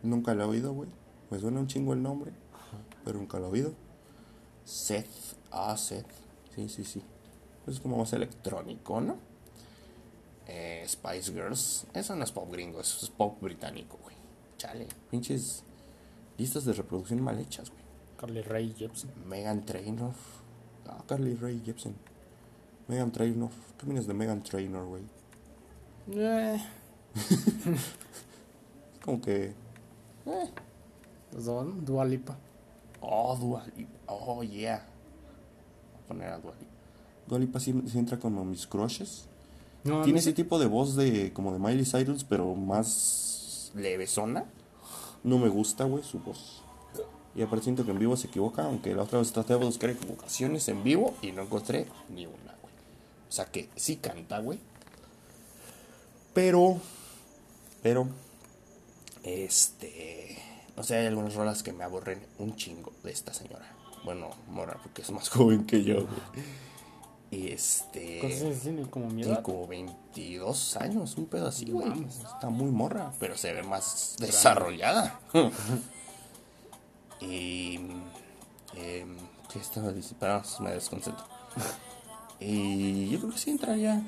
A: Nunca lo he oído, güey. Me suena un chingo el nombre. Pero nunca lo he oído. Seth. Ah, Seth. Sí, sí, sí. Es como más electrónico, ¿no? Eh, Spice Girls. Eso no es pop gringo, eso es pop británico, güey. Chale. Pinches listas de reproducción mal hechas, güey.
B: Carly Ray Jepsen.
A: Megan Trainor. Ah, Carly Ray Jepsen. Megan Trainor. ¿Qué opinas de Megan Trainor, güey?
B: Eh.
A: Es como que. Eh.
B: Los dos, ¿no? Dua Lipa.
A: Oh, Dua Lipa. Oh, yeah. Voy a poner a Dua Lipa. Dua Lipa sí, sí entra como mis crushes.
B: No,
A: Tiene ese tipo de voz de como de Miley Cyrus, pero más levesona. No me gusta, güey, su voz. Y aparte siento que en vivo se equivoca, aunque la otra vez traté de buscar equivocaciones en vivo y no encontré ni una, güey. O sea que sí canta, güey. Pero, pero, este, o sea, hay algunas rolas que me aburren un chingo de esta señora. Bueno, Mora, porque es más joven que yo, güey. Y este...
B: ¿Cuántos años tiene? Como mi
A: Tiene como 22 años, un pedo así,
B: No
A: güey. Está muy morra, pero se ve más desarrollada. y. em, ¿Qué estaba diciendo? Me desconcentro. y yo creo que sí entraría.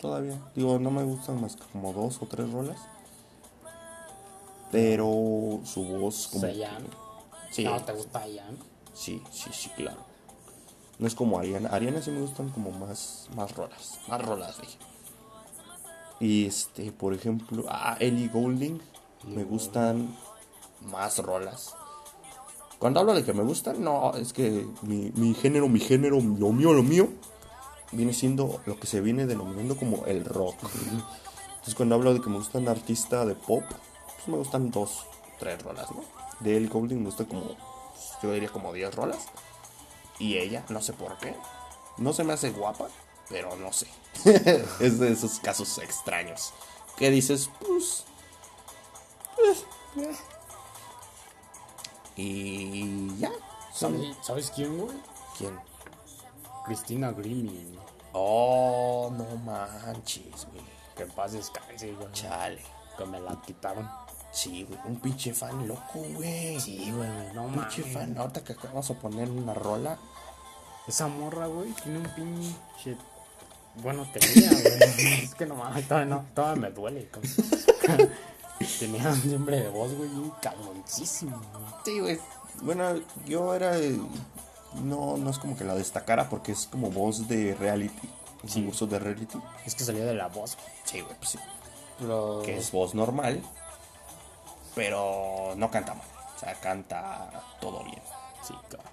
A: Todavía. Digo, no me gustan más que como dos o tres rolas. Pero su voz como. Sí,
B: No, te gusta ya.
A: sí, sí, sí, claro. No es como Ariana. Ariana sí me gustan como más, más rolas. Más rolas, dije. Y este, por ejemplo, ah, Ellie Goulding. Me gustan más rolas. Cuando hablo de que me gustan, no, es que mi, mi género, mi género, lo mío, lo mío, viene siendo lo que se viene denominando como el rock. Entonces, cuando hablo de que me gusta un artista de pop, pues me gustan dos, tres rolas, ¿no? De Ellie Goulding me gusta como, yo diría como 10 rolas. Y ella, no sé por qué. No se me hace guapa, pero no sé. es de esos casos extraños. ¿Qué dices? Pues... eh, eh. Y ya. Son...
B: ¿Sabes, ¿Sabes quién, güey?
A: ¿Quién?
B: Cristina Grimmie.
A: Oh, no manches, güey.
B: Que en paz descanse, güey.
A: Chale.
B: Que me la quitaron.
A: Sí, güey. Un pinche fan loco, güey.
B: Sí, güey, no
A: Un
B: mames.
A: pinche fan. Ahorita que acabamos a poner una rola.
B: Esa morra, güey, tiene un pinche. Bueno, tenía, güey. es que no mames, todavía no, todavía me duele. Tenía un timbre de voz, güey, un cabroncísimo.
A: Sí, güey. Bueno, yo era. No, no es como que la destacara porque es como voz de reality.
B: Sí.
A: concurso de reality.
B: Es que salió de la voz, güey.
A: Sí, güey, pues sí.
B: Pero.
A: Que es voz normal. Pero no canta mal. O sea, canta todo bien.
B: Sí, cabrón.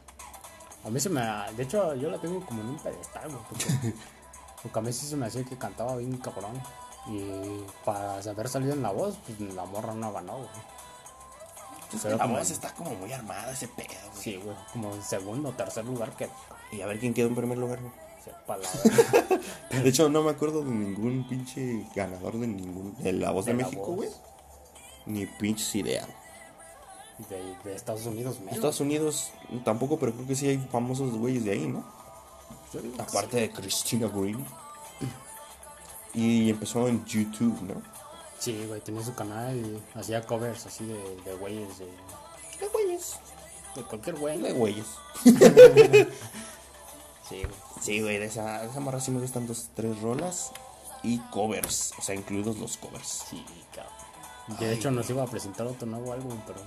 B: A mí se me. De hecho, yo la tengo como en un pedestal, güey. Porque, porque a mí sí se me hacía que cantaba bien cabrón. Y para haber salido en la voz, pues la morra no ganó, güey.
A: Es que
B: Pero
A: la
B: como-
A: voz está como muy armada ese pedo, güey.
B: Sí, güey. Como en segundo o tercer lugar que
A: Y a ver quién quedó en primer lugar, güey.
B: sepa la verdad.
A: De hecho, no me acuerdo de ningún pinche ganador de ningún. De la voz de,
B: De La
A: México,
B: Voz.
A: güey. Ni pinches idea.
B: De, de Estados Unidos, menos.
A: Estados Unidos tampoco, pero creo que sí hay famosos güeyes de ahí, ¿no? Aparte de Christina Green. Y empezó en YouTube, ¿no?
B: Sí, güey, tenía su canal y hacía covers así de, de güeyes, de,
A: De güeyes.
B: de cualquier güey.
A: De güeyes.
B: Sí, güey.
A: Sí, güey, de esa, de esa morra sí me gustan dos, tres rolas. Y covers, o sea, incluidos los covers.
B: Sí, cabrón. De hecho, nos iba a presentar otro nuevo álbum, pero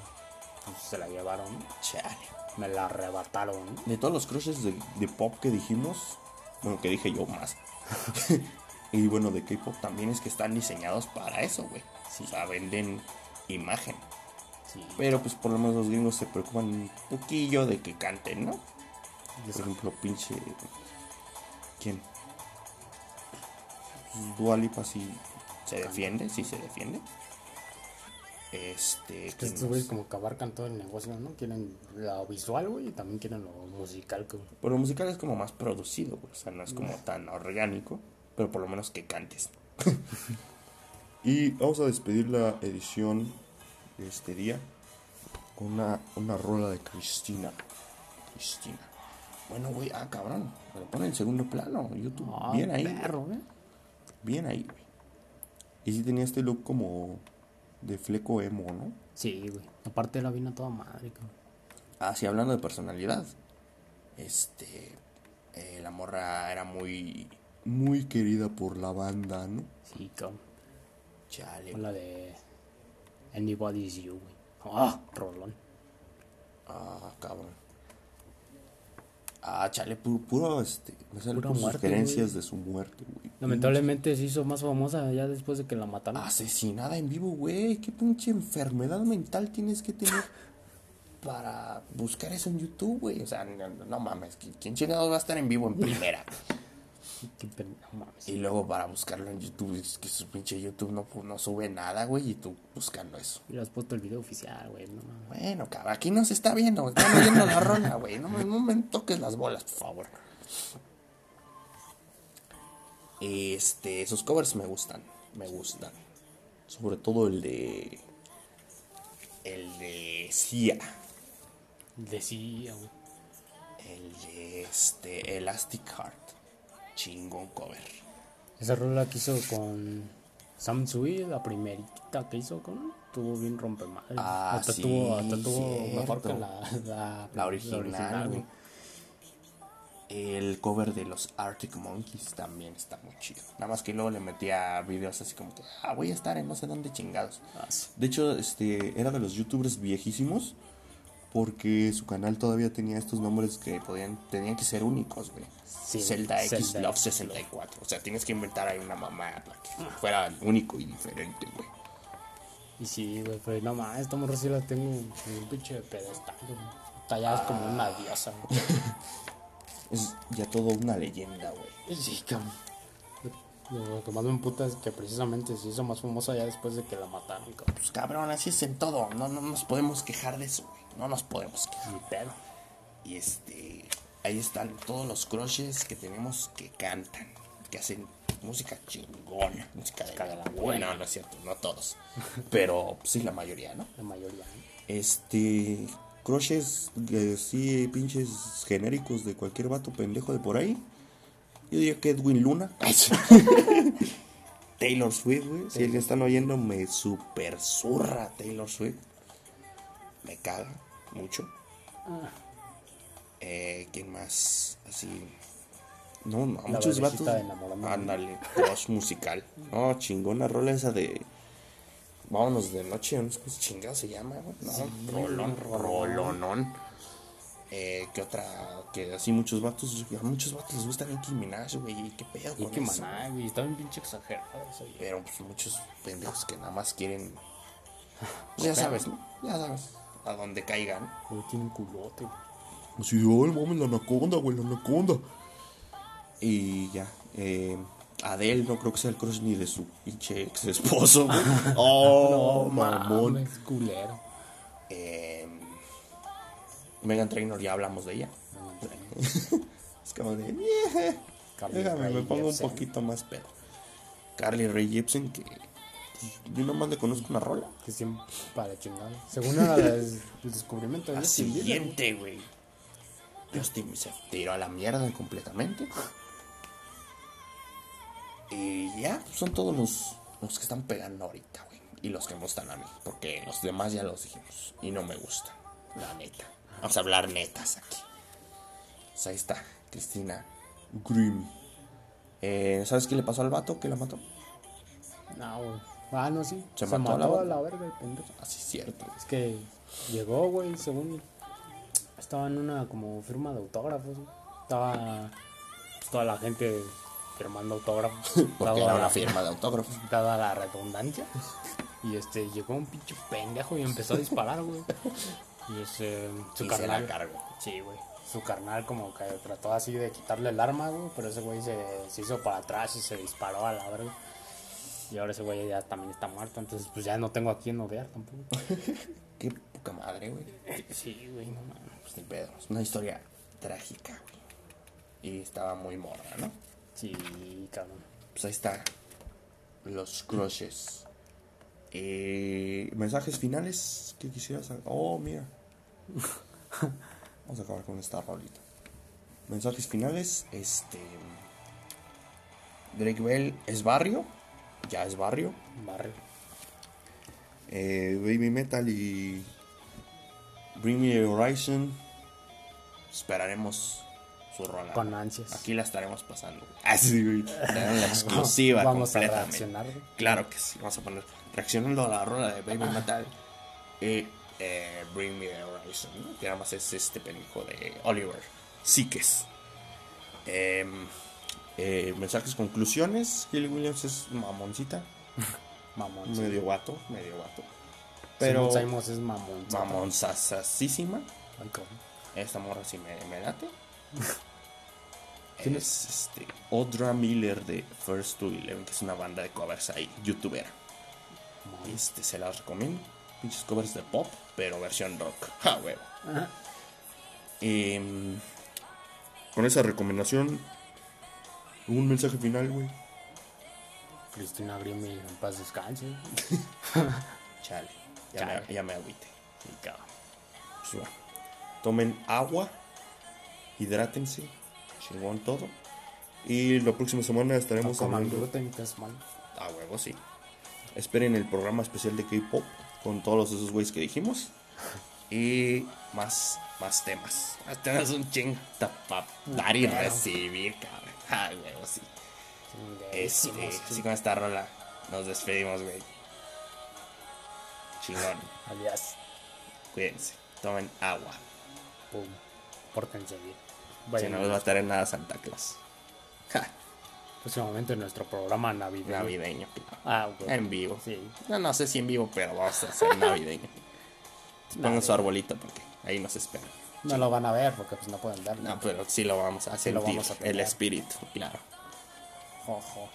B: pues, se la llevaron.
A: Chale.
B: Me la arrebataron.
A: De todos los crushes de, de pop que dijimos, bueno, que dije yo más. y bueno, de K-pop también es que están diseñados para eso, güey. O sea, venden imagen.
B: Sí.
A: Pero pues por lo menos los gringos se preocupan un poquillo de que canten, ¿no? Por ejemplo, pinche. ¿Quién? Dualipa sí se defiende, sí se defiende. Este.
B: Que
A: ¿quién
B: estos güeyes como que abarcan todo el negocio, ¿no? Quieren lo visual, güey, y también quieren lo musical, güey.
A: Pero lo musical es como más producido, güey. O sea, no es como tan orgánico. Pero por lo menos que cantes. y vamos a despedir la edición de este día con una, una rola de Cristina. Cristina. Bueno, güey, ah, cabrón. Me lo pone en segundo plano. YouTube.
B: Ah,
A: bien ahí.
B: perro, ¿eh?
A: Bien ahí, güey. Y sí tenía este look como de fleco emo, ¿no?
B: Sí, güey. Aparte la vino toda madre, cabrón.
A: Ah, sí, hablando de personalidad. Este. eh, la morra era muy. Muy querida por la banda, ¿no?
B: Sí, cabrón.
A: Chale.
B: Con la de Anybody's You, güey. Ah, rolón.
A: Ah, cabrón. Ah, chale, puro, puro este. Me salen sugerencias
B: güey.
A: de su muerte, güey.
B: Lamentablemente se hizo más famosa ya después de que la mataron.
A: Asesinada en vivo, güey. ¿Qué pinche enfermedad mental tienes que tener para buscar eso en YouTube, güey? O sea, no, no mames. ¿qui- ¿Quién chingados va a estar en vivo en primera?
B: Qué mames.
A: y luego para buscarlo en YouTube, es que su pinche YouTube no, pu- no sube nada, güey. Y tú buscando eso.
B: Y le has puesto el video oficial, güey. No mames.
A: Bueno, cabrón, aquí no se está viendo. Están oyendo la rola, güey. No, me- no me toques las bolas, por favor. Este, esos covers me gustan. Me gustan. Sobre todo el de. El de Sia.
B: Decía, güey.
A: El de este. Elastic Heart. Chingón cover.
B: Esa rola que hizo con Sam Tsui, la primerita que hizo con. Tuvo bien rompemadre.
A: Ah,
B: hasta
A: sí,
B: tuvo, hasta tuvo mejor
A: cierto.
B: que la, la,
A: La original, güey. El cover de los Arctic Monkeys también está muy chido. Nada más que luego le metía videos así como que, ah, voy a estar en no sé dónde chingados.
B: Ah, sí.
A: De hecho, este era de los youtubers viejísimos porque su canal todavía tenía estos nombres que podían tenían que ser únicos, güey.
B: Sí,
A: Zelda X
B: Zelda
A: Love 64. O sea, tienes que inventar ahí una mamá para que fuera único y diferente, güey.
B: Y sí, güey, pero no mames, esta morra sí la tengo en un pinche pedestal, güey. Tallada es como una diosa, güey.
A: Es ya todo una leyenda, güey.
B: Sí, cabrón. Lo que más me emputa es que precisamente se hizo más famosa ya después de que la mataron, cabrón.
A: Pues cabrón, así es en todo. No, no nos podemos quejar de eso, güey. No nos podemos quejar.
B: Ni pedo.
A: Y este. Ahí están todos los crushes que tenemos que cantan. Que hacen música chingona. Música de la buena. No es cierto, no todos. Pero sí, la mayoría, ¿no?
B: La mayoría. ¿no?
A: Este. Crushes eh, sí, pinches genéricos de cualquier vato pendejo de por ahí. Yo diría que Edwin Luna. Taylor Swift, güey. Si alguien están oyendo, me super zurra Taylor Swift. Me caga mucho. Eh, ¿Quién más? Así. No, no,
B: La
A: muchos vatos. Ándale, cross musical. No, chingona rola esa de. Vámonos de noche, no sé cómo chingado se llama, güey. No, rolón, rolonón. Eh, ¿Qué otra? Que así muchos vatos, a muchos vatos les gusta Nicki Minaj, güey. ¿Qué pedo con eso?
B: maná, güey. Está bien pinche exagerado eso.
A: Pero pues muchos pendejos que nada más quieren. pues, ya sabes, ¿no? Ya sabes. A donde caigan.
B: Güey, tiene un culote, güey.
A: Así, ay, mames, la anaconda, güey, la anaconda. Y ya. Eh, Adele no creo que sea el crush ni de su pinche ex esposo, güey. Oh, mamón.
B: mames, culero.
A: Eh, Megan Trainor, ya hablamos de ella. es como de. "Yeah". Déjame, me pongo un poquito más pedo. Carly Ray Jepsen, que. Pues, yo nomás le conozco una rola.
B: Que siempre para chingar. Según era el descubrimiento de
A: siguiente, güey. Justin se tiró a la mierda completamente. Y ya, son todos los, los que están pegando ahorita, güey. Y los que me gustan a mí. Porque los demás ya los dijimos. Y no me gustan. La neta. Vamos a hablar netas aquí. Pues ahí está, Cristina Grimm. Eh, ¿Sabes qué le pasó al vato que la mató?
B: No, güey. Ah, no, sí.
A: Se
B: Se,
A: mató a la
B: mató a la verga el pendejo.
A: Así es cierto.
B: Es que llegó, güey, según estaba en una como firma de autógrafos. güey. Estaba pues, toda la gente firmando autógrafos.
A: Porque era
B: la-
A: una firma de autógrafos.
B: Dada la redundancia. Y este llegó un pinche pendejo y empezó a disparar, güey. Y ese su
A: Y se
B: carnal.
A: la cargó.
B: Sí, güey. Su carnal como que trató así de quitarle el arma, güey, pero ese güey se, se hizo para atrás y se disparó a la verga. Y ahora ese güey ya también está muerto, entonces pues ya no tengo a quién odiar tampoco.
A: Qué poca madre, güey.
B: Sí, güey, no mames.
A: Pues ni pedo. Es una historia trágica, güey. Y estaba muy morra, ¿no?
B: Sí, cabrón.
A: Pues ahí está. Los crushes. Eh, mensajes finales que quisieras. Oh, mira. Vamos a acabar con esta rolita. Mensajes finales. Este. Drake Bell es barrio. Ya es barrio.
B: Barrio.
A: Eh, Baby Metal y Bring Me the Horizon. Esperaremos su rola.
B: Con ansias.
A: Aquí la estaremos pasando. Así, güey. Tenemos la exclusiva.
B: Vamos a reaccionar.
A: Claro que sí. Vamos a poner reaccionando a la rola de Baby Metal y eh, Bring Me the Horizon. ¿no? Que nada más es este pendejo de Oliver Sikes. Em, eh, mensajes, conclusiones. Gil Williams es mamoncita.
B: Mamón.
A: Medio guato, medio guato.
B: Pero Simon es mamón.
A: mamonzasasísima. Esta morra sí me, me late.
B: ¿Quién
A: es este, Audra Miller de First to Eleven, que es una banda de covers ahí, youtuber. Este, se las recomiendo. Pinches covers de pop, pero versión rock. Ja, huevo. Em, con esa recomendación, un mensaje final, güey.
B: Cristina Grimm y en paz descanse.
A: Chale, ya,
B: Chale.
A: Me, ya me agüite. Pues va. Tomen agua, hidrátense, chingón todo. Y la próxima semana estaremos
B: Coman
A: hablando.
B: gluten, que es malo.
A: A huevo, sí. Esperen el programa especial de K-pop con todos esos güeyes que dijimos. Y más, más temas. Más temas un ching para dar y recibir, cabrón. A huevo, sí.
B: Este,
A: así con esta rola nos despedimos, güey. Chingón.
B: Adiós.
A: Cuídense. Tomen agua.
B: Pum. Pórtense bien.
A: Si
B: Vayan
A: no
B: a
A: les va a traer nada Santa Claus. Ja,
B: próximamente en nuestro programa navideño.
A: navideño, claro.
B: Ah, güey.
A: En vivo.
B: Sí.
A: No, no sé si en vivo, pero vamos a hacer navideño. Pongan su arbolito porque ahí nos esperan.
B: No lo van a ver porque pues no pueden verlo.
A: No, pero sí lo vamos a
B: Sí lo
A: sentir.
B: vamos a
A: el espíritu, claro.
B: Ojo.